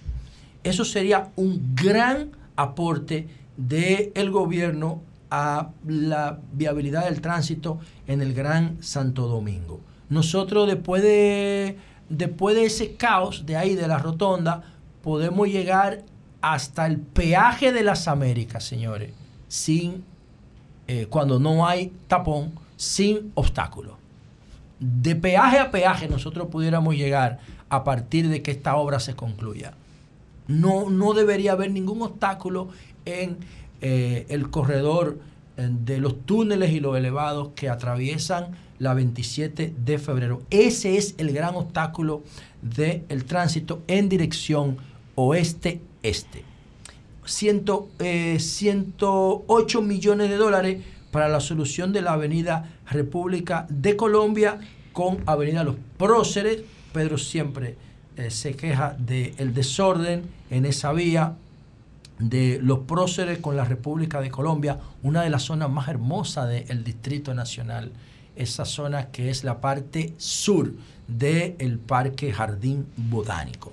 Eso sería un gran aporte del gobierno a la viabilidad del tránsito en el Gran Santo Domingo. Nosotros después de, después de ese caos de ahí, de la rotonda, podemos llegar hasta el peaje de las Américas, señores, sin, eh, cuando no hay tapón, sin obstáculo. De peaje a peaje nosotros pudiéramos llegar a partir de que esta obra se concluya. No, no debería haber ningún obstáculo en eh, el corredor eh, de los túneles y los elevados que atraviesan la 27 de febrero. Ese es el gran obstáculo del tránsito en dirección oeste-este. Ciento, eh, 108 millones de dólares para la solución de la avenida República de Colombia con avenida Los Próceres. Pedro siempre eh, se queja del desorden en esa vía de los próceres con la República de Colombia, una de las zonas más hermosas del Distrito Nacional, esa zona que es la parte sur del Parque Jardín Botánico.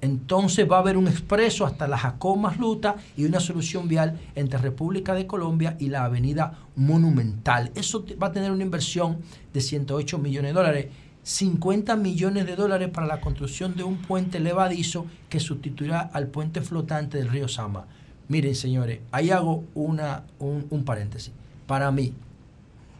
Entonces va a haber un expreso hasta la Jacomas Luta y una solución vial entre República de Colombia y la Avenida Monumental. Eso va a tener una inversión de 108 millones de dólares 50 millones de dólares para la construcción de un puente levadizo que sustituirá al puente flotante del río Sama. Miren, señores, ahí hago una, un, un paréntesis. Para mí,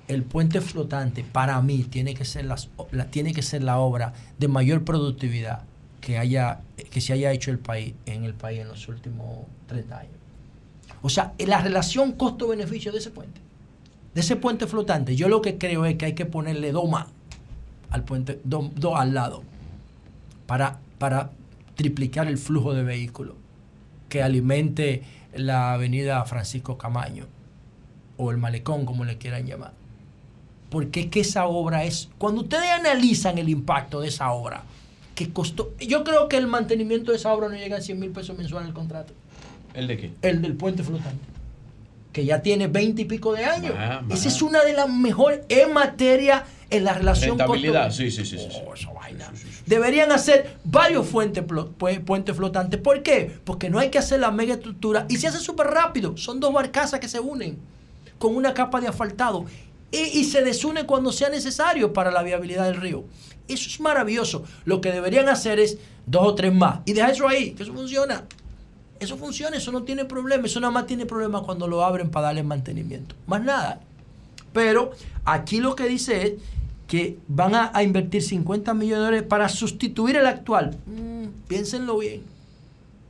el puente flotante, para mí, tiene que ser, las, la, tiene que ser la obra de mayor productividad que, haya, que se haya hecho el país, en el país en los últimos 30 años. O sea, la relación costo-beneficio de ese puente, de ese puente flotante, yo lo que creo es que hay que ponerle doma al puente, dos do al lado, para, para triplicar el flujo de vehículos que alimente la avenida Francisco Camaño o el malecón, como le quieran llamar. Porque es que esa obra es, cuando ustedes analizan el impacto de esa obra, que costó, yo creo que el mantenimiento de esa obra no llega a 100 mil pesos mensuales el contrato. ¿El de qué? El del puente flotante, que ya tiene 20 y pico de años. Ah, Esa es una de las mejores en materia en la relación Rentabilidad, costo- sí, sí, sí. sí, sí. Deberían hacer varios fuentes, puentes flotantes. ¿Por qué? Porque no hay que hacer la mega estructura y se hace súper rápido. Son dos barcazas que se unen con una capa de asfaltado y, y se desunen cuando sea necesario para la viabilidad del río. Eso es maravilloso. Lo que deberían hacer es dos o tres más y dejar eso ahí, que eso funciona. Eso funciona, eso no tiene problema. Eso nada más tiene problema cuando lo abren para darle mantenimiento. Más nada. Pero aquí lo que dice es que van a, a invertir 50 millones de dólares para sustituir el actual. Mm, piénsenlo bien.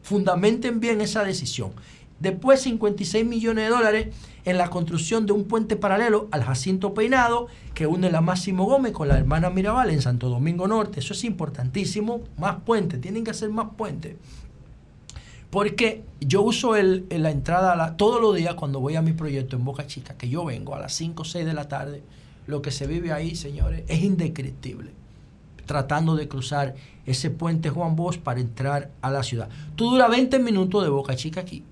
Fundamenten bien esa decisión. Después 56 millones de dólares en la construcción de un puente paralelo al Jacinto Peinado que une la Máximo Gómez con la hermana Mirabal en Santo Domingo Norte. Eso es importantísimo. Más puentes, tienen que hacer más puentes. Porque yo uso el, la entrada todos los días cuando voy a mi proyecto en Boca Chica, que yo vengo a las 5 o 6 de la tarde, lo que se vive ahí, señores, es indescriptible. Tratando de cruzar ese puente Juan Bosch para entrar a la ciudad. Tú dura 20 minutos de Boca Chica aquí.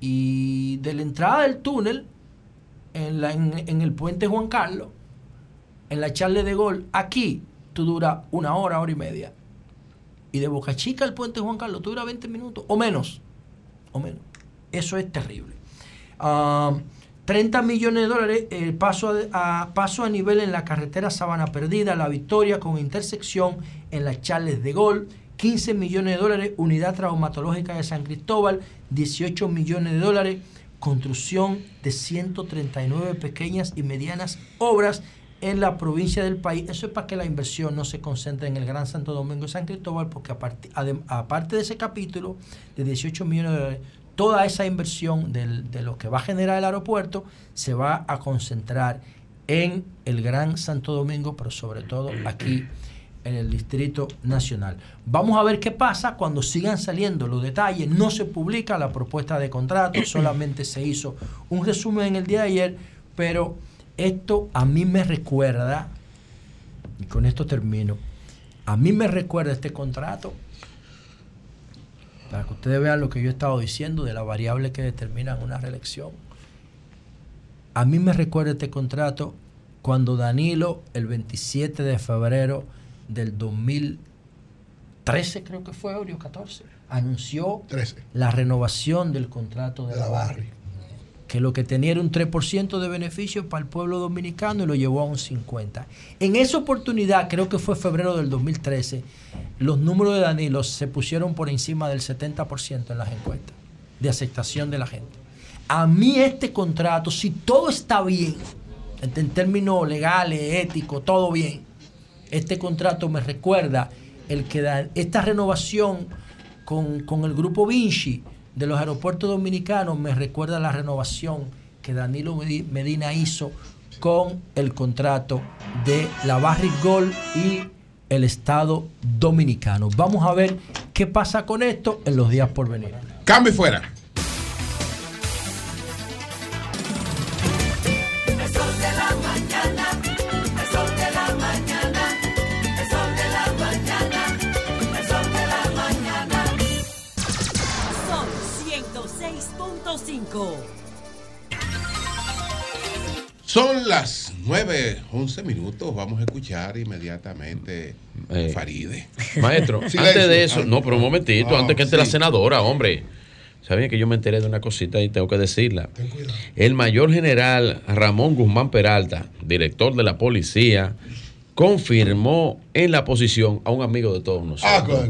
Y de la entrada del túnel, en, la- en- el puente Juan Carlos, en la Charle de Gol, aquí, tú dura una hora, hora y media. Y de Boca Chica al puente Juan Carlos, tú dura 20 minutos o menos. o menos. Eso es terrible. Ah, 30 millones de dólares el paso a, a- paso a nivel en la carretera Sabana Perdida, La Victoria con intersección en las Charles de Gol, 15 millones de dólares unidad traumatológica de San Cristóbal, 18 millones de dólares construcción de 139 pequeñas y medianas obras en la provincia del país. Eso es para que la inversión no se concentre en el Gran Santo Domingo y San Cristóbal, porque aparte, de ese capítulo de 18 millones de dólares, toda esa inversión de lo que va a generar el aeropuerto se va a concentrar en el Gran Santo Domingo, pero sobre todo aquí en el Distrito Nacional. Vamos a ver qué pasa cuando sigan saliendo los detalles. No se publica la propuesta de contrato, solamente se hizo un resumen en el día de ayer, pero esto a mí me recuerda, y con esto termino, a mí me recuerda este contrato, para que ustedes vean lo que yo he estado diciendo de la variable que determina una reelección. A mí me recuerda este contrato cuando Danilo, el 27 de febrero del 2013, creo que fue, o 14, anunció la renovación del contrato de, la Barri. Que lo que tenía era un 3% de beneficio para el pueblo dominicano y lo llevó a un 50%. En esa oportunidad, creo que fue febrero del 2013, los números de Danilo se pusieron por encima del 70% en las encuestas de aceptación de la gente. A mí este contrato, si todo está bien, en, en términos legales, éticos, todo bien, este contrato me recuerda el que da esta renovación con, con el grupo Vinci de los aeropuertos dominicanos, me recuerda la renovación que Danilo Medi- Medina hizo con el contrato de la Barrick Gold y el Estado Dominicano. Vamos a ver qué pasa con esto en los días por venir. Cambio fuera. Sol 106.5. Son las 9, 11 minutos. Vamos a escuchar inmediatamente Eh, Faride. Maestro, antes de eso, no, pero un momentito, Ah, antes que entre la senadora, hombre. Saben que yo me enteré de una cosita y tengo que decirla. El mayor general Ramón Guzmán Peralta, director de la policía, confirmó en la posición a un amigo de todos nosotros.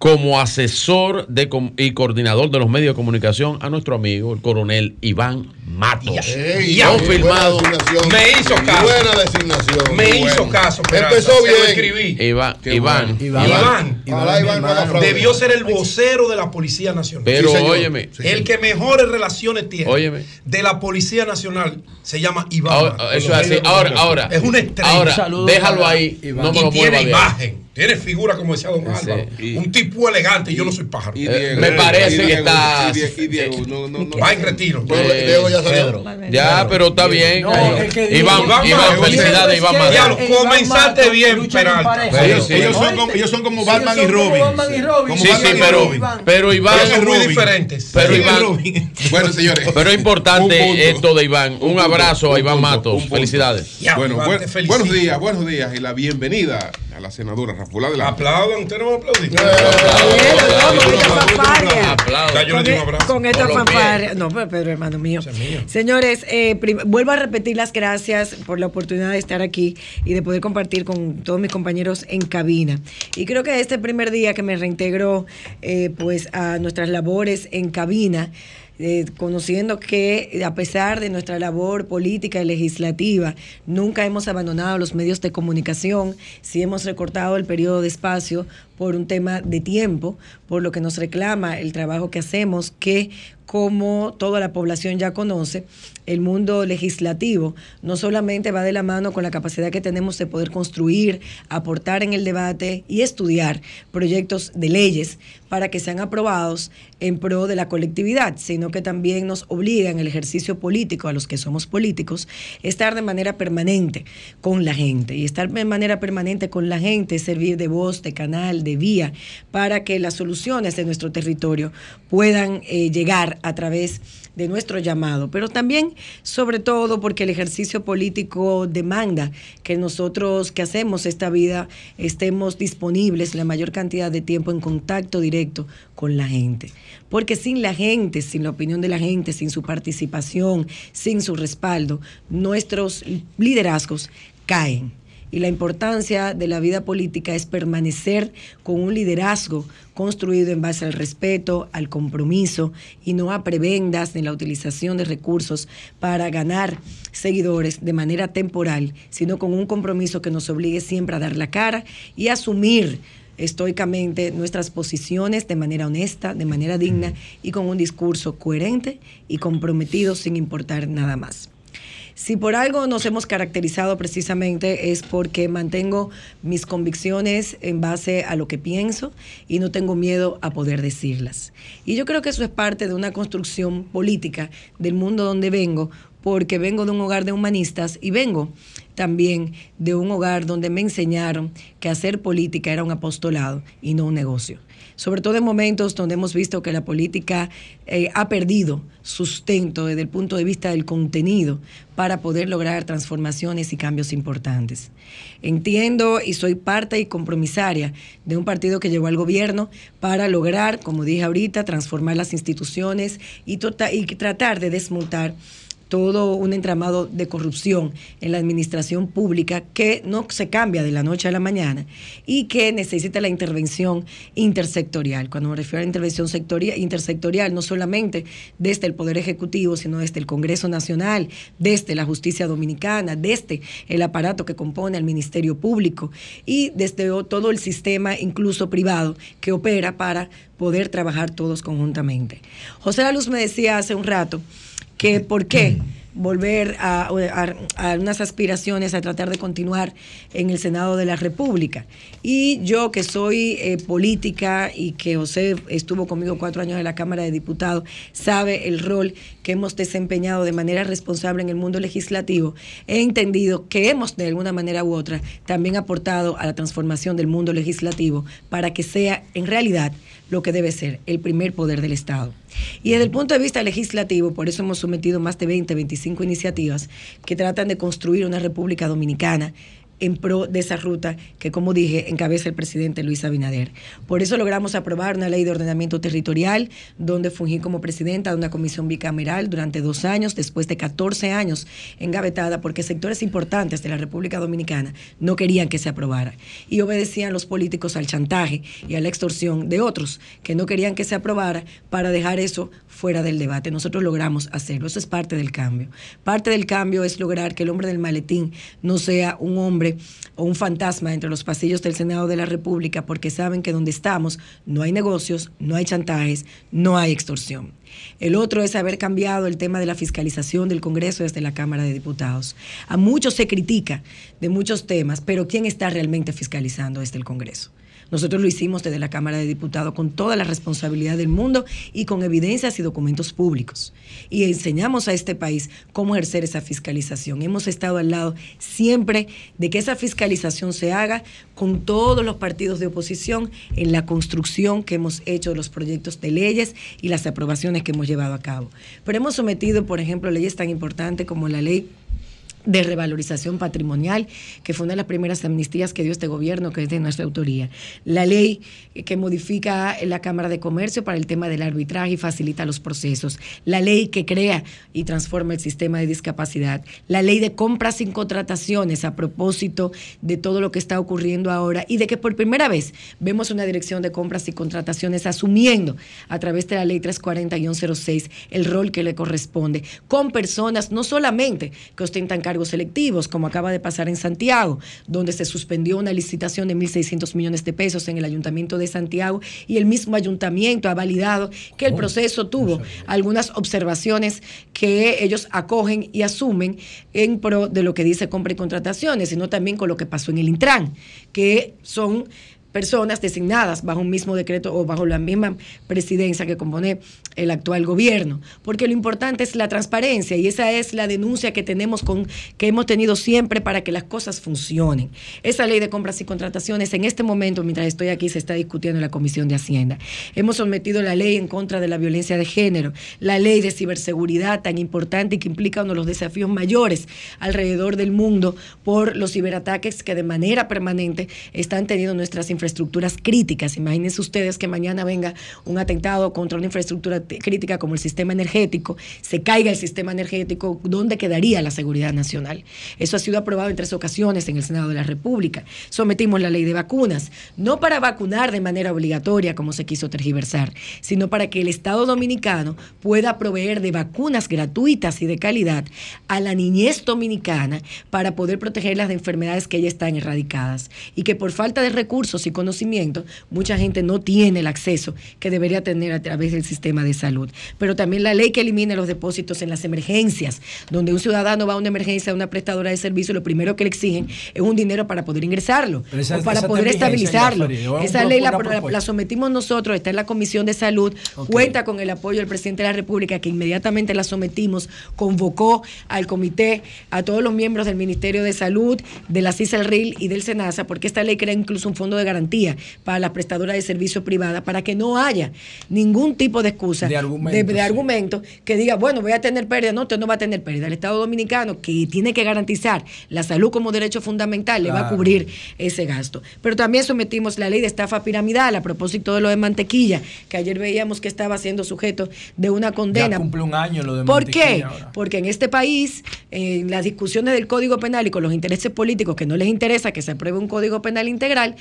Como asesor de com- y coordinador de los medios de comunicación a nuestro amigo, el coronel Iván Matos. Ey, Confirmado. buena designación. Me hizo caso. Buena designación. Me Muy hizo caso. Empezó Se lo bien. escribí. Iván, Qué Iván, bueno. Iván, Ojalá Iván no debió ser el vocero de la Policía Nacional. Pero, Sí, óyeme. Sí, el que mejores relaciones tiene Óyeme. de la Policía Nacional se llama Iván. Ahora, eso es así. Ahora, ahora. Es una estrella. Ahora, déjalo ahí. Iván. No me y lo tiene de ahí. imagen. Tiene figura, como decía don. Álvaro. Y- un tipo elegante. yo no soy pájaro. Y Diego, me parece y que está- y Diego, y Diego, no, no, no. Va en retiro. Diego ya salió. Ya, pero está bien. Iván, Iván Iván, Matos, felicidades, Iván Matos. Diablo, comenzaste bien, Peralta. Ellos, son como, ellos son como Batman y Robin. Y Sí, sí, y pero- pero Iván- Ellos son muy diferentes. Pero Iván. Bueno, señores. Pero es importante esto de Iván. Un, abrazo a Iván Matos. Felicidades. bueno, buen- buenos días, buenos días y la bienvenida a la senadora Rafula de la Aplaudan, usted no va a aplaudir. Con, esta fanfarria. No, pero Pedro, hermano mío. Señores, eh, vuelvo a repetir las gracias por la oportunidad de estar aquí y de poder compartir con todos mis compañeros en cabina. Y creo que este primer día que me reintegro eh, pues a nuestras labores en cabina, eh, conociendo que a pesar de nuestra labor política y legislativa, nunca hemos abandonado los medios de comunicación, sí hemos recortado el periodo de espacio por un tema de tiempo, por lo que nos reclama el trabajo que hacemos, que como toda la población ya conoce, el mundo legislativo no solamente va de la mano con la capacidad que tenemos de poder construir, aportar en el debate y estudiar proyectos de leyes para que sean aprobados en pro de la colectividad, sino que también nos obliga en el ejercicio político, a los que somos políticos, estar de manera permanente con la gente. Y estar de manera permanente con la gente es servir de voz, de canal, de vía, para que las soluciones de nuestro territorio puedan eh, llegar a través de nuestro llamado, pero también, sobre todo, porque el ejercicio político demanda que nosotros que hacemos esta vida estemos disponibles la mayor cantidad de tiempo en contacto directo con la gente. Porque sin la gente, sin la opinión de la gente, sin su participación, sin su respaldo, nuestros liderazgos caen y la importancia de la vida política es permanecer con un liderazgo construido en base al respeto, al compromiso y no a prebendas ni la utilización de recursos para ganar seguidores de manera temporal, sino con un compromiso que nos obligue siempre a dar la cara y asumir estoicamente nuestras posiciones de manera honesta, de manera digna y con un discurso coherente y comprometido sin importar nada más. Si por algo nos hemos caracterizado precisamente es porque mantengo mis convicciones en base a lo que pienso y no tengo miedo a poder decirlas. Y yo creo que eso es parte de una construcción política del mundo donde vengo, porque vengo de un hogar de humanistas y vengo también de un hogar donde me enseñaron que hacer política era un apostolado y no un negocio sobre todo en momentos donde hemos visto que la política eh, ha perdido sustento desde el punto de vista del contenido para poder lograr transformaciones y cambios importantes. Entiendo y soy parte y compromisaria de un partido que llegó al gobierno para lograr, como dije ahorita, transformar las instituciones y, tota-, y tratar de desmontar todo un entramado de corrupción en la administración pública que no se cambia de la noche a la mañana y que necesita la intervención intersectorial. Cuando me refiero a la intervención sectorial, intersectorial, no solamente desde el Poder Ejecutivo, sino desde el Congreso Nacional, desde la justicia dominicana, desde el aparato que compone al Ministerio Público y desde todo el sistema, incluso privado, que opera para poder trabajar todos conjuntamente. José La Luz me decía hace un rato, que por qué volver a, unas aspiraciones a tratar de continuar en el Senado de la República. Y yo que soy eh, política y que José estuvo conmigo cuatro años en la Cámara de Diputados, sabe el rol que hemos desempeñado de manera responsable en el mundo legislativo, he entendido que hemos de alguna manera u otra también aportado a la transformación del mundo legislativo para que sea en realidad lo que debe ser el primer poder del Estado. Y desde el punto de vista legislativo, por eso hemos sometido más de 20, 25 iniciativas que tratan de construir una República Dominicana en pro de esa ruta que, como dije, encabeza el presidente Luis Abinader. Por eso logramos aprobar una ley de ordenamiento territorial, donde fungí como presidenta de una comisión bicameral durante dos años, después de 14 años engavetada, porque sectores importantes de la República Dominicana no querían que se aprobara. Y obedecían los políticos al chantaje y a la extorsión de otros que no querían que se aprobara para dejar eso fuera del debate. Nosotros logramos hacerlo. Eso es parte del cambio. Parte del cambio es lograr que el hombre del maletín no sea un hombre o un fantasma entre los pasillos del Senado de la República porque saben que donde estamos no hay negocios, no hay chantajes, no hay extorsión. El otro es haber cambiado el tema de la fiscalización del Congreso desde la Cámara de Diputados. A muchos se critica de muchos temas, pero ¿quién está realmente fiscalizando desde el Congreso? Nosotros lo hicimos desde la Cámara de Diputados con toda la responsabilidad del mundo y con evidencias y documentos públicos. Y enseñamos a este país cómo ejercer esa fiscalización. Hemos estado al lado siempre de que esa fiscalización se haga con todos los partidos de oposición en la construcción que hemos hecho de los proyectos de leyes y las aprobaciones que hemos llevado a cabo. Pero hemos sometido, por ejemplo, leyes tan importantes como la ley de revalorización patrimonial, que fue una de las primeras amnistías que dio este gobierno, que es de nuestra autoría. La ley que modifica la Cámara de Comercio para el tema del arbitraje y facilita los procesos. La ley que crea y transforma el sistema de discapacidad. La ley de compras sin contrataciones a propósito de todo lo que está ocurriendo ahora y de que por primera vez vemos una dirección de compras y contrataciones asumiendo a través de la ley 340-06 el rol que le corresponde con personas no solamente que ostentan cargos selectivos, como acaba de pasar en Santiago, donde se suspendió una licitación de 1.600 millones de pesos en el Ayuntamiento de Santiago y el mismo ayuntamiento ha validado que el proceso tuvo algunas observaciones que ellos acogen y asumen en pro de lo que dice compra y contrataciones, sino también con lo que pasó en el Intran, que son personas designadas bajo un mismo decreto o bajo la misma presidencia que compone el actual gobierno, porque lo importante es la transparencia y esa es la denuncia que tenemos con que hemos tenido siempre para que las cosas funcionen. Esa ley de compras y contrataciones en este momento mientras estoy aquí se está discutiendo en la Comisión de Hacienda. Hemos sometido la ley en contra de la violencia de género, la ley de ciberseguridad tan importante y que implica uno de los desafíos mayores alrededor del mundo por los ciberataques que de manera permanente están teniendo nuestras infraestructuras críticas. Imagínense ustedes que mañana venga un atentado contra una infraestructura crítica como el sistema energético, se caiga el sistema energético, ¿dónde quedaría la seguridad nacional? Eso ha sido aprobado en tres ocasiones en el Senado de la República. Sometimos la ley de vacunas, no para vacunar de manera obligatoria como se quiso tergiversar, sino para que el Estado dominicano pueda proveer de vacunas gratuitas y de calidad a la niñez dominicana para poder protegerlas de enfermedades que ya están erradicadas y que por falta de recursos y conocimiento mucha gente no tiene el acceso que debería tener a través del sistema de salud. Pero también la ley que elimine los depósitos en las emergencias, donde un ciudadano va a una emergencia a una prestadora de servicio, lo primero que le exigen es un dinero para poder ingresarlo esa- o para poder estabilizarlo. Esa ley la, la- sometimos nosotros, está en la Comisión de Salud, cuenta con el apoyo del presidente de la República, que inmediatamente la sometimos, convocó al comité, a todos los miembros del Ministerio de Salud, de la CISALRIL y del SENASA, porque esta ley crea incluso un fondo de garantía para las prestadoras de servicio privada, para que no haya ningún tipo de excusa, De argumento, de, de sí. argumento que diga, bueno, voy a tener pérdida. No, usted no va a tener pérdida. El Estado Dominicano, que tiene que garantizar la salud como derecho fundamental, le va a cubrir ese gasto. Pero también sometimos la ley de estafa piramidal a propósito de lo de mantequilla, que ayer veíamos que estaba siendo sujeto de una Ya condena. cumple un año lo de ¿Por qué? ahora. Porque en este país, en las discusiones del Código Penal y con los intereses políticos que no les interesa que se apruebe un Código Penal integral,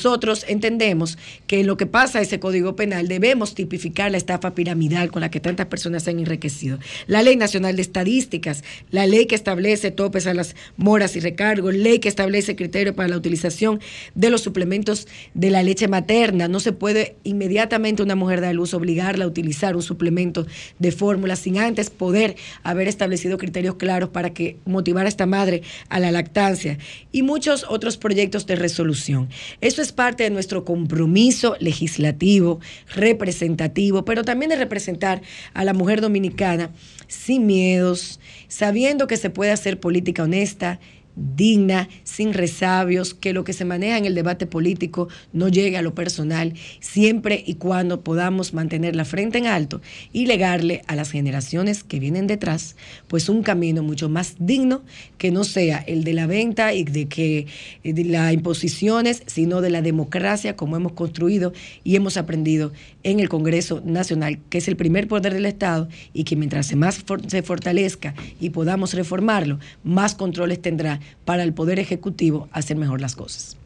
nosotros entendemos que lo que pasa ese Código Penal debemos tipificar la estafa piramidal con la que tantas personas se han enriquecido. La Ley Nacional de Estadísticas, la ley que establece topes a las moras y recargos, ley que establece criterios para la utilización de los suplementos de la leche materna. No se puede inmediatamente una mujer dar luz obligarla a utilizar un suplemento de fórmula sin antes poder haber establecido criterios claros para que motivar a esta madre a la lactancia y muchos otros proyectos de resolución. Eso es parte de nuestro compromiso legislativo, representativo, pero también de representar a la mujer dominicana sin miedos, sabiendo que se puede hacer política honesta, digna, sin resabios, que lo que se maneja en el debate político no llegue a lo personal, siempre y cuando podamos mantener la frente en alto y legarle a las generaciones que vienen detrás, pues un camino mucho más digno que no sea el de la venta y de que eh, de las imposiciones, sino de la democracia como hemos construido y hemos aprendido en el Congreso Nacional, que es el primer poder del Estado y que mientras se más for- se fortalezca y podamos reformarlo, más controles tendrá para el Poder Ejecutivo hacer mejor las cosas.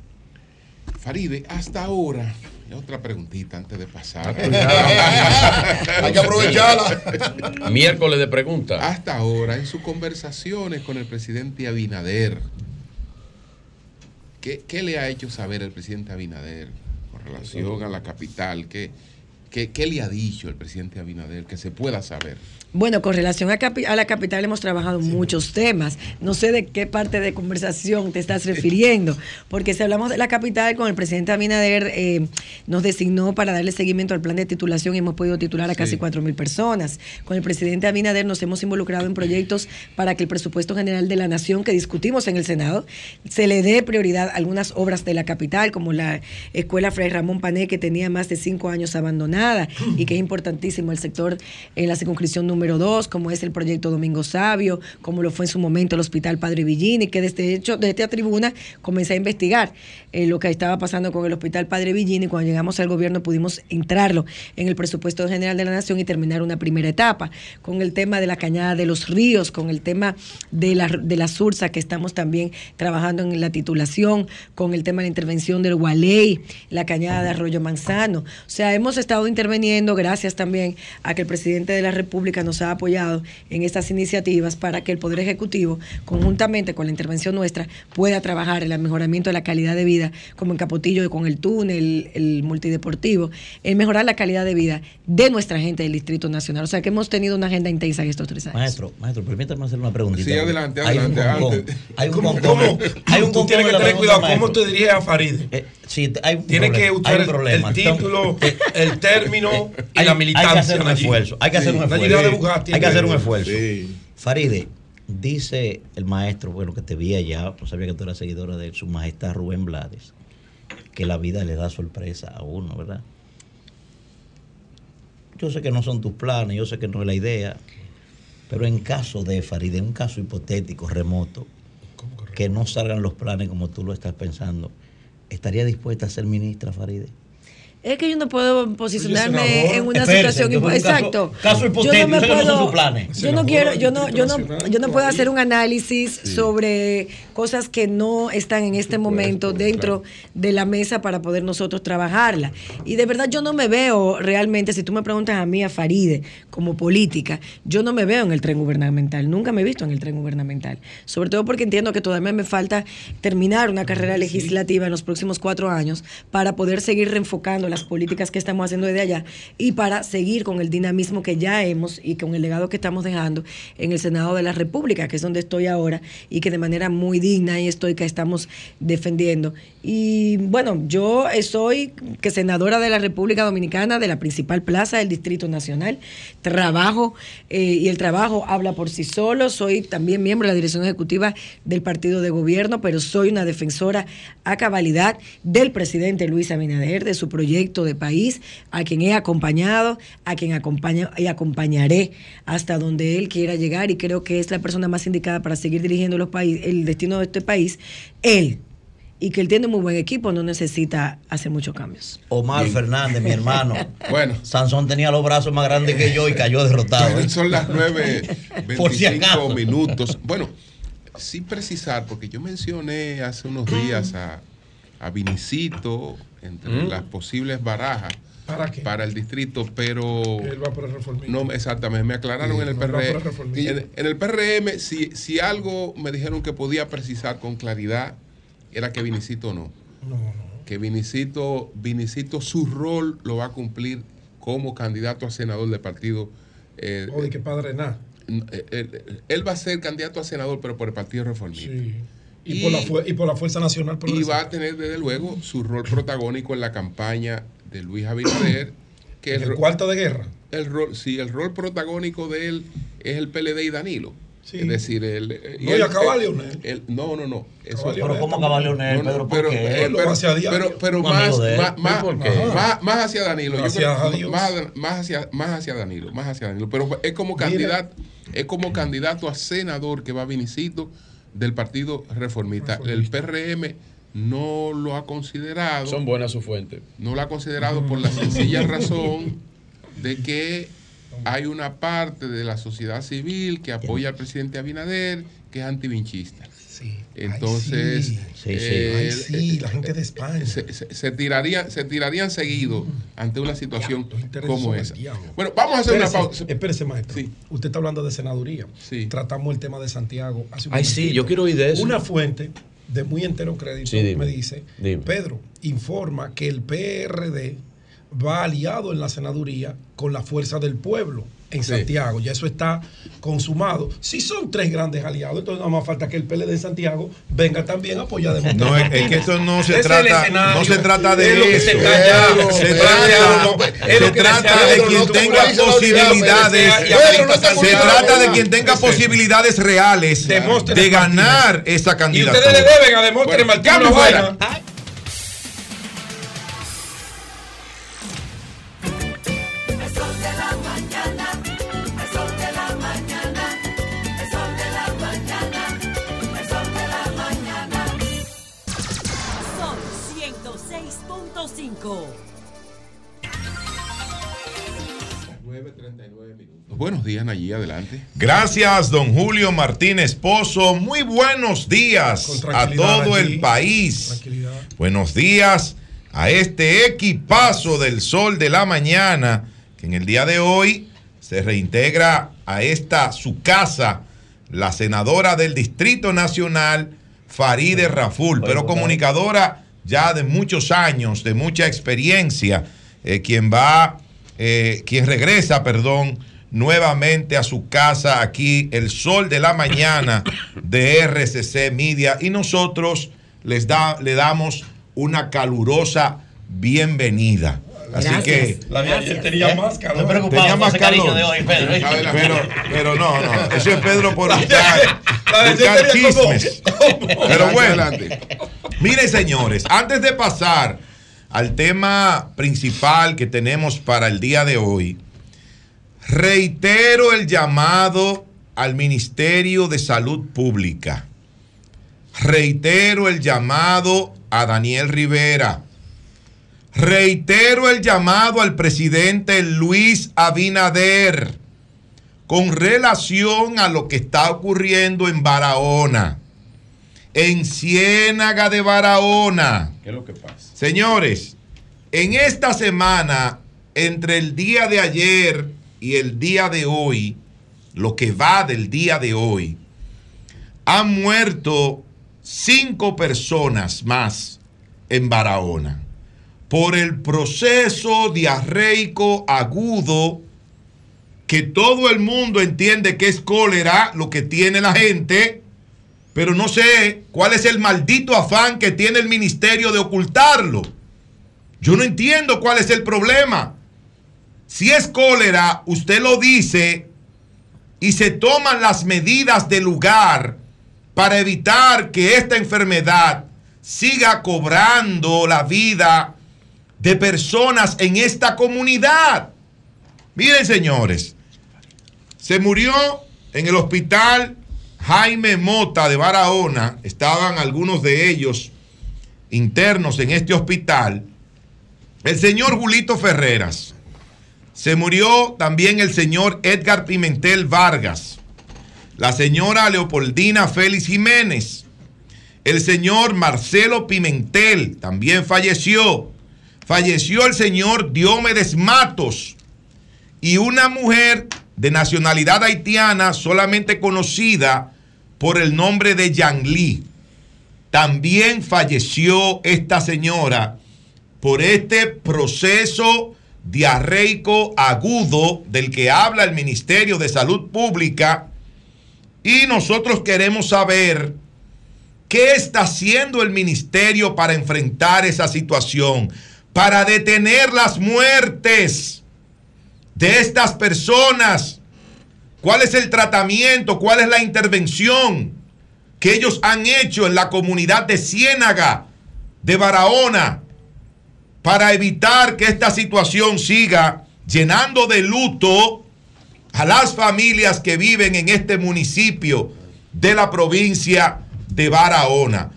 Faride, hasta ahora, otra preguntita antes de pasar. Hay que aprovecharla. Miércoles de preguntas. Hasta ahora, en sus conversaciones con el presidente Abinader, ¿qué, qué le ha hecho saber el presidente Abinader con relación a la capital? ¿Qué, qué, qué le ha dicho el presidente Abinader que se pueda saber? Bueno, con relación a, a la capital hemos trabajado muchos temas. No sé de qué parte de conversación te estás refiriendo, porque si hablamos de la capital, con el presidente Abinader eh, nos designó para darle seguimiento al plan de titulación y hemos podido titular a casi Sí. 4 mil personas. Con el presidente Abinader nos hemos involucrado en proyectos para que el presupuesto general de la nación que discutimos en el Senado se le dé prioridad a algunas obras de la capital, como la escuela Fray Ramón Pané, que tenía más de cinco años abandonada y que es importantísimo el sector en la circunscripción número 2, como es el proyecto Domingo Sabio, como lo fue en su momento el Hospital Padre Villini, que desde hecho, desde esta tribuna comencé a investigar eh, lo que estaba pasando con el Hospital Padre Villini. Cuando llegamos al gobierno pudimos entrarlo en el presupuesto general de la nación y terminar una primera etapa, con el tema de la cañada de los ríos, con el tema de la, de la Sursa, que estamos también trabajando en la titulación, con el tema de la intervención del Gualey, la cañada de Arroyo Manzano. O sea, hemos estado interviniendo gracias también a que el presidente de la República nos ha apoyado en estas iniciativas para que el Poder Ejecutivo, conjuntamente con la intervención nuestra, pueda trabajar en el mejoramiento de la calidad de vida, como en Capotillo con el túnel, el multideportivo, en mejorar la calidad de vida de nuestra gente del Distrito Nacional. O sea que hemos tenido una agenda intensa en estos tres años. Maestro, maestro, permítame hacerle una preguntita. Sí, adelante, adelante. Hay un ¿Cómo- concón. cómo? Hay un Tú tienes que la tener cuidado pregunta, cómo te diriges a Farid. Eh, sí, hay un Tienes que problema, usar hay un el- el título, el término y hay, la Hay que militancia hacer un esfuerzo. Hay que hacer Sí, un esfuerzo. Hay que hacer un esfuerzo. Faride, dice el maestro, bueno, que te vi allá, no sabía que tú eras seguidora de su majestad Rubén Blades, que la vida le da sorpresa a uno, ¿verdad? Yo sé que no son tus planes, yo sé que no es la idea, pero en caso de Faride, en un caso hipotético, remoto, que no salgan los planes como tú lo estás pensando, ¿estaría dispuesta a ser ministra, Faride? Es que yo no puedo posicionarme en una Espérese, situación un exacto. caso- caso yo no me puedo, yo no quiero, yo no, yo no, yo no puedo hacer un análisis sobre cosas que no están en este momento dentro de la mesa para poder nosotros trabajarla. Y de verdad yo no me veo realmente, si tú me preguntas a mí, a Faride, como política, yo no me veo en el tren gubernamental, nunca me he visto en el tren gubernamental. Sobre todo porque entiendo que todavía me falta terminar una carrera legislativa en los próximos cuatro años para poder seguir reenfocando las políticas que estamos haciendo desde allá y para seguir con el dinamismo que ya hemos y con el legado que estamos dejando en el Senado de la República, que es donde estoy ahora y que de manera muy digna y estoica estamos defendiendo. Y bueno, yo soy que senadora de la República Dominicana, de la principal plaza del Distrito Nacional, trabajo eh, y el trabajo habla por sí solo, soy también miembro de la dirección ejecutiva del partido de gobierno, pero soy una defensora a cabalidad del presidente Luis Abinader, de su proyecto de país, a quien he acompañado, a quien acompaño y acompañaré hasta donde él quiera llegar. Y creo que es la persona más indicada para seguir dirigiendo los el destino de este país, él. Y que él tiene muy buen equipo, no necesita hacer muchos cambios. Omar Fernández, mi hermano. Bueno. Sansón tenía los brazos más grandes que yo y cayó derrotado. Son las Por si 9.25 acaso. minutos. Bueno, sin precisar, porque yo mencioné hace unos días a, a Vinicito entre Mm. las posibles barajas ¿Para qué? el distrito, pero él va por el reformismo. no exactamente, me aclararon Sí, en el no, PRM. reformismo. En, en el PRM, si, si algo me dijeron que podía precisar con claridad, era que Vinicito no. Que Vinicito, Vinicito su rol lo va a cumplir como candidato a senador del partido. eh, O de que padre nada. eh, eh, él va a ser candidato a senador, pero por el Partido Reformista. Sí. Y, por la y por la Fuerza Nacional Y va a tener, desde luego, su rol protagónico en la campaña de Luis Abinader. Que ¿En el cuarto de guerra? El rol, sí, el rol protagónico de él es el PLD y Danilo. Sí. Es decir, el, eh, No, y acaba Leonel. el- no, no, no. Eso- Pero ¿cómo acaba. Leonel, Pedro? ¿Por pero, qué? eh, Lo pero, hacia pero, pero Un más, él. más, más, hacia Danilo. Yo creo- a Dios. más, más hacia, más hacia Danilo. Más hacia Danilo. Pero es como Mira. candidato, es como candidato a senador que va Vinicito del Partido Reformista. El PRM no lo ha considerado. Son buenas sus fuentes. No lo ha considerado por la sencilla razón de que hay una parte de la sociedad civil que apoya al presidente Abinader que es antivinchista. Entonces, sí. Sí, sí. eh, Ay, sí, la gente de España. se, se- se tiraría, se tirarían seguido ante una situación como esa. Bueno, vamos a hacer una pausa. Espérese, maestro. Usted está hablando de senaduría. Tratamos el tema de Santiago. Hace un Ay, sí, yo quiero oír de eso. Una fuente de muy entero crédito Sí, dime. me dice, Dime. Pedro, informa que el PRD va aliado en la senaduría con la fuerza del pueblo en Sí. Santiago. Ya eso está consumado. Si son tres grandes aliados, entonces nada más falta que el PLD de Santiago venga también a apoyar de No, es, es que esto no se es trata, no se trata de lo que se calla. se trata, se trata de quien tenga posibilidades. Se trata de quien tenga posibilidades reales de ganar esa Y ustedes le candidatura. deben a Demóstenes Martín 106.5. Buenos días, Nayí, adelante. Gracias, don Julio Martínez Pozo. Muy buenos días a todo allí. el país. Tranquilidad. Buenos días a este equipazo del sol de la mañana, que en el día de hoy se reintegra a esta su casa, la senadora del Distrito Nacional, Faride Raful, pero comunicadora ya de muchos años, de mucha experiencia, eh, quien va, eh, quien regresa, perdón, nuevamente a su casa aquí, el sol de la mañana de RCC Media, y nosotros les da, le damos una calurosa bienvenida. Así Gracias. que La de ayer tenía ¿Eh? más calor. Tenía preocupado más calor. de hoy, Pedro. Pero, pero no, no. Eso es Pedro por buscar, buscar chismes. Pero bueno, miren señores, antes de pasar al tema principal que tenemos para el día de hoy, reitero el llamado al Ministerio de Salud Pública. Reitero el llamado a Daniel Rivera. Reitero el llamado al presidente Luis Abinader con relación a lo que está ocurriendo en Barahona, en Ciénaga de Barahona. ¿Qué es lo que pasa? Señores, en esta semana, entre el día de ayer y el día de hoy, lo que va del día de hoy, han muerto cinco personas más en Barahona por el proceso diarreico agudo que todo el mundo entiende que es cólera lo que tiene la gente, pero no sé cuál es el maldito afán que tiene el ministerio de ocultarlo. Yo no entiendo cuál es el problema. Si es cólera, usted lo dice y se toman las medidas de lugar para evitar que esta enfermedad siga cobrando la vida de personas en esta comunidad. Miren, señores, se murió en el hospital Jaime Mota de Barahona, estaban algunos de ellos internos en este hospital, el señor Julito Ferreras. Se murió también el señor Edgar Pimentel Vargas, la señora Leopoldina Félix Jiménez, el señor Marcelo Pimentel también falleció. Falleció el señor Diomedes Matos y una mujer de nacionalidad haitiana solamente conocida por el nombre de Yang Lee. También falleció esta señora por este proceso diarreico agudo del que habla el Ministerio de Salud Pública y nosotros queremos saber qué está haciendo el ministerio para enfrentar esa situación, para detener las muertes de estas personas. ¿Cuál es el tratamiento? ¿Cuál es la intervención que ellos han hecho en la comunidad de Ciénaga, de Barahona, para evitar que esta situación siga llenando de luto a las familias que viven en este municipio de la provincia de Barahona?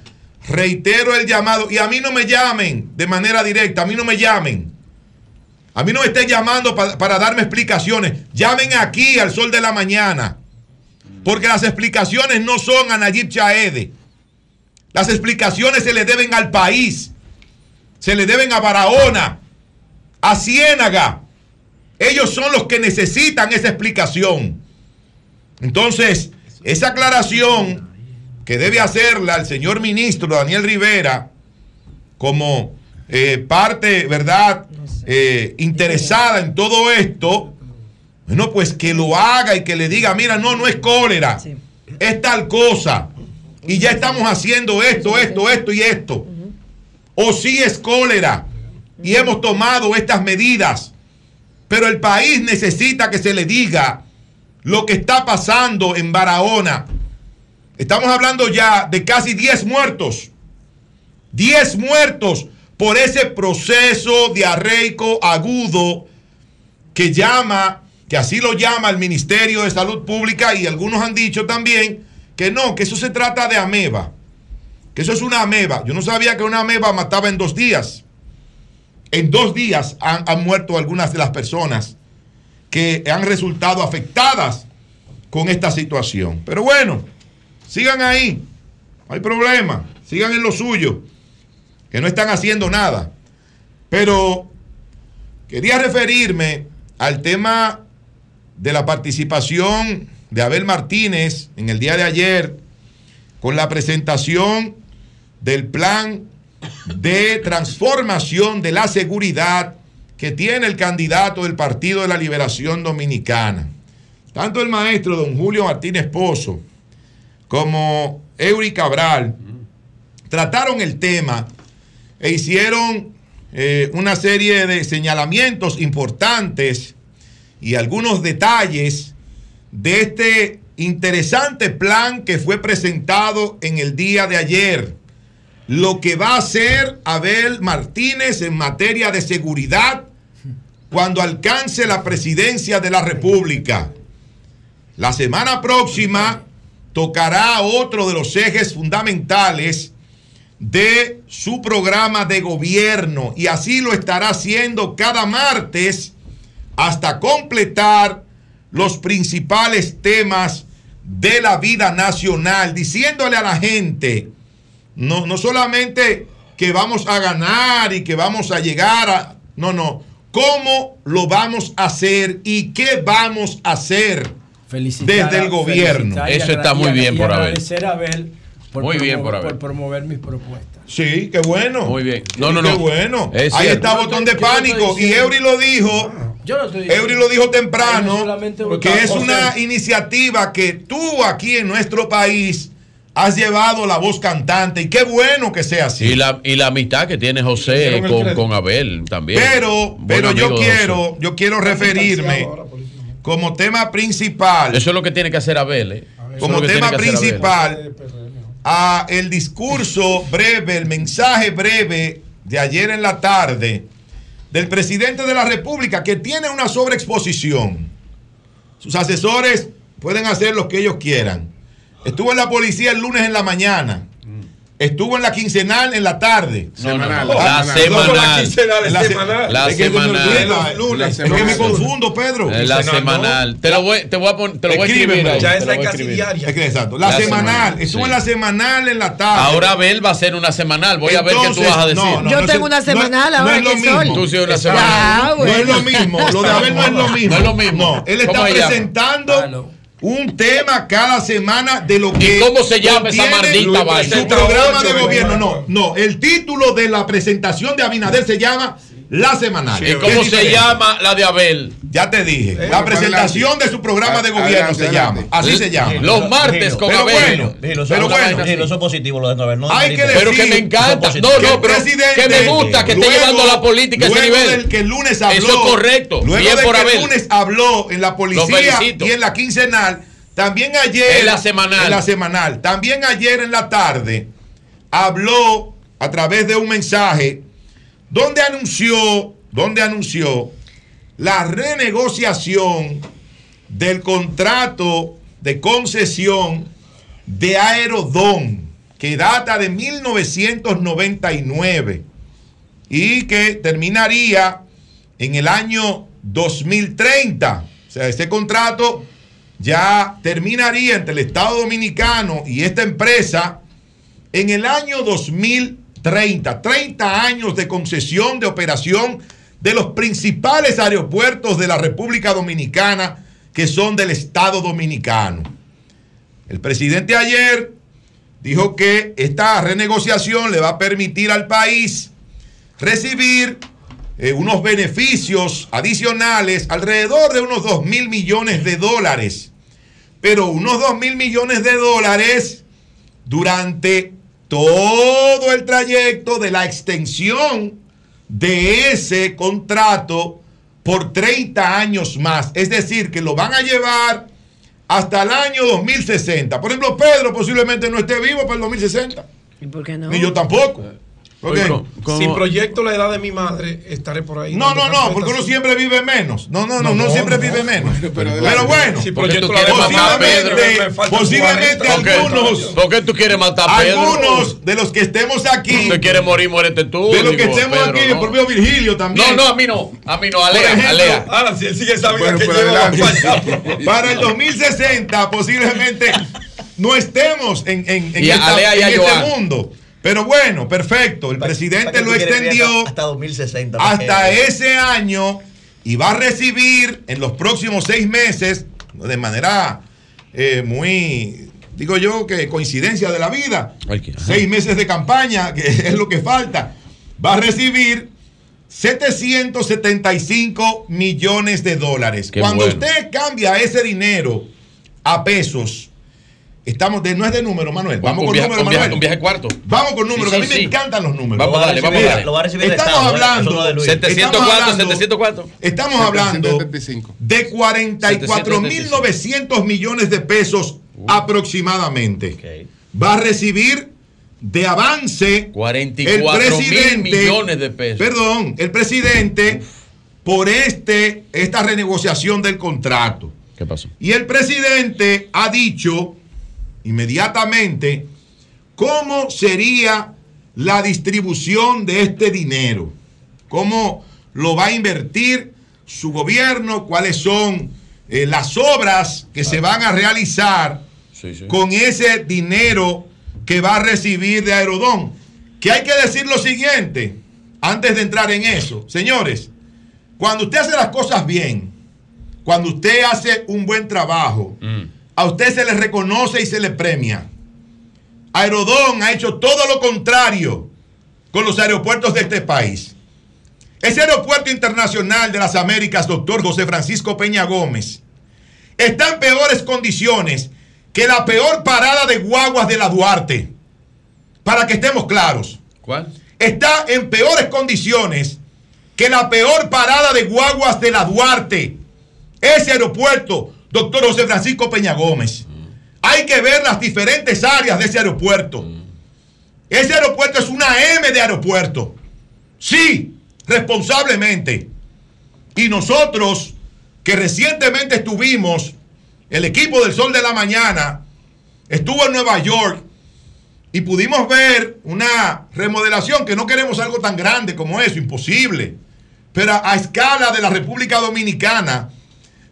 Reitero el llamado y a mí no me llamen de manera directa, a mí no me llamen. A mí no me estén llamando pa- para darme explicaciones. Llamen aquí al sol de la mañana. Porque las explicaciones no son a Nayib Chaede. Las explicaciones se le deben al país. Se le deben a Barahona. A Ciénaga. Ellos son los que necesitan esa explicación. Entonces, esa aclaración que debe hacerla el señor ministro Daniel Rivera como eh, parte, ¿verdad?, eh, interesada en todo esto, bueno, pues que lo haga y que le diga, mira, no, no es cólera, es tal cosa. Y ya estamos haciendo esto, esto, esto y esto. O sí es cólera. Y hemos tomado estas medidas. Pero el país necesita que se le diga lo que está pasando en Barahona. Estamos hablando ya de casi 10 muertos. 10 muertos por ese proceso diarreico agudo que llama, que así lo llama el Ministerio de Salud Pública y algunos han dicho también que no, que eso se trata de ameba, que eso es una ameba. Yo no sabía que una ameba mataba en dos días. En dos días han, han muerto algunas de las personas que han resultado afectadas con esta situación. Pero bueno, sigan ahí, no hay problema, sigan en lo suyo, que no están haciendo nada. Pero quería referirme al tema de la participación de Abel Martínez en el día de ayer con la presentación del plan de transformación de la seguridad que tiene el candidato del Partido de la Liberación Dominicana. Tanto el maestro don Julio Martínez Pozo como Eury Cabral trataron el tema e hicieron eh, una serie de señalamientos importantes y algunos detalles de este interesante plan que fue presentado en el día de ayer. Lo que va a hacer Abel Martínez en materia de seguridad cuando alcance la presidencia de la República. La semana próxima tocará otro de los ejes fundamentales de su programa de gobierno y así lo estará haciendo cada martes hasta completar los principales temas de la vida nacional, diciéndole a la gente, no, no solamente que vamos a ganar y que vamos a llegar a... No, no, cómo lo vamos a hacer y qué vamos a hacer Felicitar desde el gobierno. Eso está muy bien por Abel. agradecer a Abel por Muy bien promover- por Abel. por promover mis propuestas. Sí, qué bueno. Muy bien. No, Sí, no, qué no. bueno. Es Ahí cierto. está botón de no pánico. Y Eury lo dijo. Yo no estoy Eury lo dijo no temprano. solamente Que es o una sea- iniciativa que tú aquí en nuestro país has llevado la voz cantante. Y qué bueno que sea así. Y la, y la amistad que tiene José con, con Abel también. Pero, Buen pero yo quiero, yo quiero referirme como tema principal. Eso es lo que tiene que hacer Abel. ¿eh? Como tema tiene que hacer Abel. principal a el discurso breve, el mensaje breve de ayer en la tarde del presidente de la República que tiene una sobreexposición. Sus asesores pueden hacer lo que ellos quieran. Estuvo en la policía el lunes en la mañana. Estuvo en la quincenal en la tarde. No, no, no. Semanal. La No, semanal. la quincenal, La se- semanal. La Es que me semanal. olvida, La lunes. Es que semanal. me confundo, Pedro. La semanal. Te lo voy, te voy a poner, te lo voy a escribir. Ahí, Ya es casi diaria. Es que exacto. La semanal. Estuvo en la semanal en la tarde. Ahora Abel va a hacer una semanal. Voy a ver qué tú vas a decir. no, no, Yo no tengo una no- semanal no ahora es lo que mismo. soy. Tú sí una semanal. No es lo mismo. Lo de Abel no es lo mismo. No es lo mismo. No, él está presentando un tema cada semana de lo que. cómo se llama esa maldita vaina? Su programa de gobierno. No, no. El título de la presentación de Abinader se llama La Semanal. ¿Y Que cómo se diferente. llama la de Abel? Ya te dije. Eh, la presentación de su programa de gobierno Adelante, se llama. Así se llama. Los martes con pero Abel. Bueno, pero bueno. eso es positivo lo de Abel. No Hay que decir Pero que me encanta. que No, el no, pero presidente, que me gusta que esté llevando la política a ese luego nivel. del que el lunes habló. Eso es correcto. Luego Bien de por que Abel. el lunes habló en la policía y en la quincenal. También ayer. En la semanal. En la semanal. También ayer en la tarde habló a través de un mensaje donde anunció, anunció la renegociación del contrato de concesión de Aerodón que data de 1999 y que terminaría en el año 2030. O sea, este contrato ya terminaría entre el Estado Dominicano y esta empresa en el año 2030. 30 años de concesión de operación de los principales aeropuertos de la República Dominicana que son del Estado Dominicano. El presidente ayer dijo que esta renegociación le va a permitir al país recibir eh, unos beneficios adicionales alrededor de unos 2 mil millones de dólares. Pero unos 2 mil millones de dólares durante todo el trayecto de la extensión de ese contrato por 30 años más. Es decir, que lo van a llevar hasta el año 2060. Por ejemplo, Pedro posiblemente no esté vivo para el 2060. ¿Y por qué no? Ni yo tampoco. Si proyecto la edad de mi madre, estaré por ahí. No, no, no, porque uno siempre vive menos. No, no, no, No, no, no, siempre no. vive menos. Pero, adelante. bueno, Si proyecto la posiblemente 40. algunos, ¿Por qué tú quieres matar a Pedro? algunos de los que estemos aquí, Tú quieres morir, muérete tú. de los que digo, estemos Pedro, aquí, el propio Virgilio también. No, no, a mí no. A mí no, Por Alea, ejemplo, Alea. Ahora, si él sigue esa vida Bueno, que pero lleva para el 2060 posiblemente no estemos en, en- en Y a esta- Alea y en a este mundo. Pero bueno, perfecto. El presidente lo extendió hasta 2060. hasta ese año y va a recibir en los próximos seis meses, de manera eh, muy, digo yo, que coincidencia de la vida, seis meses de campaña, que es lo que falta, va a recibir 775 millones de dólares. Qué Cuando bueno. usted cambia ese dinero a pesos, estamos de, no es de número, Manuel. Vamos con viaje- número, un viaje- Manuel. un viaje cuarto. Vamos con números, Sí, que a mí sí, me sí. encantan los números. Vamos a darle, vamos a darle. Lo va a recibir el Estamos Estado, ¿eh? hablando. De Luis. 700 estamos cuánto, hablando- 700 cuánto. Estamos hablando de 44.900 millones de pesos aproximadamente. Va a recibir de avance el 44 mil presidente, millones de pesos. Perdón, el presidente por este esta renegociación del contrato. ¿Qué pasó? Y el presidente ha dicho inmediatamente cómo sería la distribución de este dinero, cómo lo va a invertir su gobierno, cuáles son eh, las obras que se van a realizar con ese dinero que va a recibir de Aerodón. Que hay que decir lo siguiente, antes de entrar en eso. Señores, cuando usted hace las cosas bien, cuando usted hace un buen trabajo, a usted se le reconoce y se le premia. Aerodón ha hecho todo lo contrario con los aeropuertos de este país. Ese aeropuerto internacional de las Américas, doctor José Francisco Peña Gómez, está en peores condiciones que la peor parada de guaguas de la Duarte. Para que estemos claros. ¿Cuál? Está en peores condiciones que la peor parada de guaguas de la Duarte. Ese aeropuerto, doctor José Francisco Peña Gómez. Hay que ver las diferentes áreas de ese aeropuerto. Ese aeropuerto es una M de aeropuerto. Sí, responsablemente. Y nosotros, que recientemente estuvimos, el equipo del Sol de la Mañana, estuvo en Nueva York y pudimos ver una remodelación que no queremos algo tan grande como eso, imposible. Pero a, a escala de la República Dominicana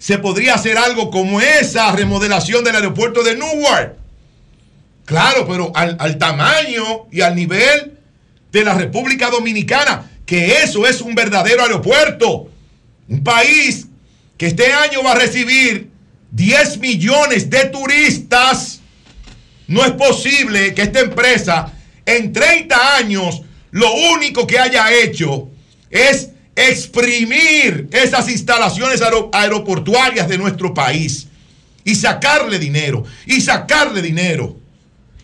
se podría hacer algo como esa remodelación del aeropuerto de Newark. Claro, pero al, al tamaño y al nivel de la República Dominicana, que eso es un verdadero aeropuerto. Un país que este año va a recibir 10 millones de turistas. No es posible que esta empresa en 30 años lo único que haya hecho es exprimir esas instalaciones aero- aeroportuarias de nuestro país y sacarle dinero, y sacarle dinero,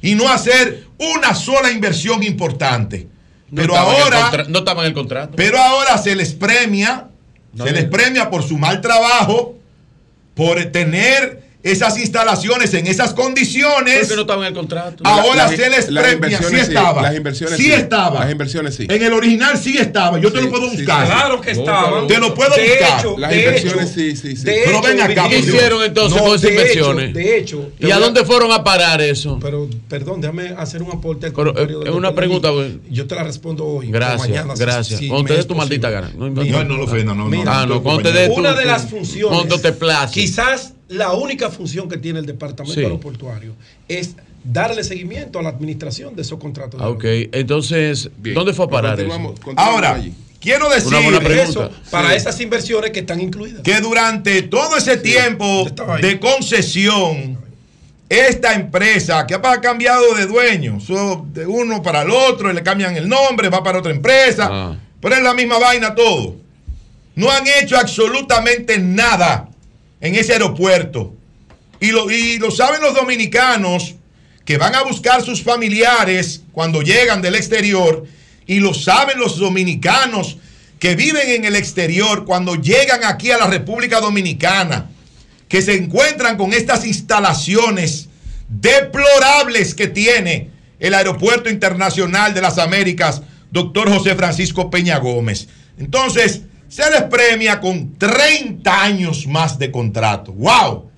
y no hacer una sola inversión importante. No Pero ahora, no estaba en el contrato. pero ahora se les premia, No, se les premia por su mal trabajo, por tener esas instalaciones en esas condiciones. Porque no estaba en el contrato. Ahora Las- se les premia, sí sí, estaba. las inversiones sí sí. estaba. Las inversiones sí. En el original sí estaba. Yo te lo puedo sí, buscar. sí. Claro que estaban. Te lo puedo De buscar. hecho, Las de inversiones hecho, sí, sí, sí. de Pero ven acá, ¿Qué hicieron entonces No, con esas de hecho, inversiones? de hecho, ¿Y a dónde fueron a parar eso? Pero, perdón, déjame hacer un aporte al Pero, eh, es una pregunta. Yo te la respondo hoy. Gracias, mañana, gracias. si Cuando me te dé es tu maldita gana. No, no lo ofenda, no, no. Ah, una de tu- las funciones. cuando te place. Quizás la única función que tiene el departamento Sí. aeroportuario es darle seguimiento a la administración de esos contratos. de Ah, ok, entonces, ¿dónde fue a parar eso? Ahora, quiero decir Una buena pregunta. Eso, para Sí. esas inversiones que están incluidas. que durante todo ese tiempo de concesión, esta empresa que ha cambiado de dueño, de uno para el otro, y le cambian el nombre, va para otra empresa, Ah. pero es la misma vaina todo. No han hecho absolutamente nada en ese aeropuerto. Y lo, y lo saben los dominicanos que van a buscar sus familiares cuando llegan del exterior. Y lo saben los dominicanos que viven en el exterior cuando llegan aquí a la República Dominicana. Que se encuentran con estas instalaciones deplorables que tiene el Aeropuerto Internacional de las Américas, doctor José Francisco Peña Gómez. Entonces, se les premia con 30 años más de contrato. ¡Wow!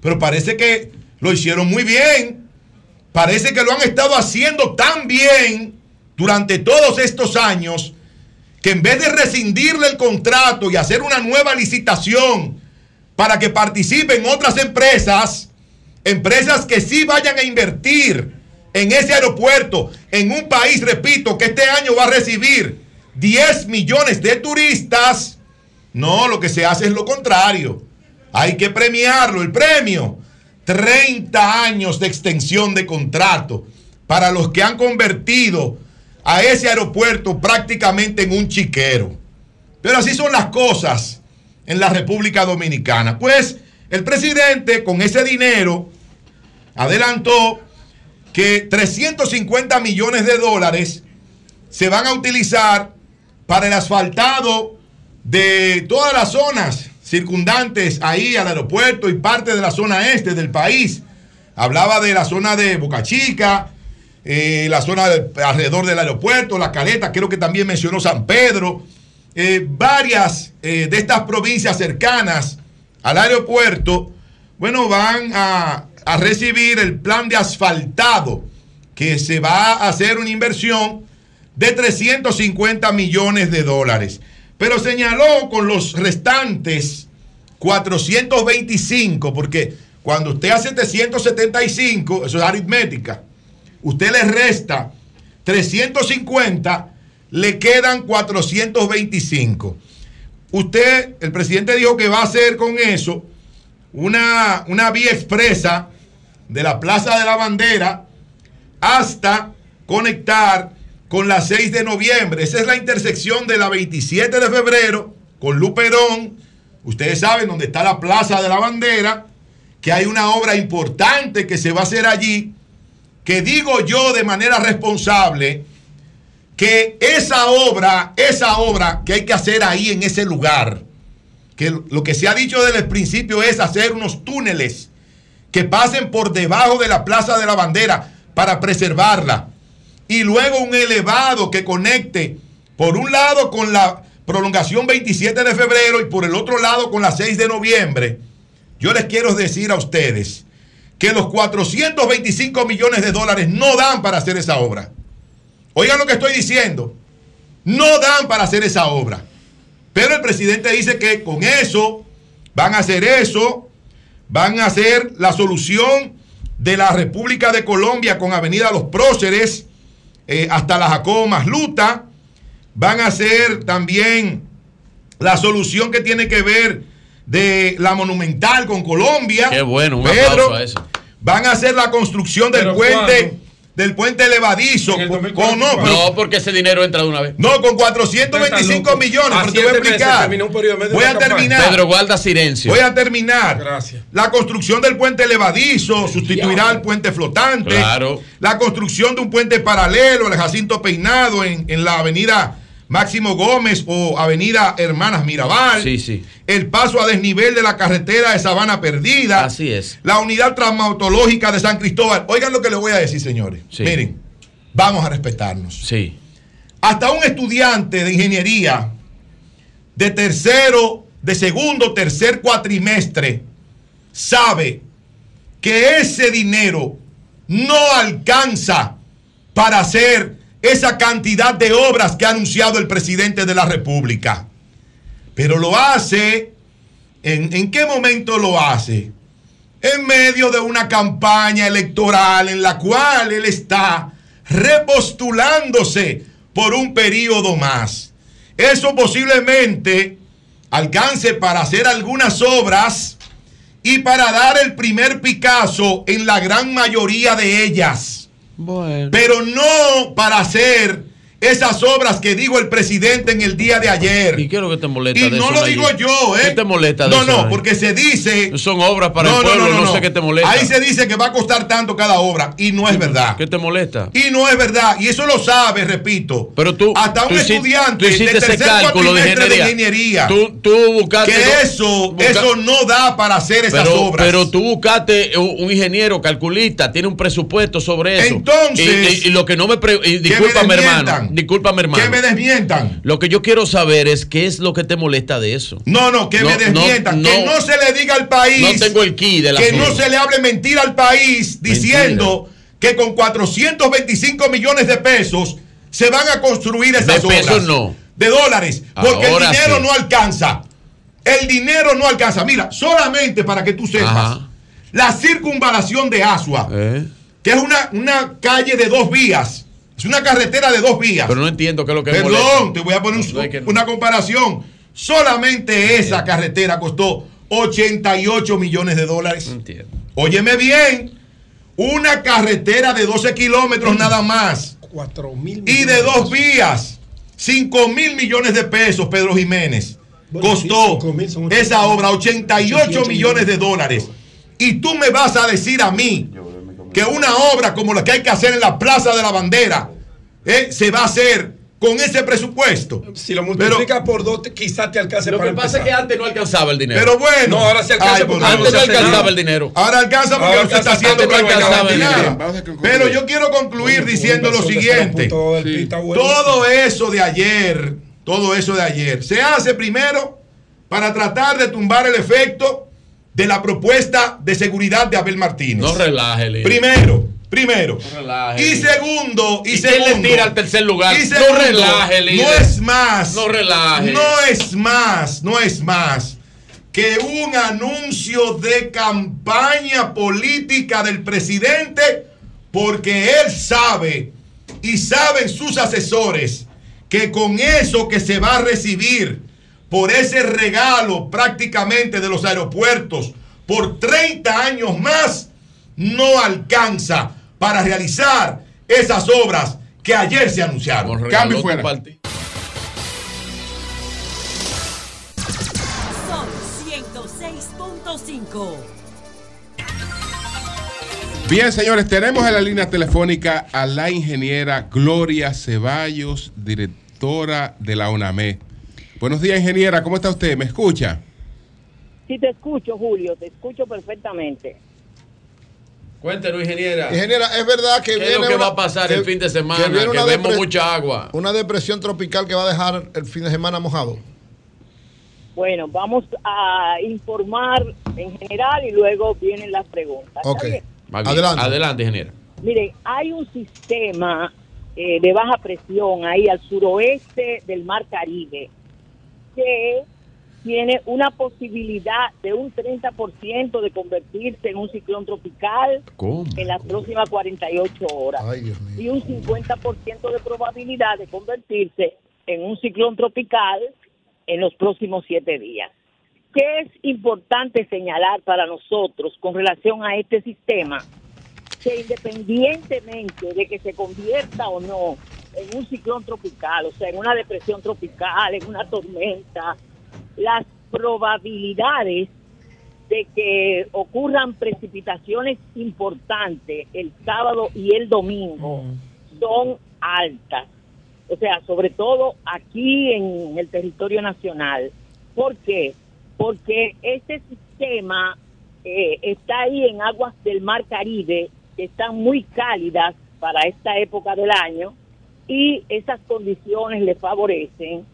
Pero parece que lo hicieron muy bien. Parece que lo han estado haciendo tan bien durante todos estos años que en vez de rescindirle el contrato y hacer una nueva licitación para que participen otras empresas, empresas que sí vayan a invertir en ese aeropuerto, en un país, repito, que este año va a recibir 10 millones de turistas. No, lo que se hace es lo contrario. Hay que premiarlo. El premio, 30 años de extensión de contrato para los que han convertido a ese aeropuerto prácticamente en un chiquero. Pero así son las cosas en la República Dominicana. Pues el presidente con ese dinero adelantó que 350 millones de dólares se van a utilizar para el asfaltado de todas las zonas circundantes ahí al aeropuerto y parte de la zona este del país. Hablaba de la zona de Boca Chica, eh, la zona de- alrededor del aeropuerto, la caleta, creo que también mencionó San Pedro. Eh, varias eh, de estas provincias cercanas al aeropuerto, bueno, van a recibir el plan de asfaltado, que se va a hacer una inversión de 350 millones de dólares. Pero señaló con los restantes 425, porque cuando usted hace 775, eso es aritmética, usted le resta 350, le quedan 425. Usted, el presidente dijo que va a hacer con eso una, una vía expresa de la Plaza de la Bandera hasta conectar con la 6 de noviembre. Esa es la intersección de la 27 de febrero con Luperón. Ustedes saben dónde está la Plaza de la Bandera, que hay una obra importante que se va a hacer allí, que digo yo de manera responsable, que esa obra, esa obra que hay que hacer ahí en ese lugar, que lo que se ha dicho desde el principio es hacer unos túneles que pasen por debajo de la Plaza de la Bandera para preservarla. Y luego un elevado que conecte por un lado con la prolongación 27 de febrero y por el otro lado con la 6 de noviembre. Yo les quiero decir a ustedes que los 425 millones de dólares no dan para hacer esa obra. Oigan lo que estoy diciendo. No dan para hacer esa obra. Pero el presidente dice que con eso van a hacer eso, van a hacer la solución de la República de Colombia con Avenida Los Próceres eh, hasta la Jacobo Masluta. Van a hacer también la solución que tiene que ver de la Monumental con Colombia. Qué bueno, un Pedro, aplauso a eso. Van a hacer la construcción del ¿Pero puente, del puente levadizo. Con, no, pero- No, porque ese dinero entra de una vez. no, con 425 millones, pero te voy a explicar. Voy a terminar. Pedro, guarda silencio. Voy a terminar. La construcción del puente levadizo sustituirá al puente flotante. Claro. La construcción de un puente paralelo al Jacinto Peinado en, en la avenida Máximo Gómez o avenida Hermanas Mirabal. Sí, sí. El paso a desnivel de la carretera de Sabana Perdida. Así es. La unidad traumatológica de San Cristóbal. Oigan lo que les voy a decir, señores. Miren, vamos a respetarnos. Sí. Hasta un estudiante de ingeniería de tercero, de segundo, tercer cuatrimestre, sabe que ese dinero no alcanza para hacer esa cantidad de obras que ha anunciado el presidente de la República. Pero lo hace, ¿en, en qué momento lo hace? En medio de una campaña electoral en la cual él está repostulándose por un periodo más. Eso posiblemente alcance para hacer algunas obras y para dar el primer Picasso en la gran mayoría de ellas. Pero no para hacer esas obras que dijo el presidente en el día de ayer. ¿Y lo que te molesta Y de no eso, lo Nayib? digo yo, ¿eh? ¿Qué te molesta de No, eso, no, Nayib? porque se dice. Son obras para el pueblo, no, sé qué te molesta. Ahí se dice que va a costar tanto cada obra y no es verdad. ¿Qué te molesta? Y no es verdad. Y eso lo sabe, repito. Pero tú. Hasta un tú estudiante tú hiciste de ese tercer cálculo de ingeniería. ingeniería. Tú, tú buscaste. que no- eso, busca- eso no da para hacer esas pero, obras. pero tú buscaste un, ingeniero calculista, tiene un presupuesto sobre eso. Entonces- Y, y- y lo que no me. pre- discúlpame, me hermano. Discúlpame, hermano. que me desmientan. Lo que yo quiero saber es qué es lo que te molesta de eso. No, no, que me desmientan. que no se le diga al país. No tengo el key de la Que no se le hable mentira al país diciendo que con 425 millones de pesos se van a construir esas De obras. pesos no. De dólares. Porque Ahora el dinero sí. no alcanza. El dinero no alcanza. Mira, solamente para que tú sepas, Ajá. la circunvalación de Asua, Eh. que es una, una calle de dos vías. Es una carretera de dos vías. Pero no entiendo qué es lo que Perdón, molesta. te voy a poner un- No, es que no. una comparación. Solamente esa carretera costó 88 millones de dólares. Óyeme bien, una carretera de 12 kilómetros nada más. Cuatro mil Y de dos vías, 5 mil millones de pesos, Pedro Jiménez. Costó esa obra 88 millones de dólares. Y tú me vas a decir a mí que una obra como la que hay que hacer en la Plaza de la Bandera eh, se va a hacer con ese presupuesto. Si lo multiplicas por dos, te- quizás te alcance Lo para que pasa es que antes no alcanzaba el dinero. Pero bueno. No, ahora se alcanza Ay, porque por antes no alcanzaba el dinero. Ahora alcanza porque Ahora no se está haciendo antes no alcanzaba el dinero. Pero yo quiero concluir diciendo lo siguiente. Todo eso de ayer, todo eso de ayer, se hace primero para tratar de tumbar el efecto de la propuesta de seguridad de Abel Martínez. No relaje, Lili. Primero, primero. relaje, Y segundo, y, ¿Y quién segundo. le tira al tercer lugar? Y No relaje, líder. No es más. No relaje. No es más, no es más que un anuncio de campaña política del presidente porque él sabe y saben sus asesores que con eso que se va a recibir por ese regalo prácticamente de los aeropuertos por 30 años más, no alcanza para realizar esas obras que ayer se anunciaron. Cambio fuera. Son 106.5. Bien, señores, tenemos en la línea telefónica a la ingeniera Gloria Ceballos, directora de la ONAME. Buenos días, ingeniera, ¿cómo está usted? ¿Me escucha? Sí, te escucho, Julio, te escucho perfectamente. Cuéntenos, ingeniera. Ingeniera, es verdad que ¿Qué es viene lo que una- va a pasar que- el fin de semana? Que, viene una vemos mucha agua. Una depresión tropical que va a dejar el fin de semana mojado. Bueno, vamos a informar en general y luego vienen las preguntas. ¿Está Ok. Adelante. Adelante, ingeniera. Miren, hay un sistema eh, de baja presión ahí al suroeste del Mar Caribe que tiene una posibilidad de un 30% de convertirse en un ciclón tropical ¿Cómo? en las próximas 48 horas y un 50% de probabilidad de convertirse en un ciclón tropical en los próximos siete días. ¿Qué es importante señalar para nosotros con relación a este sistema? Que independientemente de que se convierta o no en un ciclón tropical, o sea, en una depresión tropical, en una tormenta, las probabilidades de que ocurran precipitaciones importantes el sábado y el domingo son altas. O sea, sobre todo aquí en el territorio nacional. ¿Por qué? Porque este sistema eh, está ahí en aguas del Mar Caribe, que están muy cálidas para esta época del año, y esas condiciones le favorecen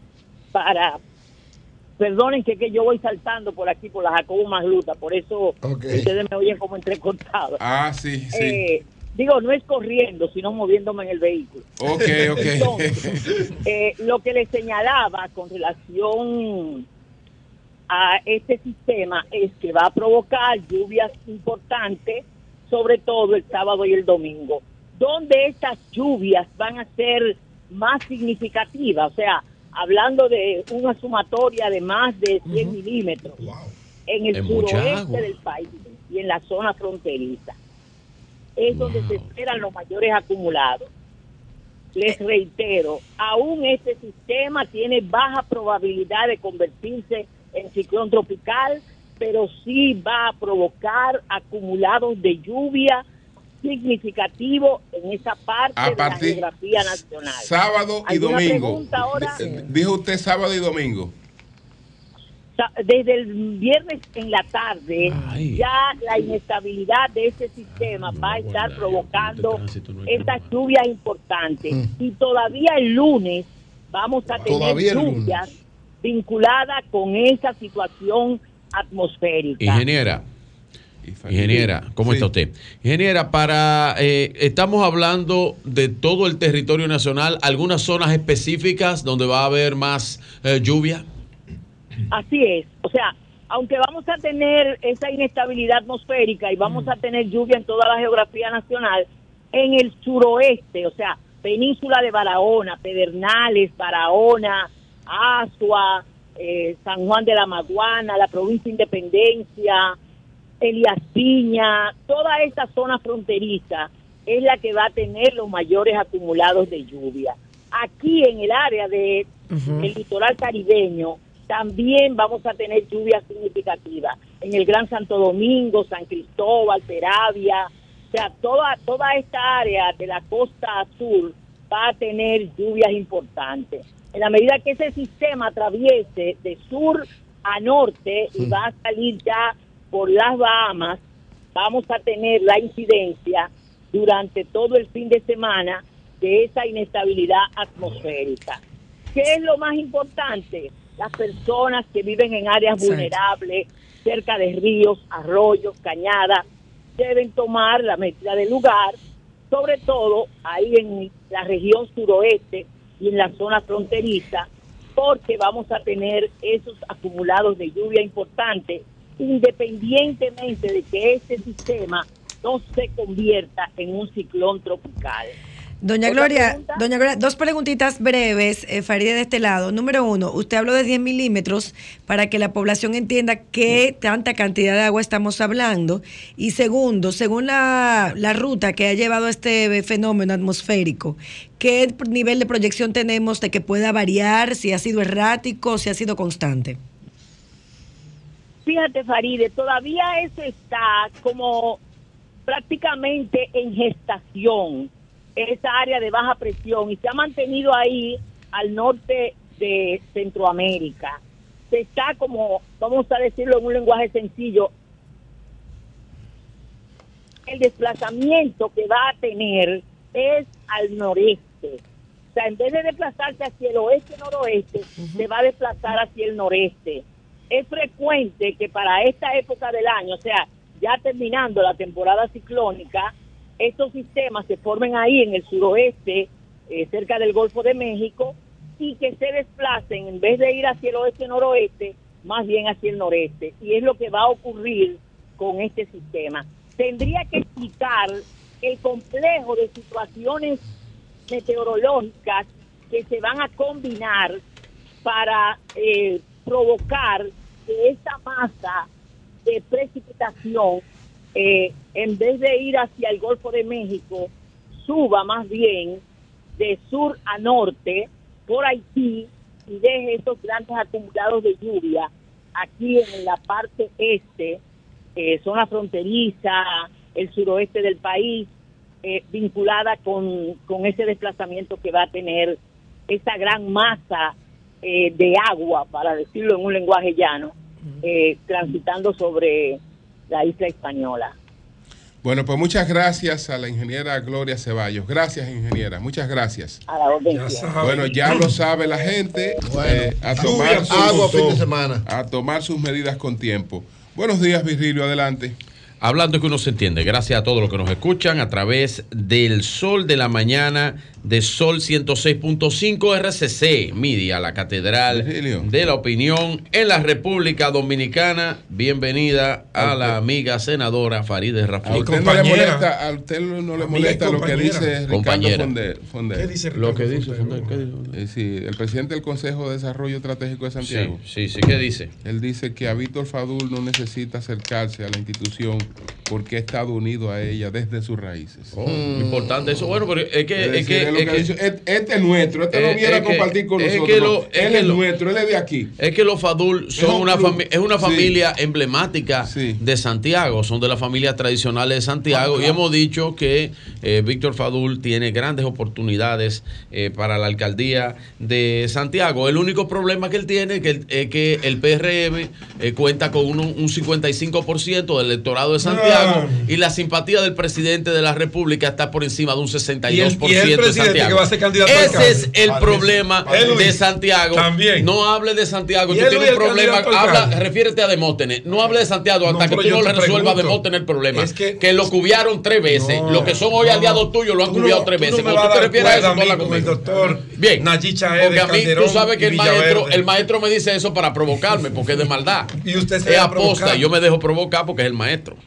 para Perdonen que, que yo voy saltando por aquí por la Jacobo Magluta, por eso ustedes me oyen como entrecortado. Ah, sí, sí. Eh, digo, no es corriendo, sino moviéndome en el vehículo. ok, ok. Entonces, eh, lo que le señalaba con relación a este sistema es que va a provocar lluvias importantes, sobre todo el sábado y el domingo, donde estas lluvias van a ser más significativas, o sea, hablando de una sumatoria de más de 100 milímetros en el mucha suroeste del país y en la zona fronteriza. Es donde se esperan los mayores acumulados. Les reitero, aún este sistema tiene baja probabilidad de convertirse en ciclón tropical, pero sí va a provocar acumulados de lluvia significativo en esa parte A de la geografía nacional. Sábado y ¿Alguna domingo. ahora? Eh, Dijo usted sábado y domingo. Desde el viernes en la tarde, ya la inestabilidad de ese sistema va a estar provocando estas lluvias importantes. Y todavía el lunes vamos a tener Todavía lluvias vinculadas con esa situación atmosférica. Ingeniera. Ingeniera, ¿cómo está usted? Ingeniera, para eh, estamos hablando de todo el territorio nacional, algunas zonas específicas donde va a haber más eh, lluvia. Así es. O sea, aunque vamos a tener esa inestabilidad atmosférica y vamos a tener lluvia en toda la geografía nacional, En el suroeste, o sea, península de Barahona, Pedernales, Barahona, Asua, eh, San Juan de la Maguana, la provincia Independencia, Elías Piña, toda esta zona fronteriza es la que va a tener los mayores acumulados de lluvia. Aquí en el área de el litoral caribeño también vamos a tener lluvias significativas. En el Gran Santo Domingo, San Cristóbal, Peravia, o sea, toda, toda esta área de la costa sur va a tener lluvias importantes. En la medida que ese sistema atraviese de sur a norte y va a salir ya por las Bahamas, vamos a tener la incidencia durante todo el fin de semana de esa inestabilidad atmosférica. ¿Qué es lo más importante? Las personas que viven en áreas Exacto. vulnerables, cerca de ríos, arroyos, cañadas, deben tomar la medida del lugar, sobre todo ahí en la región suroeste y en la zona fronteriza, porque vamos a tener esos acumulados de lluvia importantes, independientemente de que este sistema no se convierta en un ciclón tropical. Doña ¿Otra Gloria, doña Gloria, dos preguntitas breves, eh, Farideh, de este lado. Número uno, usted habló de 10 milímetros para que la población entienda qué tanta cantidad de agua estamos hablando. Y segundo, según la, la ruta que ha llevado este fenómeno atmosférico, ¿qué nivel de proyección tenemos de que pueda variar, si ha sido errático, si ha sido constante? Fíjate, Faride, todavía eso está como prácticamente en gestación, esa área de baja presión, y se ha mantenido ahí al norte de Centroamérica. Se está como, vamos a decirlo en un lenguaje sencillo, el desplazamiento que va a tener es al noreste. O sea, en vez de desplazarse hacia el oeste-noroeste, se va a desplazar hacia el noreste. Es frecuente que para esta época del año, o sea, ya terminando la temporada ciclónica, estos sistemas se formen ahí en el suroeste, eh, cerca del Golfo de México, y que se desplacen, en vez de ir hacia el oeste-noroeste, más bien hacia el noreste. Y es lo que va a ocurrir con este sistema. Tendría que explicar el complejo de situaciones meteorológicas que se van a combinar para eh, provocar que esta masa de precipitación, eh, en vez de ir hacia el Golfo de México, suba más bien de sur a norte por Haití y deje esos grandes acumulados de lluvia aquí en la parte este, eh, zona fronteriza, el suroeste del país, eh, vinculada con, con ese desplazamiento que va a tener esa gran masa eh, de agua, para decirlo en un lenguaje llano, eh, transitando sobre la isla española. Bueno, pues muchas gracias a la ingeniera Gloria Ceballos. Gracias, ingeniera. Muchas gracias. A la orden Ya. Bueno, ya lo sabe la gente. eh, a, tomar agua, fin de semana. a tomar sus medidas con tiempo. Buenos días, Virgilio. Adelante. Hablando que uno se entiende, gracias a todos los que nos escuchan a través del Sol de la Mañana de Sol 106.5 RCC Media, la Catedral de la Opinión en la República Dominicana. Bienvenida a la amiga senadora Farideh A Raful. usted no le molesta, a usted no le molesta lo que dice Ricardo Compañera. Fonder. Fonder. ¿Qué dice Lo que dice Fonder, ¿qué dice Eh, sí, el presidente del Consejo de Desarrollo Estratégico de Santiago. Sí, sí, sí, ¿qué dice? Él dice que a Víctor Fadul no necesita acercarse a la institución porque ha estado unido a ella desde sus raíces. Oh, Importante eso. Bueno, pero es que. Es que, es lo es que "Este- es nuestro, este no Eh, viene a compartir con nosotros. lo- es él que es lo- nuestro, él es de aquí. Es que los Fadul son un una, fami- es una Sí. familia emblemática de Santiago, son de las familias tradicionales de Santiago Ah, y hemos dicho que eh, Víctor Fadul tiene grandes oportunidades eh, para la alcaldía de Santiago. El único problema que él tiene es que, el- es que el PRM eh, cuenta con un, un 55% del electorado de Santiago y la simpatía del presidente de la República está por encima de un 62% Y el- y el de presidente Santiago. que va a ser candidato a Ese es el problema de Santiago. También. No hable de Santiago. Y Tú tienes es un problema. Habla, refiérete a Demóstenes. No hable de Santiago hasta que tú no le resuelvas a. Demóstenes el problema. Es que, que- lo cubiaron tres veces. No, Los que son hoy aliados tuyos lo han cubiado tres veces. Cuando tú te refieres a eso, no conmigo. doctor Bien. Porque a mí, tú sabes que y el maestro, el maestro me dice eso para provocarme, porque es de maldad. Y usted se es aposta. provocar. Yo me dejo provocar porque es el maestro.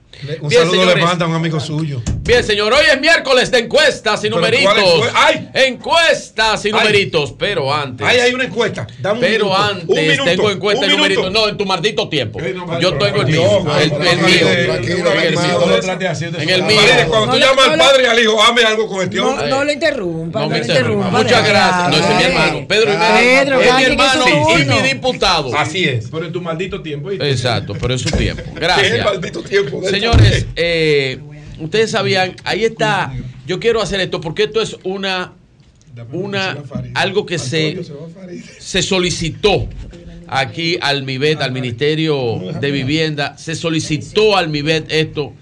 Un Bien, saludo le manda a un amigo suyo. Bien, señor, hoy es miércoles de encuestas y numeritos. ¿cuál encue- ¡Ay! Encuestas y Ay. numeritos, pero antes. Ahí hay una encuesta. Dame un Pero minuto. antes Un minuto. tengo encuesta Un y numeritos. No, en tu maldito tiempo. no, Yo tengo el mío. El, el mío. tranquilo, En el mío. En el cuando tú llamas al padre y al hijo, hame algo con este hombre. No, le interrumpa, No me le interrumpa. Muchas gracias. No, ese es mi Ay. hermano. Pedro y Pedro, es mi en hermano y mi diputado. Así es. Pero en tu maldito tiempo. Exacto, pero es su tiempo. Es el Gracias. maldito tiempo Señores, eh, ustedes sabían, ahí está. Yo quiero hacer esto porque esto es una, una algo que se, se solicitó aquí al MIBET, al Ministerio de Vivienda, se solicitó al MIBET esto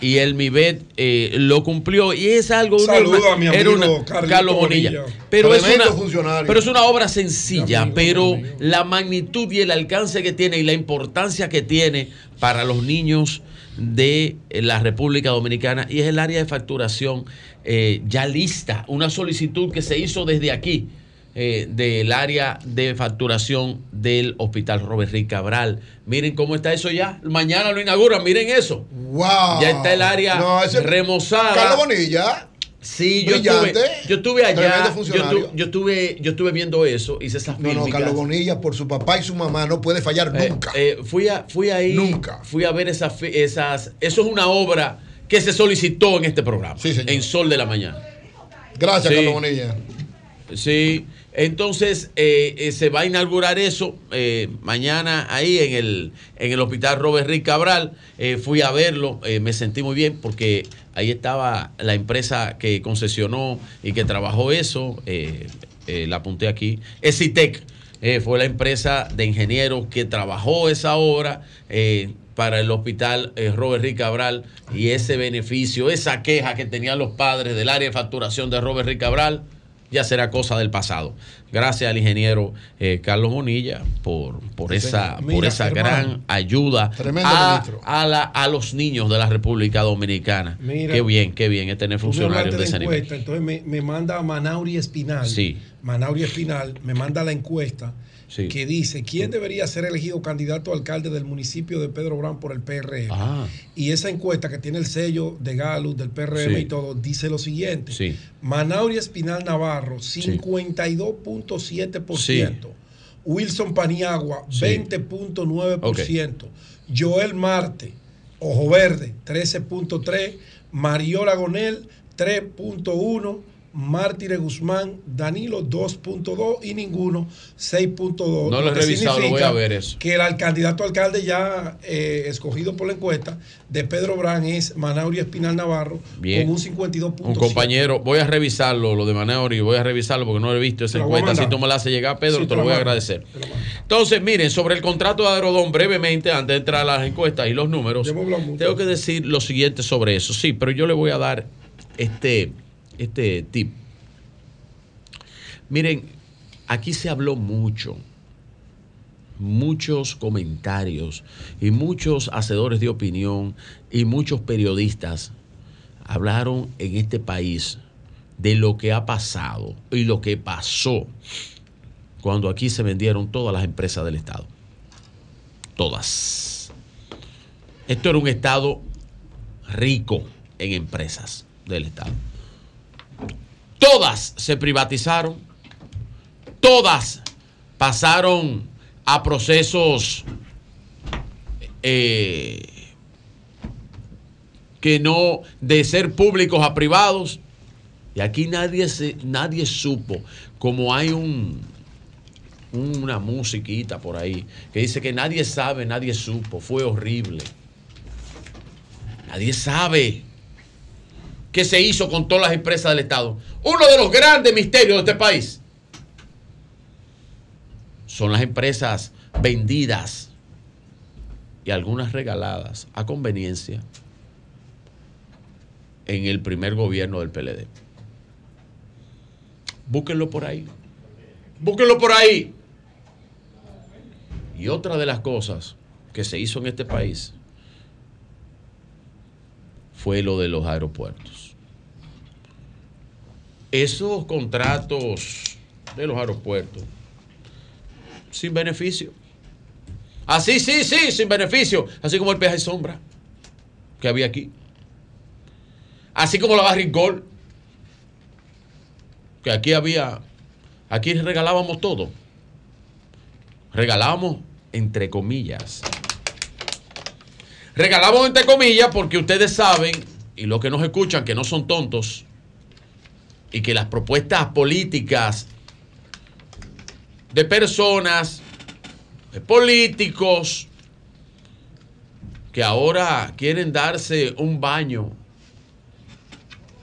y el MIBET eh, lo cumplió y es algo una- Saludo a mi era amigo una- Carlos Bonilla. Bonilla. Pero es, una, pero es una obra sencilla, pero la magnitud y el alcance que tiene y la importancia que tiene para los niños de la República Dominicana y es el área de facturación eh, ya lista, una solicitud que se hizo desde aquí eh, del área de facturación del Hospital Robert Rick Cabral. Miren cómo está eso ya. Mañana lo inauguran, miren eso. ¡Wow! Ya está el área No, remozada. Carlos Bonilla. Sí, yo estuve, yo estuve allá. Yo, tu- yo estuve, yo estuve viendo eso, hice esas No, no, fílmicas. Carlos Bonilla, por su papá y su mamá, no puede fallar Eh, nunca. eh, fui, a, fui ahí. Nunca. Fui a ver esas, esas. Eso es una obra que se solicitó en este programa. En Sol de la Mañana. Gracias, Sí. Carlos Bonilla. Sí. Entonces eh, eh, se va a inaugurar eso eh, mañana ahí en el, en el hospital Robert Rick Cabral. Fui a verlo, me sentí muy bien porque ahí estaba la empresa que concesionó y que trabajó eso. la apunté aquí. Esitec fue la empresa de ingenieros que trabajó esa obra. para el hospital eh, Robert Rick Cabral y ese beneficio, esa queja que tenían los padres del área de facturación de Robert Rick Cabral, ya será cosa del pasado. Gracias al ingeniero eh, Carlos Bonilla por, por Sí, esa, por esa hermano. gran ayuda a, a la- a los niños de la República Dominicana. Mira. qué bien, qué bien es tener funcionarios de ese nivel. entonces me, me manda a Manauri Espinal. Sí. Manauri Espinal me manda la encuesta Sí. que dice quién debería ser elegido candidato a alcalde del municipio de Pedro Brán por el PRM. Ah. Y esa encuesta que tiene el sello de Galus, del PRM Sí. y todo, dice lo siguiente. Sí. Manauri Espinal Navarro, 52.7%. Wilson Paniagua, Sí. 20.9%. Joel Marte, Ojo Verde, 13.3%. Mariola Gonel, 3.1%. Mártires Guzmán, Danilo 2.2 y ninguno 6.2. No lo he revisado, lo voy a ver eso. Que el candidato alcalde ya eh, escogido por la encuesta de Pedro Brán es Manauri Espinal Navarro Bien. con un 52.7. Un compañero, voy a revisarlo, lo de Maneori, voy a revisarlo porque no he visto esa encuesta. Si tú me la haces llegar, Pedro, Sí, te te lo voy a agradecer. Entonces, miren, sobre el contrato de Aerodón, brevemente, antes de entrar a las encuestas y los números, tengo que decir lo siguiente sobre eso. Sí, pero yo le voy a dar este, este tip. Miren, aquí se habló mucho, muchos comentarios y muchos hacedores de opinión y muchos periodistas hablaron en este país de lo que ha pasado y lo que pasó cuando aquí se vendieron todas las empresas del Estado. Todas. Esto era un Estado rico en empresas del Estado. Todas se privatizaron, todas pasaron a procesos eh, que no de ser públicos a privados. Y aquí nadie, nadie supo, como hay un, una musiquita por ahí que dice que nadie sabe, nadie supo, fue horrible. Nadie sabe qué se hizo con todas las empresas del Estado. Uno de los grandes misterios de este país son las empresas vendidas y algunas regaladas a conveniencia en el primer gobierno del PLD. Búsquenlo por ahí. Búsquenlo por ahí. Y otra de las cosas que se hizo en este país fue lo de los aeropuertos. Esos contratos de los aeropuertos sin beneficio. Así, sí, sí, sin beneficio. Así como el peaje sombra. que había aquí. Así como la Barricol, que aquí había, aquí regalábamos todo. Regalábamos entre comillas. Regalábamos entre comillas porque ustedes saben, y los que nos escuchan, que no son tontos, y que las propuestas políticas de personas, de políticos, que ahora quieren darse un baño,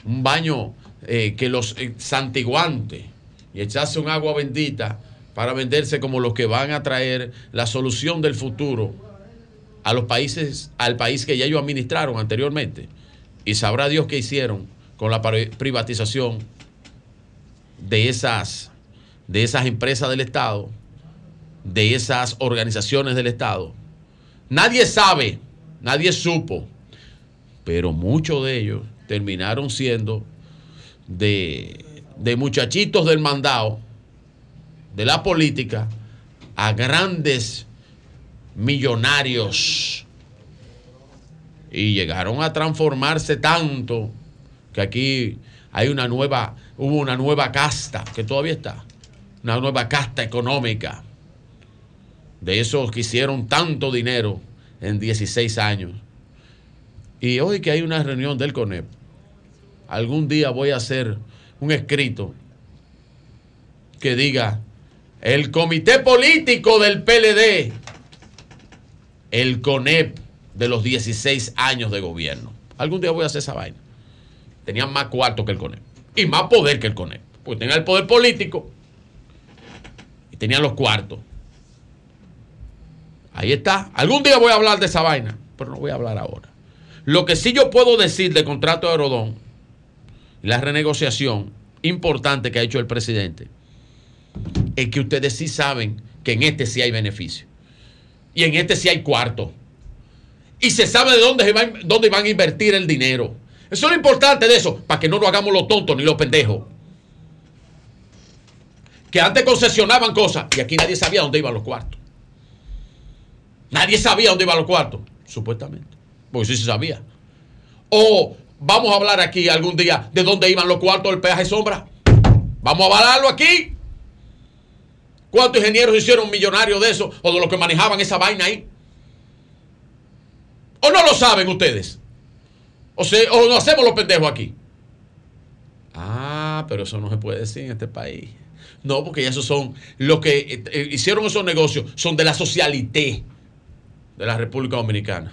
un baño eh, que los santiguante y echarse un agua bendita para venderse como los que van a traer la solución del futuro a los países, al país que ya ellos administraron anteriormente. Y sabrá Dios qué hicieron con la pri- privatización de esas, de esas empresas del Estado, de esas organizaciones del Estado. Nadie sabe, nadie supo, pero muchos de ellos terminaron siendo de, de muchachitos del mandado, de la política, a grandes millonarios. Y llegaron a transformarse tanto que aquí hay una nueva, hubo una nueva casta, que todavía está, una nueva casta económica de esos que hicieron tanto dinero en 16 años. Y hoy que hay una reunión del CONEP, algún día voy a hacer un escrito que diga, el comité político del PLD, el CONEP de los 16 años de gobierno. Algún día voy a hacer esa vaina. Tenían más cuarto que el CONEP y más poder que el CONEP, porque tenían el poder político y tenían los cuartos. Ahí está. Algún día voy a hablar de esa vaina, pero no voy a hablar ahora. Lo que sí yo puedo decir del contrato de Rodón, la renegociación importante que ha hecho el presidente, es que ustedes sí saben que en este sí hay beneficio. Y en este sí hay cuarto. Y se sabe de dónde, se va- dónde van a invertir el dinero. Eso es lo importante de eso, para que no lo hagamos los tontos ni los pendejos. Que antes concesionaban cosas y aquí nadie sabía dónde iban los cuartos. Nadie sabía dónde iban los cuartos, supuestamente. Porque sí se sabía. O vamos a hablar aquí algún día de dónde iban los cuartos del peaje sombra. Vamos a avalarlo aquí. ¿Cuántos ingenieros hicieron millonarios de eso o de los que manejaban esa vaina ahí? ¿O no lo saben ustedes? O, se, o no hacemos los pendejos aquí. Ah, pero eso no se puede decir en este país. No, porque esos son los que eh, eh, hicieron esos negocios, son de la socialité de la República Dominicana.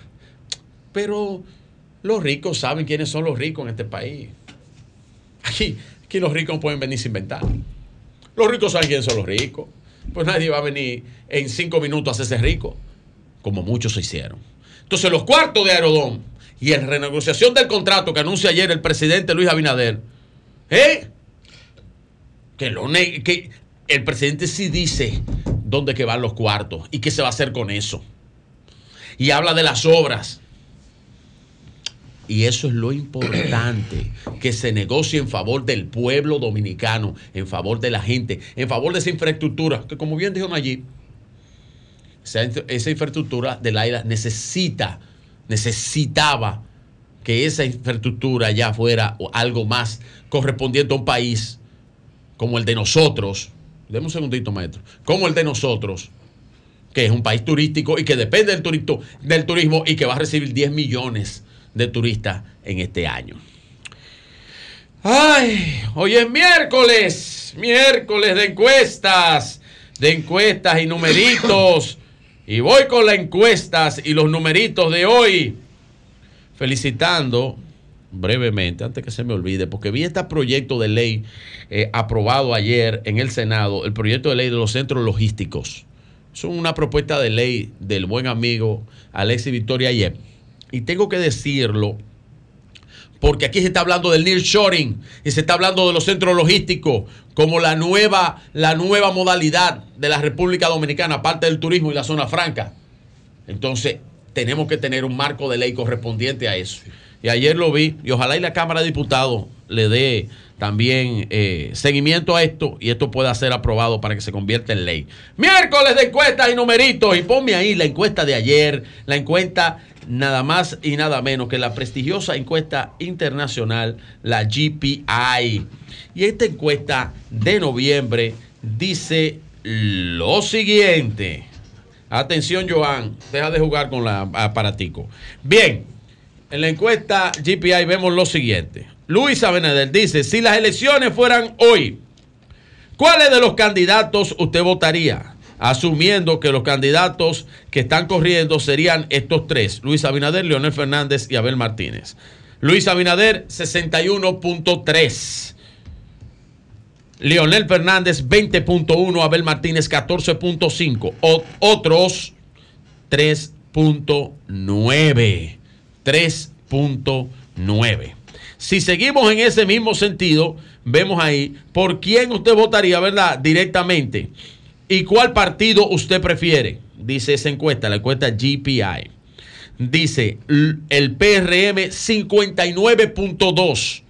Pero los ricos saben quiénes son los ricos en este país. Aquí, aquí los ricos no pueden venir sin inventar. Los ricos saben quiénes son los ricos. Pues nadie va a venir en cinco minutos a hacerse rico, como muchos se hicieron. Entonces, los cuartos de Aerodón y en renegociación del contrato que anuncia ayer el presidente Luis Abinader, ¿eh? Que, el presidente sí dice dónde van los cuartos y qué se va a hacer con eso. Y habla de las obras. Y eso es lo importante, que se negocie en favor del pueblo dominicano, en favor de la gente, en favor de esa infraestructura, que como bien dijo Nayib, esa, infraestructura de la isla necesita, necesitaba que esa infraestructura ya fuera algo más correspondiente a un país como el de nosotros. Deme un segundito, maestro. Como el de nosotros, que es un país turístico y que depende del, turito- del turismo y que va a recibir 10 millones de turistas en este año. Ay, hoy es miércoles, miércoles de encuestas, de encuestas y numeritos. Y voy con las encuestas y los numeritos de hoy. Felicitando brevemente, antes que se me olvide, porque vi este proyecto de ley eh, aprobado ayer en el Senado, el proyecto de ley de los centros logísticos. Es una propuesta de ley del buen amigo Alexis Victoria Yep. Y tengo que decirlo, porque aquí se está hablando del nearshoring y se está hablando de los centros logísticos como la nueva, la nueva modalidad de la República Dominicana, aparte del turismo y la zona franca. Entonces, tenemos que tener un marco de ley correspondiente a eso. Y ayer lo vi, y ojalá y la Cámara de Diputados le dé también eh, seguimiento a esto y esto pueda ser aprobado para que se convierta en ley. Miércoles de encuestas y numeritos. Y ponme ahí la encuesta de ayer, la encuesta nada más y nada menos que la prestigiosa encuesta internacional, la GPI. Y esta encuesta de noviembre dice lo siguiente. Atención, Joan, deja de jugar con la aparatico. Bien, en la encuesta GPI vemos lo siguiente. Luis Abinader dice, si las elecciones fueran hoy, ¿cuáles de los candidatos usted votaría? Asumiendo que los candidatos que están corriendo serían estos tres, Luis Abinader, Leonel Fernández y Abel Martínez. Luis Abinader, 61.3. Leonel Fernández 20.1, Abel Martínez 14.5, O- otros 3.9. 3.9. Si seguimos en ese mismo sentido, vemos ahí por quién usted votaría, ¿verdad? Directamente. ¿Y cuál partido usted prefiere? Dice esa encuesta, la encuesta GPI. Dice el PRM 59.2.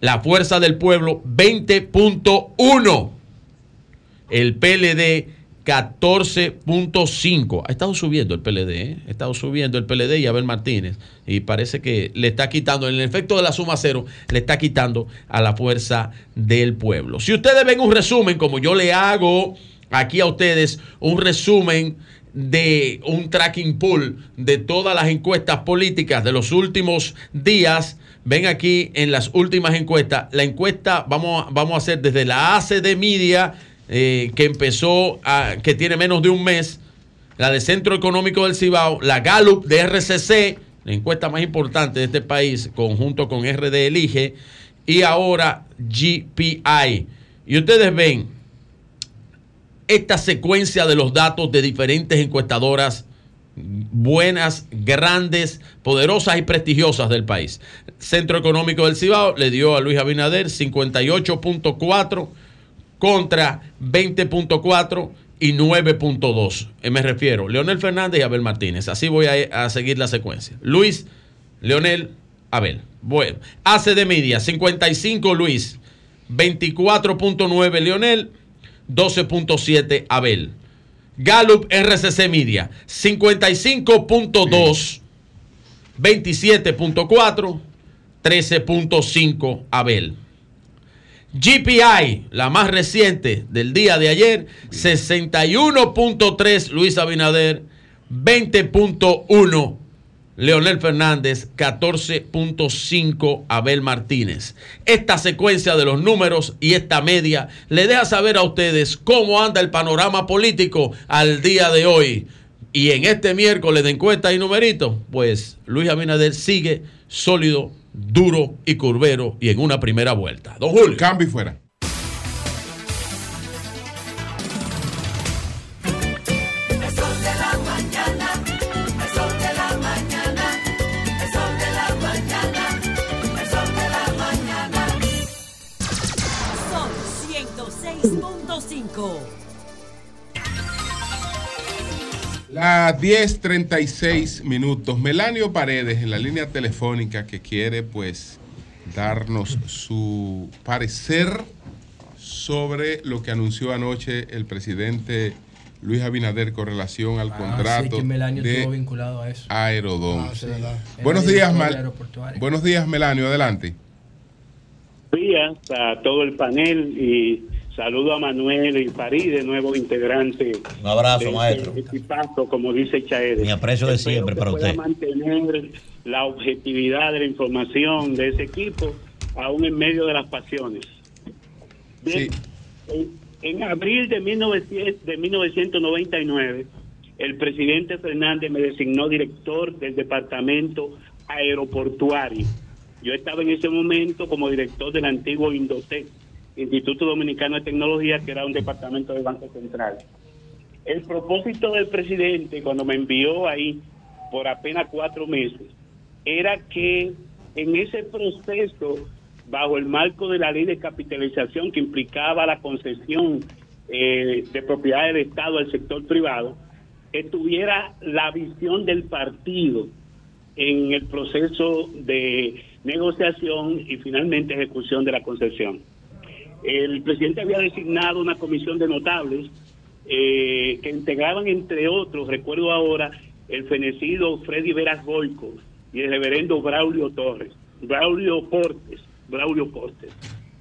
La Fuerza del Pueblo 20.1. El PLD 14.5. Ha estado subiendo el PLD, ¿eh? ha estado subiendo el PLD y Abel Martínez. Y parece que le está quitando, en el efecto de la suma cero, le está quitando a la Fuerza del Pueblo. Si ustedes ven un resumen, como yo le hago aquí a ustedes, un resumen de un tracking pool de todas las encuestas políticas de los últimos días. Ven aquí en las últimas encuestas. La encuesta vamos, vamos a hacer desde la ACD Media, eh, que empezó, a- que tiene menos de un mes, la de Centro Económico del Cibao, la Gallup de RCC, la encuesta más importante de este país, conjunto con RD Elige, y ahora GPI. Y ustedes ven, esta secuencia de los datos de diferentes encuestadoras buenas, grandes, poderosas y prestigiosas del país. Centro Económico del Cibao le dio a Luis Abinader 58.4 contra 20.4 y 9.2. Eh, Me refiero, Leonel Fernández y Abel Martínez. Así voy a, seguir la secuencia. Luis, Leonel, Abel. Bueno, hace de media 55 Luis, 24.9 Leonel, 12.7 Abel. Gallup RCC Media, 55.2, 27.4, 13.5 Abel. GPI, la más reciente del día de ayer, 61.3 Luis Abinader, 20.1 Leonel Fernández, 14.5 Abel Martínez. Esta secuencia de los números y esta media le deja saber a ustedes cómo anda el panorama político al día de hoy. Y en este miércoles de encuesta y numerito, pues Luis Abinader sigue sólido, duro y curvero y en una primera vuelta. Don Julio. Cambio y fuera. Las 10:36 minutos. Melanio Paredes en la línea telefónica que quiere pues darnos su parecer sobre lo que anunció anoche el presidente Luis Abinader con relación al Ah, contrato sí, que Melanio de estuvo vinculado a eso. Aerodón. Ah, sí. Buenos días, Mal-. Buenos días, Melanio, adelante. días a todo el panel y saludo a Manuel y Paride, nuevo integrante. Un abrazo, de este maestro. equipazo, como dice Chaedes. Mi aprecio de Espero siempre para pueda usted. mantener la objetividad de la información de ese equipo, aún en medio de las pasiones. Bien, en, en abril de, 1900 de 1999, el presidente Fernández me designó director del departamento aeroportuario. Yo estaba en ese momento como director del antiguo Indotec, Instituto Dominicano de Tecnología, que era un departamento del Banco Central. El propósito del presidente, cuando me envió ahí por apenas cuatro meses, era que en ese proceso, bajo el marco de la ley de capitalización que implicaba la concesión eh, de propiedad del Estado al sector privado, estuviera la visión del partido en el proceso de negociación y finalmente ejecución de la concesión. El presidente había designado una comisión de notables eh, que integraban, entre otros, recuerdo ahora, el fenecido Freddy Veras Boico y el reverendo Braulio Torres, Braulio Portes, Braulio Portes.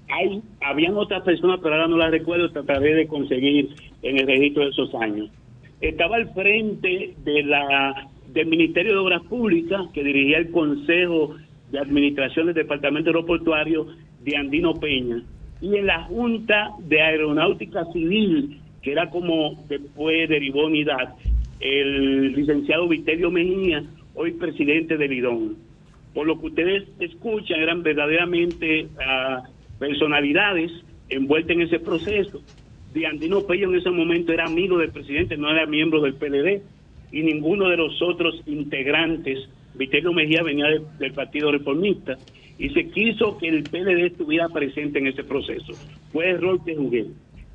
Hay, habían otras personas, pero ahora no las recuerdo, trataré de conseguir en el registro de esos años. Estaba al frente de la del Ministerio de Obras Públicas, que dirigía el Consejo de Administración del Departamento Aeroportuario de Andino Peña, y en la Junta de Aeronáutica Civil, que era como después derivó unidad, el licenciado Vitelio Mejía, hoy presidente del IDON. Por lo que ustedes escuchan, eran verdaderamente ah, personalidades envueltas en ese proceso. De Andino Peña en ese momento era amigo del presidente, no era miembro del PLD, y ninguno de los otros integrantes, Vitelio Mejía venía de- del Partido Reformista, y se quiso que el PLD estuviera presente en ese proceso. Fue error que jugué.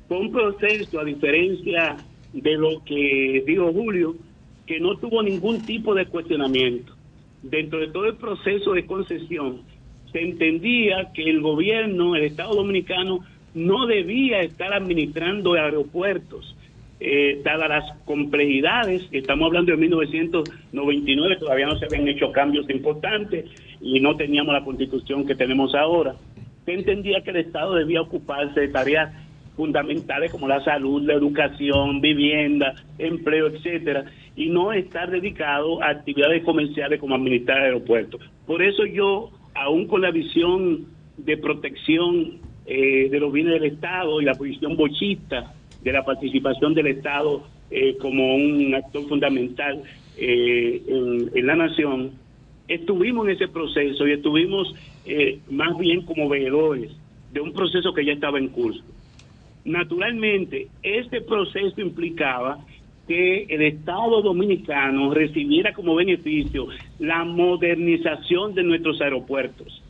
Fue un proceso, a diferencia de lo que dijo Julio, que no tuvo ningún tipo de cuestionamiento. Dentro de todo el proceso de concesión, se entendía que el gobierno, el Estado Dominicano, no debía estar administrando aeropuertos, eh, dadas las complejidades, estamos hablando de 1999, todavía no se habían hecho cambios importantes y no teníamos la constitución que tenemos ahora. Se entendía que el Estado debía ocuparse de tareas fundamentales como la salud, la educación, vivienda, empleo, etcétera, y no estar dedicado a actividades comerciales como administrar aeropuertos. Por eso yo, aún con la visión de protección eh, de los bienes del Estado y la posición bochista de la participación del Estado eh, como un actor fundamental eh, en, la nación, estuvimos en ese proceso y estuvimos eh, más bien como veedores de un proceso que ya estaba en curso. Naturalmente, este proceso implicaba que el Estado dominicano recibiera como beneficio la modernización de nuestros aeropuertos.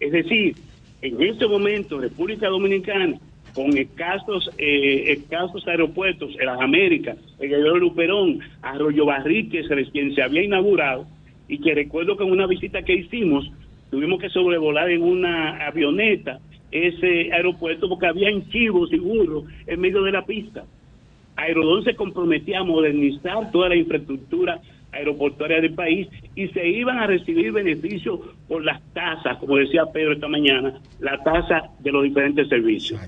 Es decir, en este momento República Dominicana, con escasos, eh, escasos aeropuertos, en las Américas, el Guerrero Luperón, Arroyo Barril, que se recién se había inaugurado, y que recuerdo que en una visita que hicimos, tuvimos que sobrevolar en una avioneta ese aeropuerto porque había chivos y burros en medio de la pista. Aerodón se comprometía a modernizar toda la infraestructura aeroportuaria del país y se iban a recibir beneficios por las tasas, como decía Pedro esta mañana, la tasa de los diferentes servicios.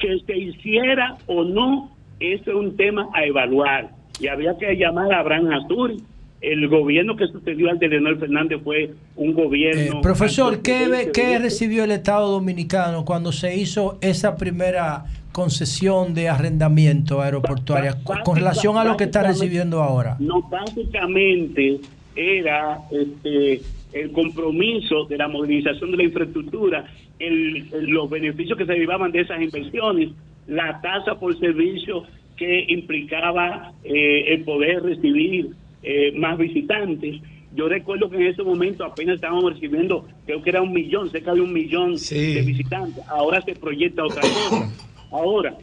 Que se hiciera o no, eso es un tema a evaluar. Y había que llamar a Abraham Azuri. El gobierno que sucedió al de Leonel Fernández fue un gobierno... Eh, Profesor, ¿qué, ¿qué recibió el Estado Dominicano cuando se hizo esa primera concesión de arrendamiento aeroportuaria con- con relación a lo que está recibiendo ahora? No, básicamente era este el compromiso de la modernización de la infraestructura, el- los beneficios que se derivaban de esas inversiones, la tasa por servicio que implicaba eh, el poder recibir eh, más visitantes. Yo recuerdo que en ese momento apenas estábamos recibiendo, creo que era un millón, cerca de un millón de visitantes. Ahora se proyecta otra cosa. Ahora,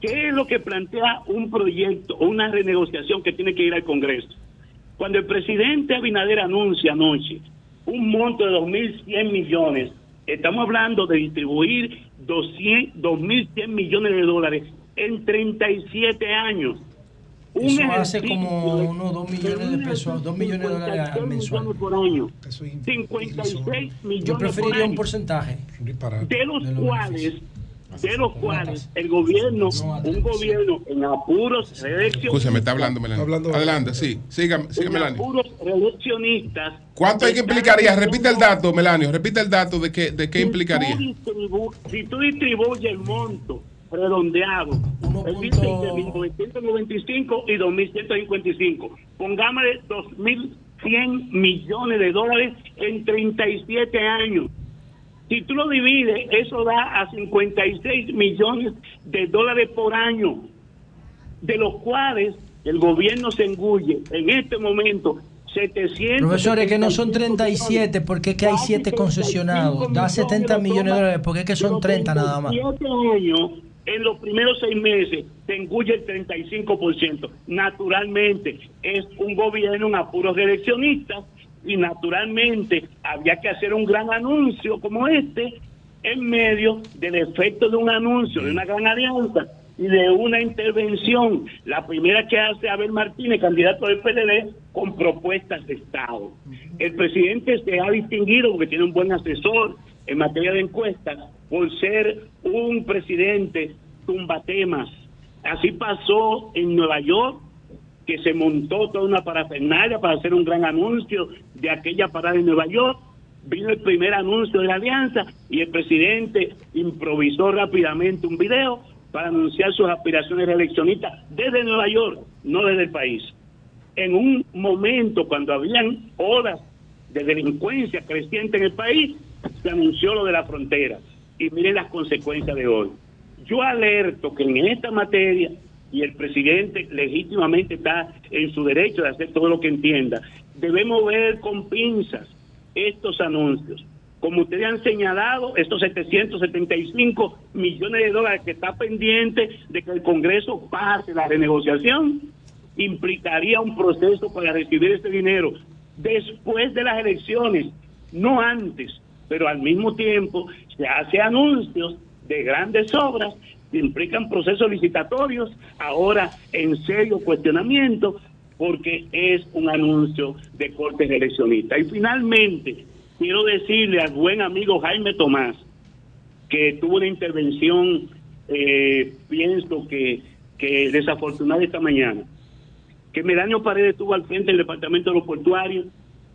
¿qué es lo que plantea un proyecto o una renegociación que tiene que ir al Congreso? Cuando el presidente Abinader anuncia anoche un monto de 2.100 millones, estamos hablando de distribuir 200 2.100 millones de dólares en 37 años. Un Eso hace como de- unos 2 millones de pesos, 2 millones de dólares al 56 mensual. millones por año. 56 millones Yo preferiría por un año porcentaje. de los cuales de los cuales el gobierno un gobierno en apuros reeleccionistas Escúchame, está hablando Melanie. Adelante, sí. Sígame, sígame, en Melanie. apuros reeleccionistas ¿Cuánto hay que implicaría? Repite el dato, Melanio. Repite el dato de qué, de qué implicaría. Si tú, distribu- si tú distribuyes el monto redondeado, el dice de 1995 y 2155, pongámosle 2100 millones de dólares en 37 años. Si tú lo divides, eso da a 56 millones de dólares por año, de los cuales el gobierno se engulle en este momento 700. Profesores, que no son 37 porque es que hay 7 concesionados. Da 70 millones de dólares porque es que son 30 nada más. años, en los primeros seis meses, se engulle el 35%. Naturalmente, es un gobierno en apuros de eleccionistas y naturalmente había que hacer un gran anuncio como este en medio del efecto de un anuncio, de una gran alianza y de una intervención. La primera que hace Abel Martínez, candidato del PLD, con propuestas de Estado. El presidente se ha distinguido porque tiene un buen asesor en materia de encuestas por ser un presidente tumbatemas. Así pasó en Nueva York, que se montó toda una parafernalia para hacer un gran anuncio de aquella parada en Nueva York. Vino el primer anuncio de la alianza y el presidente improvisó rápidamente un video para anunciar sus aspiraciones reeleccionistas desde Nueva York, no desde el país. En un momento cuando habían olas de delincuencia creciente en el país, se anunció lo de la frontera. Y miren las consecuencias de hoy. Yo alerto que en esta materia, y el presidente legítimamente está en su derecho de hacer todo lo que entienda, debemos ver con pinzas estos anuncios. Como ustedes han señalado, estos 775 millones de dólares que está pendiente de que el Congreso pase la renegociación, implicaría un proceso para recibir ese dinero después de las elecciones, no antes, pero al mismo tiempo se hace anuncios de grandes obras implican procesos licitatorios, ahora en serio cuestionamiento, porque es un anuncio de corte eleccionista. Y finalmente, quiero decirle al buen amigo Jaime Tomás, que tuvo una intervención, eh, pienso que, que desafortunada esta mañana, que Medanio Paredes estuvo al frente del Departamento de los Portuarios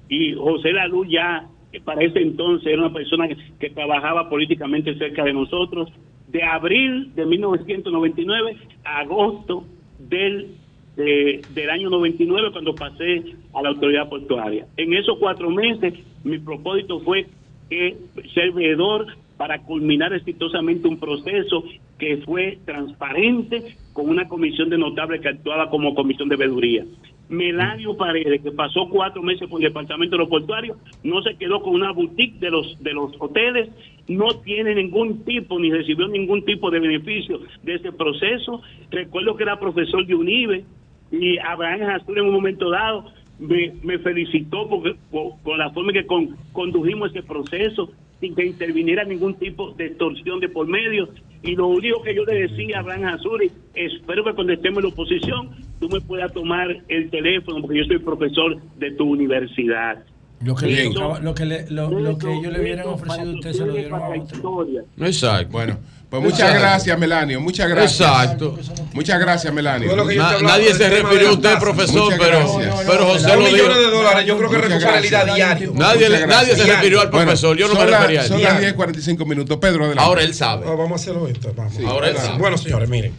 y José Lalú ya para ese entonces era una persona que trabajaba políticamente cerca de nosotros, de abril de 1999 a agosto del, de- del año 99 cuando pasé a la autoridad portuaria. En esos cuatro meses mi propósito fue que ser veedor para culminar exitosamente un proceso que fue transparente con una comisión de notables que actuaba como comisión de veeduría. Melanio Paredes, que pasó cuatro meses por el departamento de los portuarios, no se quedó con una boutique de los de los hoteles, no tiene ningún tipo ni recibió ningún tipo de beneficio de ese proceso. Recuerdo que era profesor de UNIBE y Abraham Azul en un momento dado me, me felicitó porque, por, la forma en que con- condujimos ese proceso sin que interviniera ningún tipo de extorsión de por medio. Y lo único que yo le decía a Abraham Azuri, espero que cuando estemos en la oposición, tú me puedas tomar el teléfono, porque yo soy profesor de tu universidad. Lo que, le tocaba- lo que, le- lo, lo que ellos le hubieran ofrecido a usted se lo dieron a otro. Exacto. Bueno, pues muchas gracias, Melanio. Muchas gracias. Exacto. Muchas gracias, Melanio. Lo Na- nadie se refirió a usted, profesor, pero- gracias. pero José lo dijo. millones de dólares, yo creo que responsabilidad diario. Nadie- nadie se refirió al profesor, yo no me son las- refería a él. Son las Diario. 10.45 minutos. Pedro, adelante. Ahora él sabe. Ah, Vamos a hacerlo esto. Vamos. Sí, Ahora él Bueno, sabe. Bueno, señores, miren.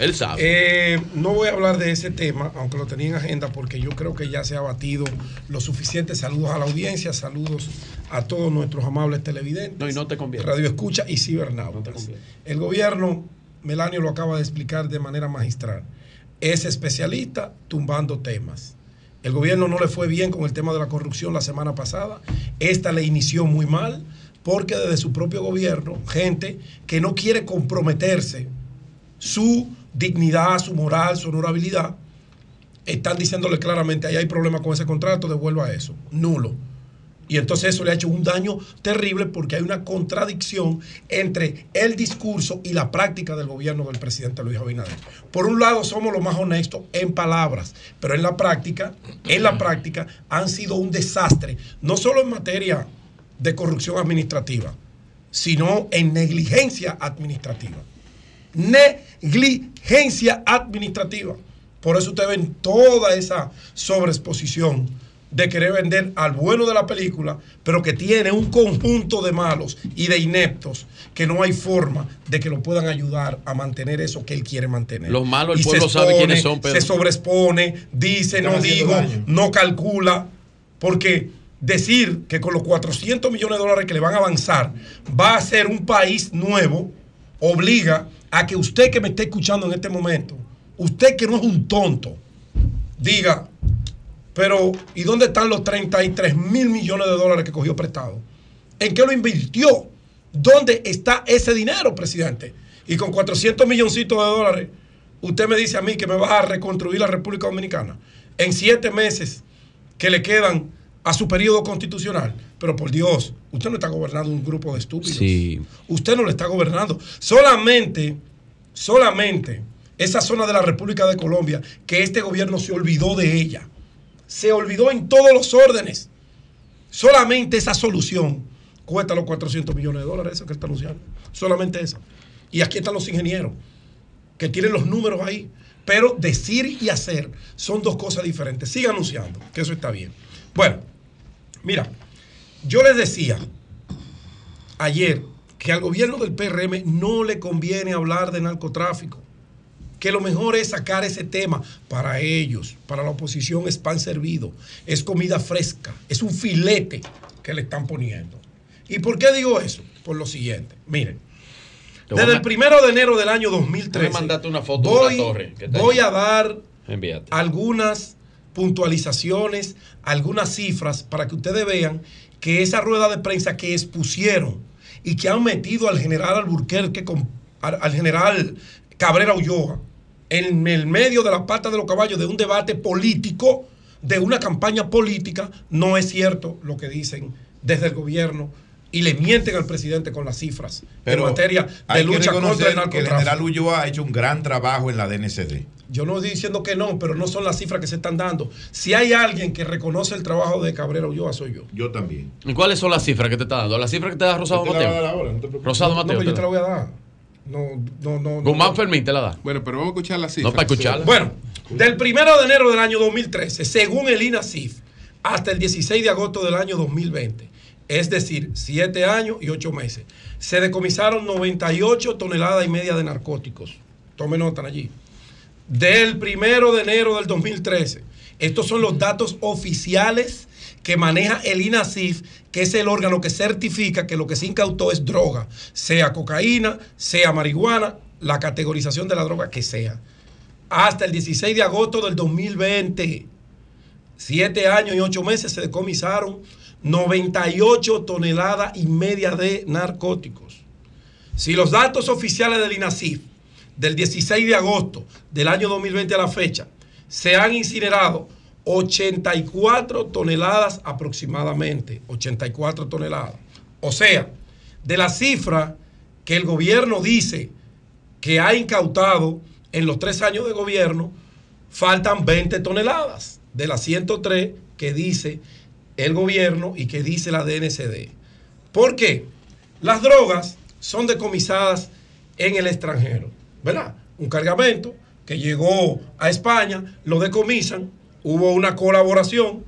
Él sabe. Eh, no voy a hablar de ese tema, aunque lo tenía en agenda, porque yo creo que ya se ha batido lo suficiente. Saludos a la audiencia, saludos a todos nuestros amables televidentes. No, y no te conviene. Radio Escucha y cibernautas. El gobierno, Melanio lo acaba de explicar de manera magistral, es especialista tumbando temas. El gobierno no le fue bien con el tema de la corrupción la semana pasada. Esta le inició muy mal porque desde su propio gobierno, gente que no quiere comprometerse su dignidad, su moral, su honorabilidad, están diciéndole claramente, ahí hay problema con ese contrato, devuelva eso. Nulo. Y entonces eso le ha hecho un daño terrible porque hay una contradicción entre el discurso y la práctica del gobierno del presidente Luis Abinader. Por un lado somos los más honestos en palabras, pero en la práctica, en la práctica han sido un desastre, no solo en materia de corrupción administrativa, sino en negligencia administrativa. Negligencia administrativa. Por eso ustedes ven toda esa sobreexposición de querer vender al bueno de la película, pero que tiene un conjunto de malos y de ineptos que no hay forma de que lo puedan ayudar a mantener eso que él quiere mantener. Los malos, el Y pueblo sabe quiénes son, Pedro. Se sobreexpone, dice, no digo, daño. no calcula, porque decir que con los 400 millones de dólares que le van a avanzar va a ser un país nuevo, obliga a que usted que me esté escuchando en este momento, usted que no es un tonto, diga, pero ¿y dónde están los 33 mil millones de dólares que cogió prestado? ¿En qué lo invirtió? ¿Dónde está ese dinero, presidente? Y con 400 milloncitos de dólares, usted me dice a mí que me va a reconstruir la República Dominicana en siete meses que le quedan a su periodo constitucional. Pero por Dios, usted no está gobernando un grupo de estúpidos. Sí. Usted no le está gobernando. Solamente, solamente esa zona de la República de Colombia, que este gobierno se olvidó de ella. se olvidó en todos los órdenes. Solamente esa solución cuesta los 400 millones de dólares, esa que está anunciando. Solamente esa. Y aquí están los ingenieros, que tienen los números ahí. Pero decir y hacer son dos cosas diferentes. Sigue anunciando, que eso está bien. Bueno, mira, yo les decía ayer que al gobierno del PRM no le conviene hablar de narcotráfico, que lo mejor es sacar ese tema para ellos, para la oposición es pan servido, es comida fresca, es un filete que le están poniendo. ¿Y por qué digo eso? Por lo siguiente, miren, desde el primero de enero del año 2013 Déjame mandarte una foto voy, de una torre que está voy a dar Envíate. algunas puntualizaciones, algunas cifras para que ustedes vean que esa rueda de prensa que expusieron y que han metido al general Alburquerque, al, al general Cabrera Ulloa, en el medio de la pata de los caballos de un debate político, de una campaña política, no es cierto lo que dicen desde el gobierno y le mienten al presidente con las cifras Pero en materia de hay que lucha contra reconocer el que el narcotráfico. general Ulloa ha hecho un gran trabajo en la DNCD. Yo no estoy diciendo que no, pero no son las cifras que se están dando. Si hay alguien que reconoce el trabajo de Cabrera Ulloa, soy yo. Yo también. ¿Y cuáles son las cifras que te está dando? ¿Las cifras que te da Rosado Yo te la voy a Mateo? dar ahora, no te preocupes. Rosado No, Mateo. pero yo te la- voy a dar. No, no, no. Guzmán no. Fermín te la da. Bueno, pero vamos a escuchar las No cifras. para escucharla. Bueno, del primero de enero del año 2013, según el INACIF, hasta el 16 de agosto del año 2020, es decir, 7 años y 8 meses, se decomisaron 98 toneladas y media de narcóticos. Tomen nota allí. Del primero de enero del 2013, estos son los datos oficiales que maneja el INACIF, que es el órgano que certifica que lo que se incautó es droga, sea cocaína, sea marihuana, la categorización de la droga que sea. Hasta el 16 de agosto del 2020, siete años y ocho meses, se decomisaron 98 toneladas y media de narcóticos. Si los datos oficiales del INACIF del 16 de agosto del año 2020 a la fecha se han incinerado 84 toneladas aproximadamente, 84 toneladas. O sea, de la cifra que el gobierno dice que ha incautado en los tres años de gobierno, faltan 20 toneladas de las 103 que dice el gobierno y que dice la DNCD. ¿Por qué? Las drogas son decomisadas en el extranjero, ¿verdad? Un cargamento que llegó a España, lo decomisan, hubo una colaboración,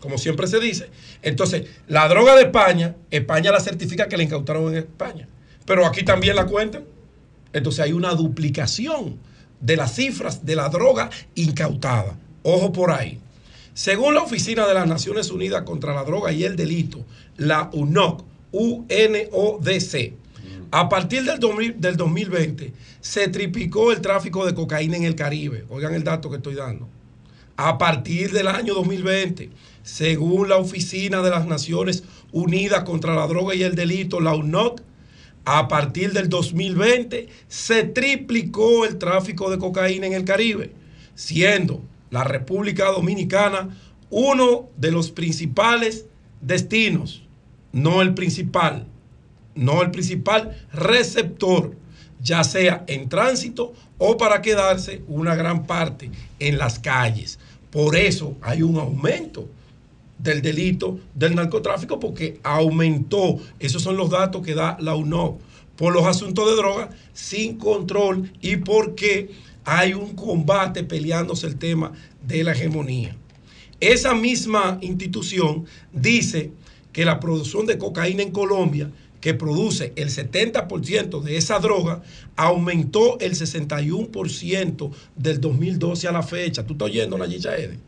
como siempre se dice. Entonces, la droga de España, España la certifica que la incautaron en España, pero aquí también la cuentan. Entonces hay una duplicación de las cifras de la droga incautada. Ojo por ahí. Según la Oficina de las Naciones Unidas contra la Droga y el Delito, la UNOC, UNODC, a partir del, 2000 del 2020 se triplicó el tráfico de cocaína en el Caribe. Oigan el dato que estoy dando. A partir del año 2020, según la Oficina de las Naciones Unidas contra la Droga y el Delito, la UNOC, a partir del 2020 se triplicó el tráfico de cocaína en el Caribe, siendo la República Dominicana uno de los principales destinos, no el principal, no el principal receptor, ya sea en tránsito o para quedarse una gran parte en las calles. Por eso hay un aumento del delito del narcotráfico porque aumentó, esos son los datos que da la UNO, por los asuntos de droga sin control y porque hay un combate peleándose el tema de la hegemonía. Esa misma institución dice que la producción de cocaína en Colombia, que produce el 70% de esa droga, aumentó el 61% del 2012 a la fecha. ¿Tú estás oyendo, Nayicha Ede?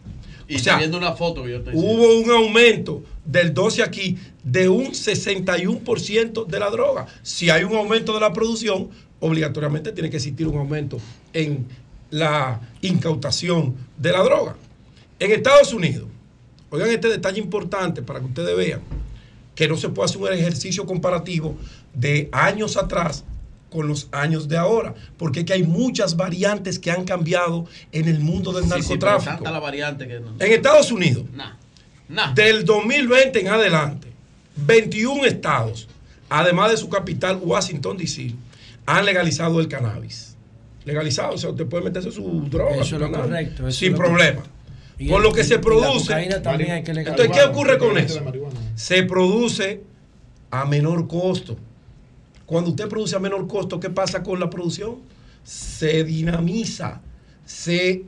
Y O sea, estoy viendo una foto que yo Hubo un aumento del 12 aquí de un 61% de la droga. Si hay un aumento de la producción, obligatoriamente tiene que existir un aumento en la incautación de la droga. En Estados Unidos, oigan este detalle importante para que ustedes vean que no se puede hacer un ejercicio comparativo de años atrás con los años de ahora, porque es que hay muchas variantes que han cambiado en el mundo del Sí, narcotráfico. tanta la variante que no. En Estados Unidos, Nah, nah. del 2020 en adelante, 21 estados, además de su capital, Washington, D.C., han legalizado el cannabis. Legalizado, o sea, usted puede meterse su droga, Eso su es lo cannabis, correcto, eso sin lo problema. Y por el- lo que y- se produce. hay que Entonces, ¿qué ocurre con eso? Se produce a menor costo. Cuando usted produce a menor costo, ¿qué pasa con la producción? Se dinamiza, se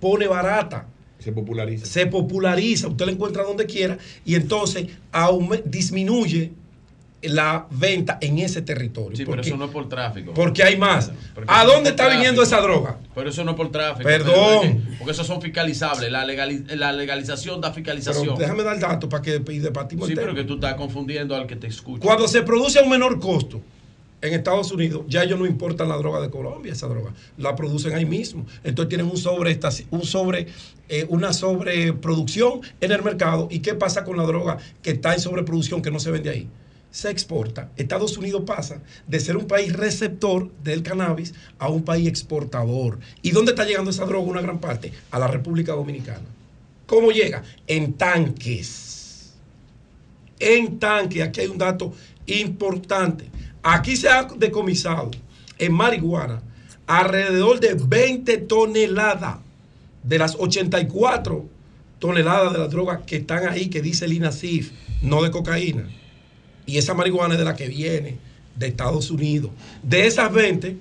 pone barata. Se populariza. Se populariza, usted la encuentra donde quiera y entonces aume- disminuye la venta en ese territorio. Sí, pero eso no es por tráfico. porque hay más. Porque ¿A dónde está viniendo esa droga? Pero eso no es por tráfico. Perdón. Porque esos son fiscalizables. La, legali- la legalización da fiscalización. Pero déjame dar datos para que debatimos sí, el pero que tú estás confundiendo al que te escucha. Cuando se produce a un menor costo en Estados Unidos, ya ellos no importan la droga de Colombia, esa droga, la producen ahí mismo. Entonces tienen un sobre, un sobre, eh, una sobreproducción en el mercado. ¿Y qué pasa con la droga que está en sobreproducción que no se vende ahí? Se exporta. Estados Unidos pasa de ser un país receptor del cannabis a un país exportador. ¿Y dónde está llegando esa droga una gran parte? A la República Dominicana. ¿Cómo llega? En tanques en tanque. Aquí hay un dato importante. Aquí se ha decomisado en marihuana alrededor de 20 toneladas de las 84 toneladas de la droga que están ahí, que dice el INACIF, no de cocaína. Y esa marihuana es de la que viene de Estados Unidos. De esas 20,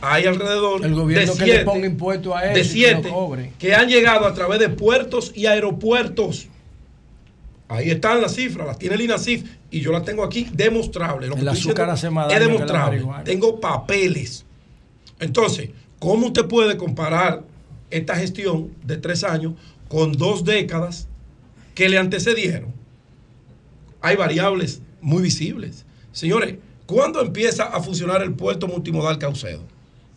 hay alrededor El gobierno de que le siete- ponga impuesto a eso. de y que cobre. que han llegado a través de puertos y aeropuertos. Ahí están las cifras, las tiene el INACIF y yo las tengo aquí demostrable. Lo que El azúcar hace más es daño que la demostrable. marihuana. Tengo papeles. Entonces, ¿cómo usted puede comparar esta gestión de tres años con dos décadas que le antecedieron? Hay variables muy visibles. Señores, ¿cuándo empieza a funcionar el puerto multimodal Caucedo?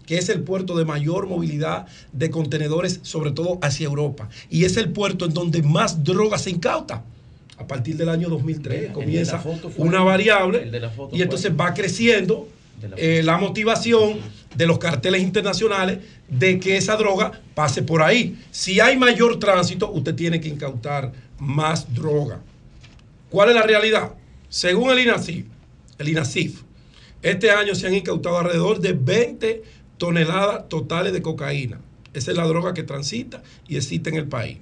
que es el puerto de mayor movilidad de contenedores, sobre todo hacia Europa. Y es el puerto en donde más droga se incauta. A partir del año 2003 comienza una variable la y fue- entonces va creciendo eh, la motivación de los carteles internacionales de que esa droga pase por ahí. Si hay mayor tránsito, usted tiene que incautar más droga. ¿Cuál es la realidad? Según el INACIF, el INACIF, este año se han incautado alrededor de 20 toneladas totales de cocaína. Esa es la droga que transita y existe en el país.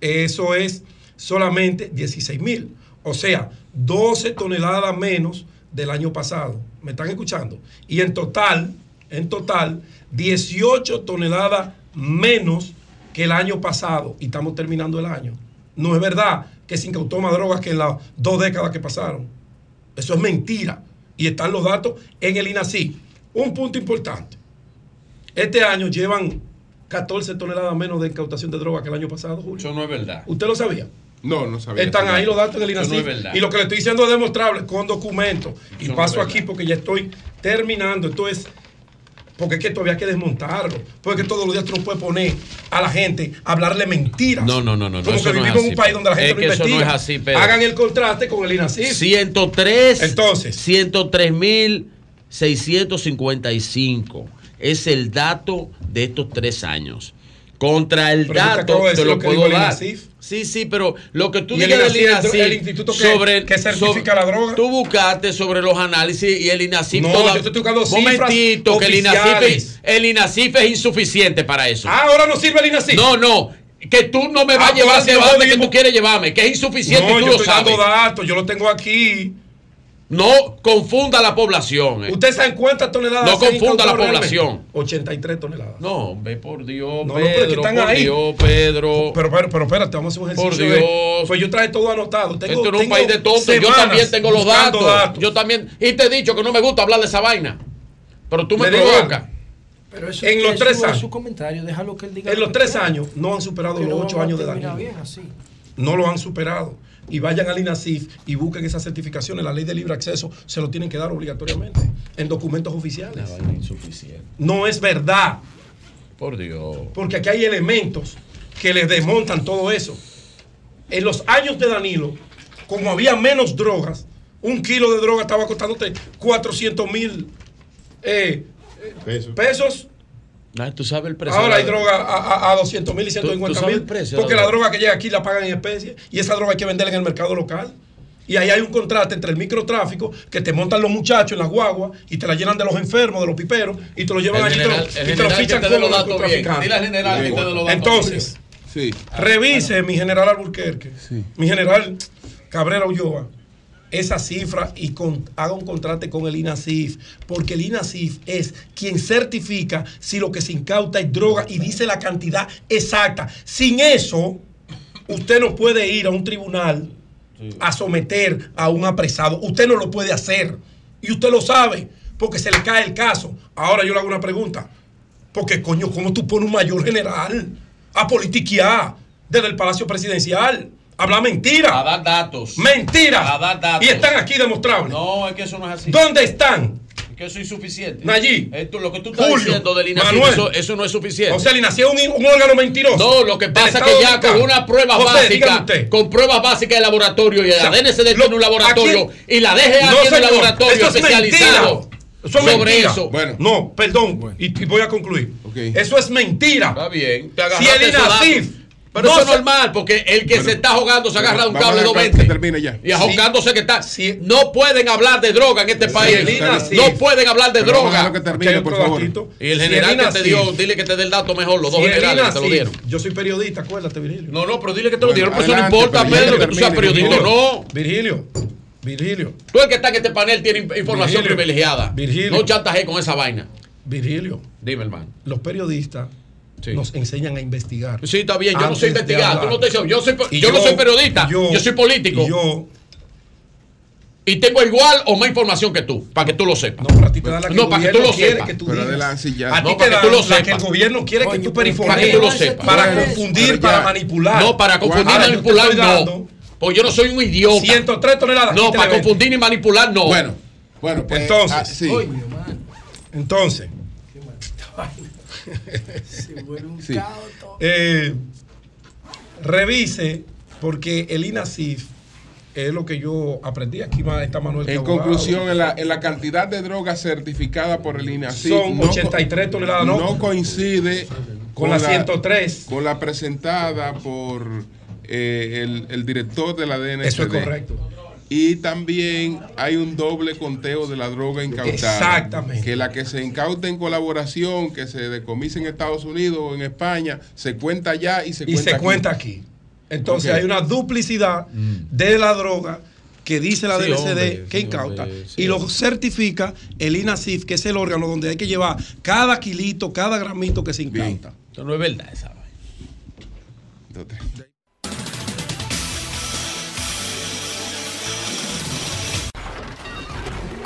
Eso es solamente 16 mil. O sea, 12 toneladas menos del año pasado. ¿Me están escuchando? Y en total, en total, 18 toneladas menos que el año pasado. Y estamos terminando el año. No es verdad que se incautó más drogas que en las dos décadas que pasaron. Eso es mentira. Y están los datos en el INACI. Un punto importante. Este año llevan 14 toneladas menos de incautación de droga que el año pasado, Julio. Eso no es verdad. ¿Usted lo sabía? No, no sabía. Están ahí los datos en el Eso no INACI. es verdad. y lo que le estoy diciendo es demostrable con documentos. Y Eso no paso aquí porque ya estoy terminando. Esto es. Porque es que todavía hay que desmontarlo. Porque todos los días tú no puedes poner a la gente a hablarle mentiras. No, no, no, no. no, Como que no vivimos en así, un país donde la gente es no que eso no investiga. es así, Pedro. Hagan el contraste con el INACI. 103. Entonces. 103 mil 655. Es el dato de estos tres años. Contra el Pero te dato te decir lo lo puedo dar. Sí, sí, pero lo que tú digas del INACIF, el instituto que- sobre, que certifica la droga. Tú buscaste sobre los análisis y el INACIF No, toda- yo te estoy buscando cifras Momentito, que el INACIF, es, el INACIF es insuficiente para eso. Ah, ahora no sirve el INACIF. No, no. Que tú no me vas Ah, a llevar pues, hacia yo donde que tú quieres llevarme, que es insuficiente No, tú yo lo estoy sabes. dando datos, yo lo tengo aquí. No confunda la población. eh. ¿Usted sabe cuántas toneladas No se han confunda la población. realmente? 83 toneladas. No, ve por Dios, No, no, pero es que Pedro, están por ahí. Dios, Pedro. Pero, pero, pero espérate, vamos a hacer un ejercicio. Por de- Dios. pues yo traje todo anotado. Tengo, Esto es un país de tontos. Yo también tengo los datos. Yo también. Y te he dicho que no me gusta hablar de esa vaina. Pero tú me Le provocas. Pero eso En es los su- tres es años. su comentario, déjalo que él diga. En lo los tres años no han superado los ocho años de así. No lo han superado. Y vayan al INACIF y busquen esas certificaciones. La ley de libre acceso se lo tienen que dar obligatoriamente en documentos oficiales. No es verdad. Por Dios. Porque aquí hay elementos que les desmontan todo eso. En los años de Danilo, como había menos drogas, un kilo de droga estaba costándote 400 mil pesos. Ah, tú sabes el precio. Ahora hay droga a, a- a 200 mil y ¿Tú- tú 150 sabes mil. el precio de Porque la la droga? que llega aquí la pagan en especie y esa droga hay que venderla en el mercado local. Y ahí hay un contrato entre el microtráfico que te montan los muchachos en las guaguas y te la llenan de los enfermos, de los piperos y te lo llevan allí y te lo- fichan que te dé como los datos Entonces, Sí. Revise mi general Alburquerque, mi general Cabrera Ulloa, esa cifra y con- haga un contrato con el INASIF, porque el INASIF es quien certifica si lo que se incauta es droga y dice la cantidad exacta. Sin eso, usted no puede ir a un tribunal a someter a un apresado. Usted no lo puede hacer. Y usted lo sabe, porque se le cae el caso. Ahora yo le hago una pregunta. Porque, coño, ¿cómo tú pones un mayor general a politiquear desde el Palacio Presidencial? Habla mentira. A dar datos. Mentira. A dar datos. Y están aquí demostrables. No, es que eso no es así. ¿Dónde están? Es que eso es insuficiente. Nayí. Esto, lo que tú estás Julio, diciendo del INACI, Manuel. eso, eso no es suficiente. O sea, el INACI es un, un órgano mentiroso. No, lo que pasa es que ya con una prueba José, básica, con pruebas básicas de laboratorio y O sea, la DNCD lo- tiene un laboratorio aquí- y la DGA No, tiene un laboratorio eso es especializado mentira. Eso es sobre mentira. eso. Bueno, no, perdón. Y, y voy a concluir. Eso es mentira. Está bien. Te Si el INACIF. Eso es normal, porque el que se está jugando se agarra un cable a dejar 220. que termine ya. Y ajugándose que está. No pueden hablar de droga en este país. no pueden hablar de Pero droga. que termine, por favor. Y el general que te dio, dile que te dé el dato mejor, los dos generales que te lo dieron. Yo soy periodista, acuérdate, Virgilio. No, no, pero dile que te lo dieron, pero eso no importa, Pedro, que que tú seas periodista. Virgilio. No. Virgilio, Virgilio, Tú el que está en este panel tiene in- información Virgilio. privilegiada. Virgilio. No chantaje con esa vaina. Virgilio. Dime, hermano. Los periodistas nos enseñan a investigar. Sí, está bien, yo no soy de investigado. Tú hablar. no te yo soy, Y yo, no soy periodista, yo- yo, soy político. y yo- Y tengo igual o más información que tú, para que tú lo sepas. No, para ti te da la que el para que tú lo quiere sepas. que tú Pero digas. adelante ya. A ti No, te para que dan tú lo la que el gobierno quiere que tú perifones. Para que tú lo sepas. Para Bueno, confundir, para manipular. No, para confundir y Ahora, manipular no. Porque yo no soy un idiota. 103 toneladas. No, para 20. confundir y manipular no. Bueno, bueno, pues, Entonces, ah, sí. entonces, Sí. eh, revise, porque el INASIF es lo que yo aprendí. Aquí va está Manuel. En conclusión, en la, en la cantidad de drogas certificada por el INACI Son 83 toneladas, ¿no? no coincide Con la 103. con la presentada por eh, el, el director de la DNCD. Eso es correcto. Y también hay un doble conteo de la droga incautada. Exactamente. Que la que se incauta en colaboración, que se decomisa en Estados Unidos o en España, se cuenta allá y se y cuenta se aquí. cuenta aquí. Entonces hay una duplicidad de la droga que dice la Sí, DNCD hombre, que sí, incauta hombre, sí, y lo certifica el INASIF, que es el órgano donde hay que llevar cada kilito, cada gramito que se incauta. Eso no es verdad esa vaina.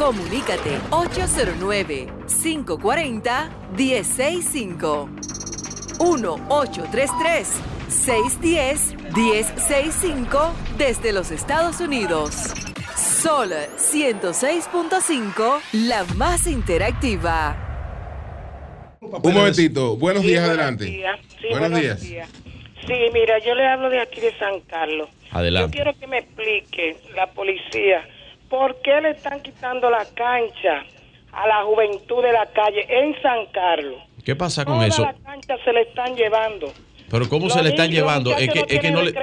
Comunícate 809-540-1065. 1-833-610-1065 desde los Estados Unidos. Sol 106.5, la más interactiva. Un momentito. Buenos Sí, días, buenos adelante. días. Sí, buenos, buenos días. Sí, mira, yo le hablo de aquí de San Carlos. Adelante. Yo quiero que me explique la policía por qué le están quitando la cancha a la juventud de la calle en San Carlos. ¿Qué pasa con Toda eso? la cancha se le están llevando. Pero ¿cómo Los se le están llevando? Es que, muchachos es que no le...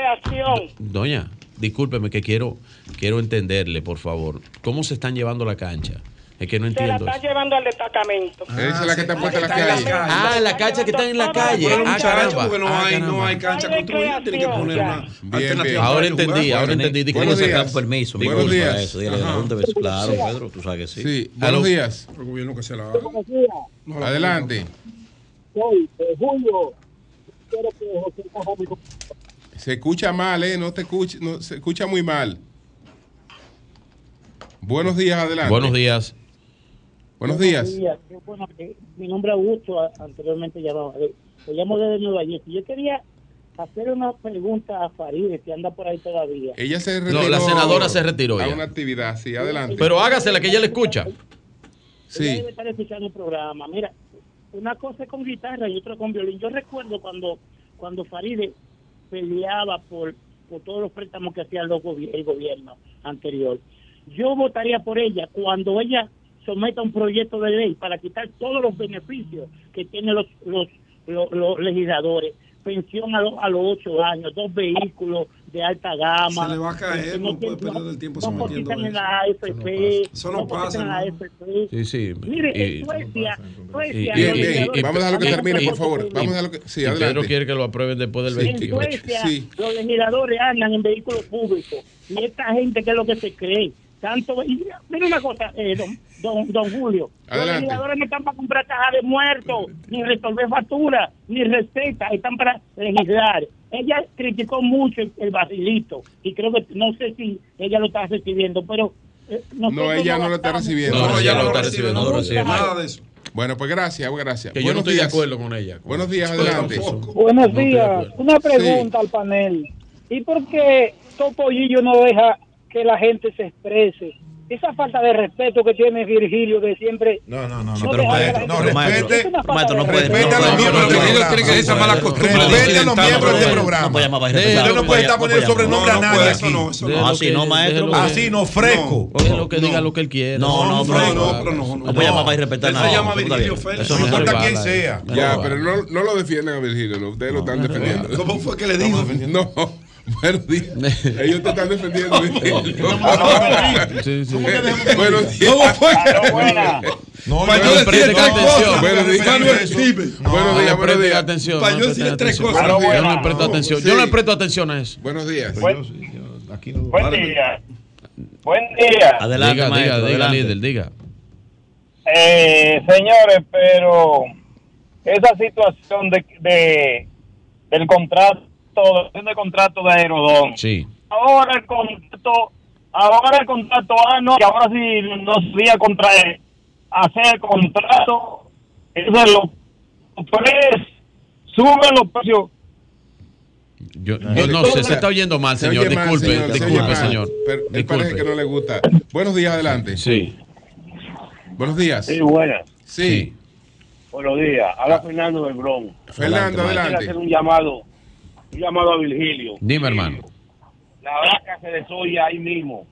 Doña, discúlpeme que quiero, quiero entenderle, por favor. ¿Cómo se están llevando la cancha? Es que no Se la entiendo. están eso. llevando al destacamento. Esa es la que está puesta en la está calle. Ah, la cancha que está en la calle. Ah, caramba. porque no Ah, hay, no hay cancha construida, tienen que poner una Bien, bien. Ahora entendí, jugar. ahora entendí. Tiene Buenos que sacar días. permiso, Buenos Buenos días. eso. Dile, Ajá. ¿dónde ves? Claro, Pedro, tú sabes que sí. Sí, buenos días. El gobierno que se la. No Adelante. Julio. Se escucha mal, ¿eh? No te escucha, no, se escucha muy mal. Buenos días, adelante. Buenos días. Buenos días. Qué bueno que- mi nombre es Augusto, anteriormente llamaba. Eh, Lo llamo desde Nueva York. Yo quería hacer una pregunta a Farideh, que anda por ahí todavía. Ella se No, retiró. la senadora se retiró A ya. una actividad, sí, adelante. Pero hágasela que ella le escucha. Ella Sí. debe estar escuchando el programa. Mira, una cosa es con guitarra y otra con violín. Yo recuerdo cuando cuando Faride peleaba por, por todos los préstamos que hacía el gobierno anterior. Yo votaría por ella cuando ella someta un proyecto de ley para quitar todos los beneficios que tienen los, los, los, los legisladores. pensión a, lo- a los ocho años, dos vehículos de alta gama. Se le va a caer, no puede perder el tiempo no en eso. la AFP. Eso no pasa, la AFP. Sí, sí. Mire, Y- en Suecia, y- Suecia, y- vamos a dejarlo que termine, y- por favor. Vamos a dejarlo que. Sí, Pedro quiere que lo aprueben después del Sí. En 28. Suecia, los legisladores andan en vehículos públicos. Y esta gente, ¿qué es lo que se cree? Tanto. Y, mira una cosa, eh, don, don, don Julio. Los Adelante. legisladores no están para comprar cajas de muertos, ni resolver facturas, ni recetas. Están para legislar. Ella criticó mucho el, el vacilito. Y creo que, no sé si ella lo está recibiendo, pero. eh, No, ella no lo está recibiendo. No, ella no lo está recibiendo, no lo recibe. Nada de eso. Bueno, pues gracias, gracias. Que yo no estoy de acuerdo con ella. Buenos días, adelante. Buenos días. Una pregunta al panel. ¿Y por qué Topollillo no deja que la gente se exprese? Esa falta de respeto que tiene Virgilio de siempre. No, no, no, no que respete, gente no, respete, maestro, no de puede-. Respete a los miembros del programa. tiene esa mala costumbre de Respete a los miembros del programas. programa. Usted no puede estar poniendo sobrenombre a No, no nadie aquí. eso no, eso no. No, así no, maestro. que- Así no, fresco. Déjelo que diga lo que él quiere. No, no, No, pero no, pero no, no. No puede llamar para irrespetar nada. se llama Virgilio. Félix. Eso No no importa está quién sea. Ya, pero no, no lo defiendan a Virgilio, lo- ustedes lo están defendiendo. ¿Cómo fue que le dijo? No, buenos días. Ellos te están defendiendo. Buenos días. ¿Cómo fue No, Para yo yo le decir presten tres atención. cosas. Buenos días. Buenos No días, buenos días. atención. Para yo tres cosas. No le presto atención. Yo no le presto atención a eso. Buenos días. Buen día. Buen día. Adelante, Diga, maestro. diga, diga, adelante. líder, diga. Eh, señores, pero esa situación de, de del contrato, del contrato de Aerodón. Sí. Ahora el contrato, ahora el contrato, ah, no, y ahora sí no sería contraer, hacer el contrato, eso es lo, pues, suben los precios. Yo, yo no sé, se está oyendo mal, Se señor. oye mal, Disculpe, señor, se disculpe, mal. señor. Pero él parece que Disculpe. no le gusta. Buenos días, adelante. Sí. Buenos días. Sí, buenas. Sí. Buenos días. Habla Fernando del Bronx. Fernando, Quiero adelante. hacer un llamado, un llamado a Virgilio. Dime, hermano. La vaca se desoya ahí mismo.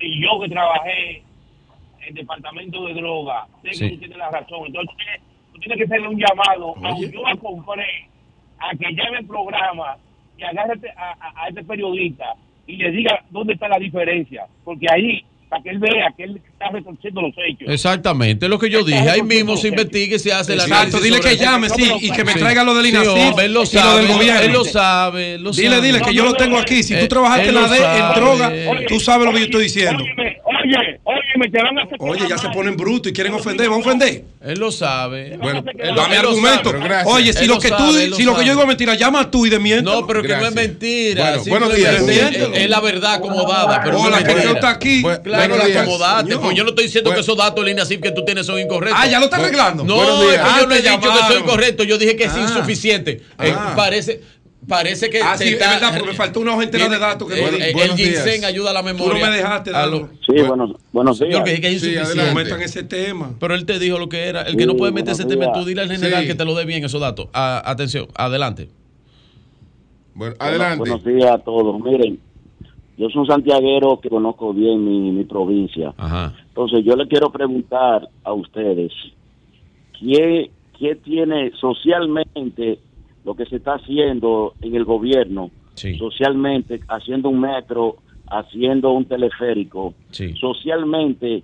Y yo que trabajé en el departamento de droga, sé que Sí. tú tienes la razón. Entonces, tú tienes que hacerle un llamado a un yo compré a que llame el programa y agarre a, a- a este periodista y le diga dónde está la diferencia. Porque ahí, para que él vea que él está retorciendo los hechos. Exactamente, es lo que yo dije. Ahí mismo se investiga y se hace la Exacto, dile que llame, sí, y que me traiga lo del INACIF él lo y lo sabe, del gobierno. Él lo sabe. él lo Dile, sabe. dile que yo lo tengo aquí. Si tú trabajaste en la D en sabe. droga, tú sabes lo que yo estoy diciendo. Oye, oye, te van a hacer Oye, ya se ponen brutos y quieren ofender. ¿Van a ofender? Él lo sabe. Bueno, él dame argumento. sabe. Oye, si Él lo lo que tú, lo si lo que yo digo es mentira, llama tú y desmiéntelo. No, pero que no es mentira. Bueno, buenos días. Es, la verdad acomodada. Pero Hola, que mentira. usted está aquí. Claro, la. Señor. Pues yo no estoy diciendo que esos datos del INACIF que tú tienes son incorrectos. Ah, ¿ya lo está arreglando? No, Buenos es que días. Ah, yo no he dicho que soy incorrecto. Yo dije que es Ah. insuficiente. Eh, Ah. parece, parece que Ah, sí, es verdad, porque me faltó una hoja entera de datos que el, no di. el- el Buenos días. ginseng ayuda a la memoria. Tú no me dejaste A darlo. lo- Sí, buenos, buenos Yo días. que dije que es Sí, adelante. Metan ese tema. Pero él te dijo lo que era. El que no puede meter ese buenos tema, días. tú dile al general Sí. que te lo dé bien esos datos. Atención, adelante. Bueno, Buenos- Buenos días a todos. Miren, yo soy un santiaguero que conozco bien mi, mi provincia. Ajá. Entonces, yo le quiero preguntar a ustedes, ¿qué, qué tiene socialmente lo que se está haciendo en el gobierno? Socialmente, haciendo un metro, haciendo un teleférico. Socialmente,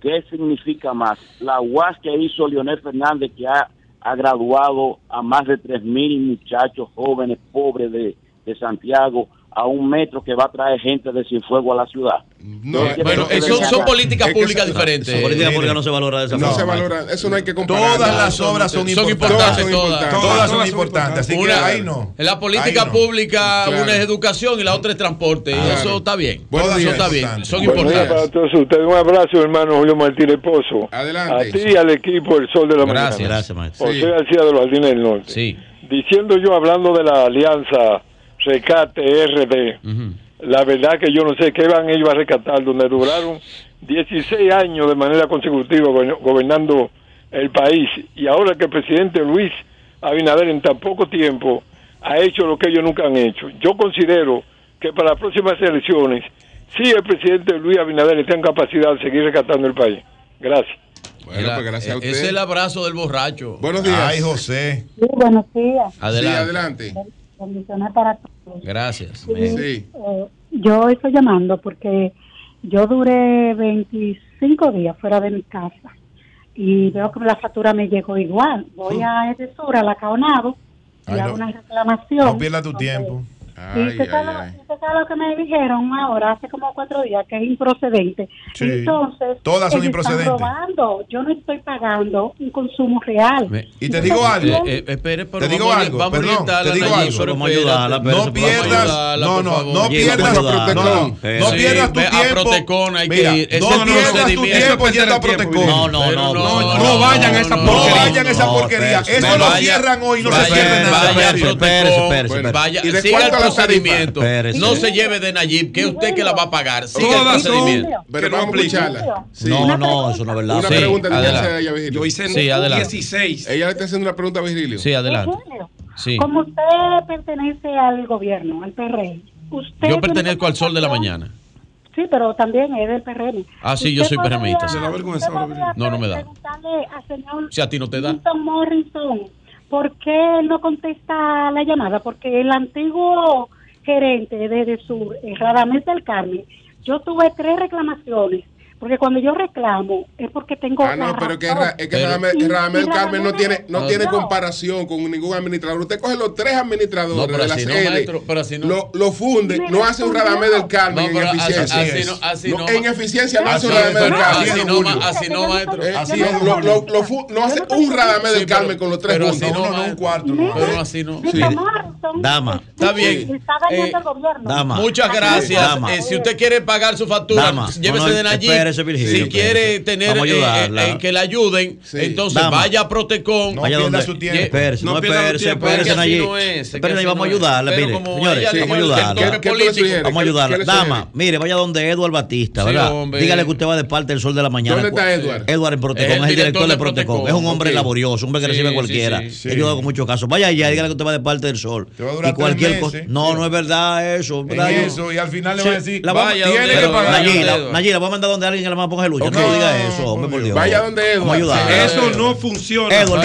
¿qué significa más? La UAS que hizo Leonel Fernández, que ha, ha graduado a más de 3.000 muchachos jóvenes pobres de, de Santiago, a un metro que va a traer gente de Cienfuegos a la ciudad. No, bueno, eso son políticas que públicas diferentes. Esa política pública no se valora de esa No forma. se valora, eso no hay que comparar. Todas las obras son importantes. importantes, son todas. importantes. Todas son importantes, así que Una- ahí no. En la política no. pública, Claro. una es educación y la otra es transporte. Y eso está bien. Buenos eso está bien. Son Buenos días importantes. para todos ustedes. Un abrazo, hermano Julio Martínez Pozo. Adelante. A ti y al equipo El Sol de la Gracias. Mañana. Gracias, maestro. José García de los Jardines del Norte. Sí. Diciendo yo, hablando de la alianza Rescate-RD, la verdad que yo no sé qué van ellos a rescatar, donde duraron 16 años de manera consecutiva go- gobernando el país. Y ahora que el presidente Luis Abinader en tan poco tiempo ha hecho lo que ellos nunca han hecho. Yo considero que para las próximas elecciones, sí el presidente Luis Abinader está en capacidad de seguir rescatando el país. Gracias. Bueno, pues gracias a usted. Ese es el abrazo del borracho. Buenos días. Ay, José. Sí, buenos días. Adelante. Sí, adelante. Bendiciones para todos. Gracias. Sí. eh, yo estoy llamando porque yo duré 25 días fuera de mi casa y veo que la factura me llegó igual. Voy a Edesur, a la Caonado, y Ay, hago no. una reclamación. No pierdas tu tiempo. Y usted sabe, usted sabe lo que me dijeron ahora, hace como cuatro días, que es improcedente. Sí. Entonces, Todas son improcedentes. Están robando. Yo no estoy pagando un consumo real. Y te digo algo. Eh, eh, espere, pero Te digo vamos a- algo, vamos perdón, te digo algo. Vamos ayudarla, No pierdas, ayudarla, no, no, no pierdas, no, no, no pierdas tu tiempo. No pierdas tu tiempo yendo a Protecon. No, no, no, no, no. no vayan a esa No porquería. vayan a esa No, porquería. Eso lo cierran hoy y no se cierra nada. Vaya a Espérese, Protecon, vaya, ¿Y de siga procedimiento. Espérese. No se lleve de Nayib, que usted que la va a pagar. Siga el procedimiento. Pero Que vamos no escucharla. Sí. No, no, eso no es verdad. Una Sí, pregunta que hace ella, Virgilio. Yo hice Sí, adelante. 16. Ella le está haciendo una pregunta a Virgilio. Sí, adelante. Sí. Como usted pertenece al gobierno, al PRM, usted... Yo pertenezco al Sol de la Mañana. Sí, pero también es del PRM. Ah, sí, yo soy PRMista, da vergüenza No, no me da. preguntarle al señor Si a ti no te da. Morrison, ¿por qué él no contesta la llamada? Porque el antiguo gerente de Sur, Radamés del Carmen, yo tuve tres reclamaciones. Porque cuando yo reclamo es porque tengo. Ah, no, la pero que, razón. Ra- es que y Carmen no tiene, no no. tiene No. comparación con ningún administrador. Usted coge los tres administradores No, de la así no, maestro, pero así no. lo, lo funde, no hace un. Radamel del Carmen No, en así- eficiencia. así no- así no. en eficiencia no hace un Así Radamel es, del Carmen. Así no, así maestro. Eh, Así no, hace un Radamel del Carmen con los tres pero así juntos. No, no, no, un cuarto. no. Pero así no. Dama. Está bien. Está dañando Eh, el gobierno. Dama. Muchas gracias. Dama. Eh, si usted quiere pagar su factura, llévese de Nayib. Virgilio, si quiere tener eh, eh, que le ayuden, Sí. entonces Dama. vaya a Protecon. No Vaya pierda donde. su tiempo. Espérese, No no, pierda espérese, espérese, no es, así vamos a no es. ayudarla, Pero mire. Señores, vamos a dijo, el ayudarla. que- ¿Qué- qué tú le político. sugieres? Vamos a ¿Qué- ayudarla. qué le sugiere? Dama, mire, vaya donde Eduard Batista, ¿verdad? Dígale que usted va de parte del sol de la mañana. ¿Dónde está Edward? Edward en Protecon, Es el director de Protecon. Es un hombre laborioso, un hombre que recibe cualquiera. ayudado con muchos casos. Vaya allá, dígale que usted va de parte del sol. Te va a durar y cualquier cosa. No, no es verdad eso. Yo- y al final le va a decir, la vaya tiene que pagar. voy a mandar donde alguien que la más ponga lucha. Ok. No diga eso, hombre, por Dios. Vaya donde ayudar. Eso no funciona. Edward,